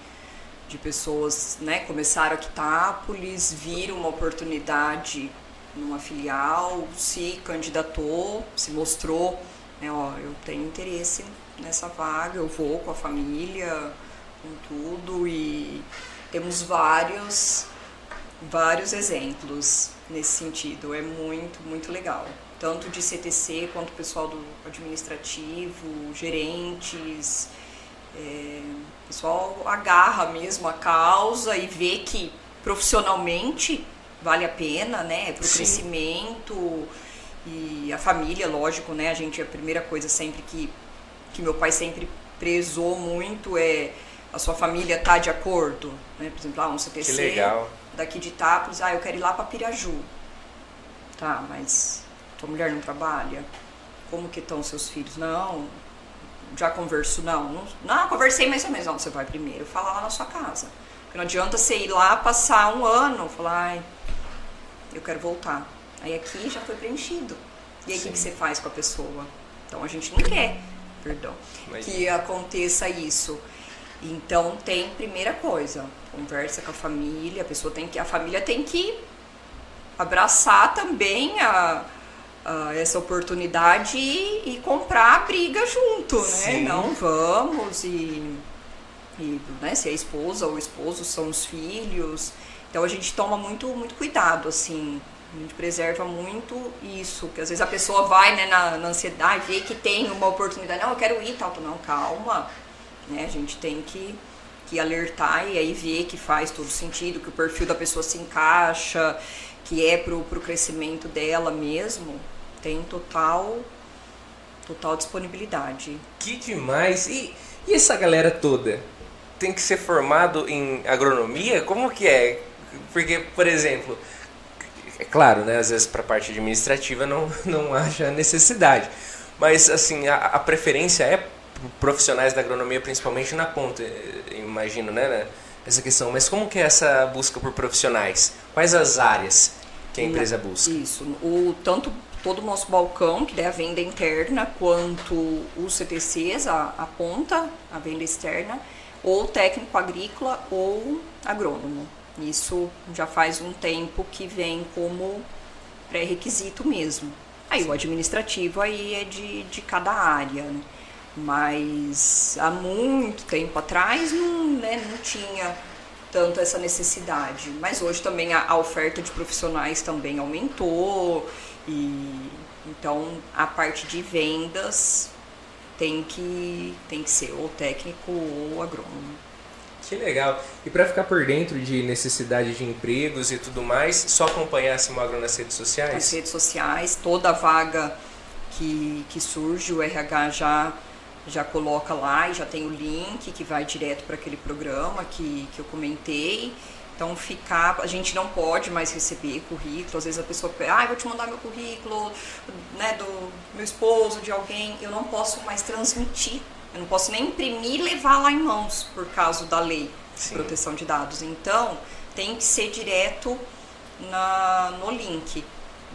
de pessoas né, começaram aqui Tápolis, viram uma oportunidade numa filial, se candidatou, se mostrou, né, ó, eu tenho interesse nessa vaga, eu vou com a família, com tudo e temos vários vários exemplos nesse sentido. É muito, muito legal. Tanto de CTC quanto pessoal do administrativo, gerentes, é, o pessoal agarra mesmo a causa e vê que profissionalmente vale a pena, né? Para o crescimento e a família, lógico, né? A gente, a primeira coisa sempre que que meu pai sempre prezou muito é a sua família tá de acordo, né? Por exemplo, ah, um CTC daqui de Itapos, ah, eu quero ir lá para Piraju. Tá, mas tua mulher não trabalha? como que estão seus filhos? Não, já converso, não, não, não, conversei mais ou menos. Não, você vai primeiro falar lá na sua casa. Porque não adianta você ir lá, passar um ano, falar, ai, eu quero voltar. Aí aqui já foi preenchido. E aí o que, que você faz com a pessoa? Então a gente não quer, perdão, Mas... que aconteça isso. Então tem primeira coisa, conversa com a família, a pessoa tem que, a família tem que abraçar também a, a essa oportunidade e, e, comprar a briga junto, né? Sim. Não vamos e, e né, se a esposa ou o esposo são os filhos. Então a gente toma muito, muito cuidado, assim, a gente preserva muito isso, que às vezes a pessoa vai né, na, na ansiedade, vê que tem uma oportunidade, não, eu quero ir tal, não, calma, né? A gente tem que, que alertar e aí ver que faz todo sentido, que o perfil da pessoa se encaixa, que é pro, pro crescimento dela mesmo, tem total total disponibilidade. Que demais! E, e essa galera toda tem que ser formado em agronomia? Como que é? Porque, por exemplo, é claro, né, às vezes para a parte administrativa não, não haja necessidade. Mas, assim, a, a preferência é profissionais da agronomia, principalmente na ponta, imagino, né, né, essa questão. Mas como que é essa busca por profissionais? Quais as áreas que a empresa busca? Isso, o, tanto todo o nosso balcão, que é a venda interna, quanto os CTCs, a, a ponta, a venda externa, ou técnico agrícola ou agrônomo. Isso já faz um tempo que vem como pré-requisito mesmo. Aí o administrativo aí é de, de cada área, né? Mas há muito tempo atrás não, né, não tinha tanto essa necessidade. Mas hoje também a, a oferta de profissionais também aumentou e então a parte de vendas tem que, tem que ser ou técnico ou agrônomo. Que legal. E para ficar por dentro de necessidade de empregos e tudo mais, só acompanhar a Simagro nas redes sociais? Nas redes sociais, toda vaga que, que surge, o RH já, já coloca lá e já tem o link que vai direto para aquele programa que, que eu comentei. Então ficar, a gente não pode mais receber currículo. Às vezes a pessoa ah, vou te mandar meu currículo, né, do meu esposo, de alguém. Eu não posso mais transmitir eu não posso nem imprimir e levar lá em mãos por causa da lei Sim. de proteção de dados. Então, tem que ser direto na, no link.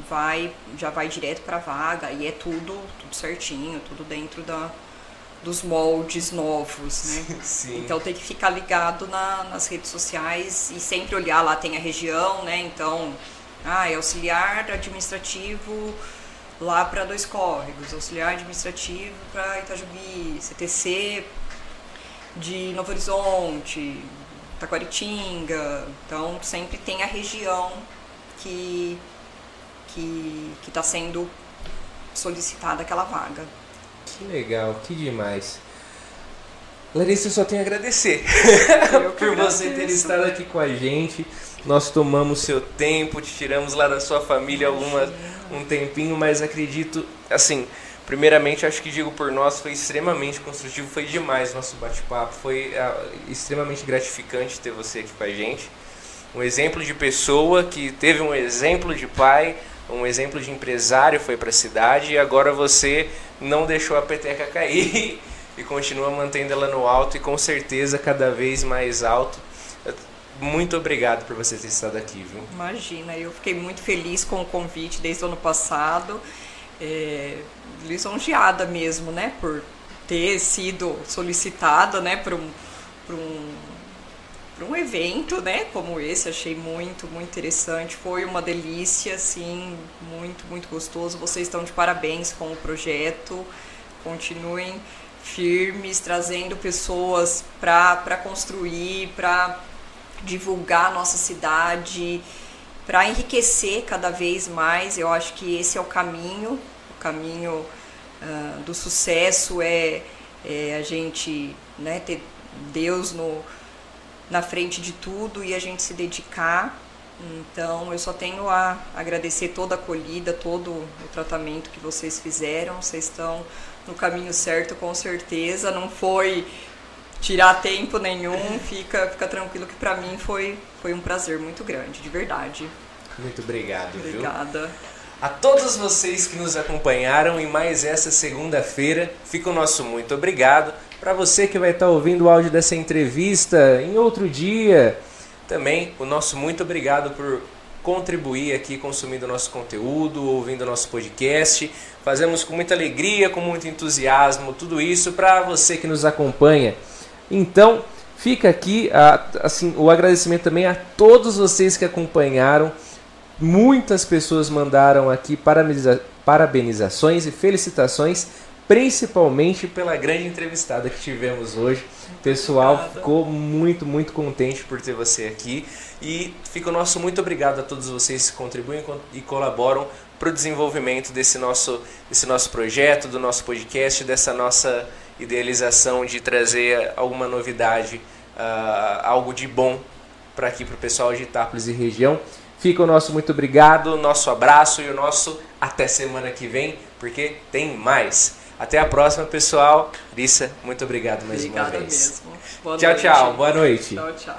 Vai, já vai direto para a vaga e é tudo, tudo certinho, tudo dentro da, dos moldes novos, né? Sim. Então tem que ficar ligado na, nas redes sociais e sempre olhar lá tem a região, né? Então, ah, é auxiliar administrativo lá para Dois Córregos, auxiliar administrativo para Itajubi, CTC de Novo Horizonte, Taquaritinga. Então sempre tem a região que que está sendo solicitada aquela vaga. Que legal, que demais. Larissa, eu só tenho a agradecer por você ter estado aqui com a gente. Nós tomamos seu tempo, te tiramos lá da sua família alguma, um tempinho, mas acredito, assim, primeiramente acho que digo por nós, foi extremamente construtivo, foi demais nosso bate-papo, foi uh, extremamente gratificante ter você aqui com a gente. Um exemplo de pessoa que teve um exemplo de pai, um exemplo de empresário, foi para a cidade e agora você não deixou a peteca cair e continua mantendo ela no alto e com certeza cada vez mais alto muito obrigado por você ter estado aqui, viu? Imagina, eu fiquei muito feliz com o convite desde o ano passado. É, lisonjeada mesmo, né? Por ter sido solicitada, né? Para um, um, um evento, né? Como esse, achei muito, muito interessante. Foi uma delícia, assim, muito, muito gostoso. Vocês estão de parabéns com o projeto. Continuem firmes, trazendo pessoas para construir, para divulgar a nossa cidade, para enriquecer cada vez mais. Eu acho que esse é o caminho, o caminho uh, do sucesso é, é, a gente né, ter Deus no, na frente de tudo e a gente se dedicar. Então eu só tenho a agradecer toda a acolhida, todo o tratamento que vocês fizeram. Vocês estão no caminho certo com certeza. Não foi tirar tempo nenhum, fica, fica tranquilo que para mim foi, foi um prazer muito grande, de verdade. Muito obrigado, Obrigada. Viu? A todos vocês que nos acompanharam em mais essa segunda-feira, fica o nosso muito obrigado. Para você que vai estar ouvindo o áudio dessa entrevista em outro dia, também o nosso muito obrigado por contribuir aqui consumindo nosso conteúdo, ouvindo nosso podcast. Fazemos com muita alegria, com muito entusiasmo, tudo isso para você que nos acompanha. Então, fica aqui assim o agradecimento também a todos vocês que acompanharam. Muitas pessoas mandaram aqui parabeniza parabenizações e felicitações, principalmente pela grande entrevistada que tivemos hoje. O pessoal Obrigada. ficou muito, muito contente por ter você aqui. E fica o nosso muito obrigado a todos vocês que contribuem e colaboram para o desenvolvimento desse nosso, desse nosso projeto, do nosso podcast, dessa nossa idealização de trazer alguma novidade, uh, algo de bom para aqui para o pessoal de Itápolis e região. Fica o nosso muito obrigado, nosso abraço e o nosso até semana que vem, porque tem mais. Até a próxima, pessoal. Lissa, muito obrigado mais Obrigada uma vez. Mesmo. Boa tchau, noite. tchau. Boa noite. Tchau, tchau.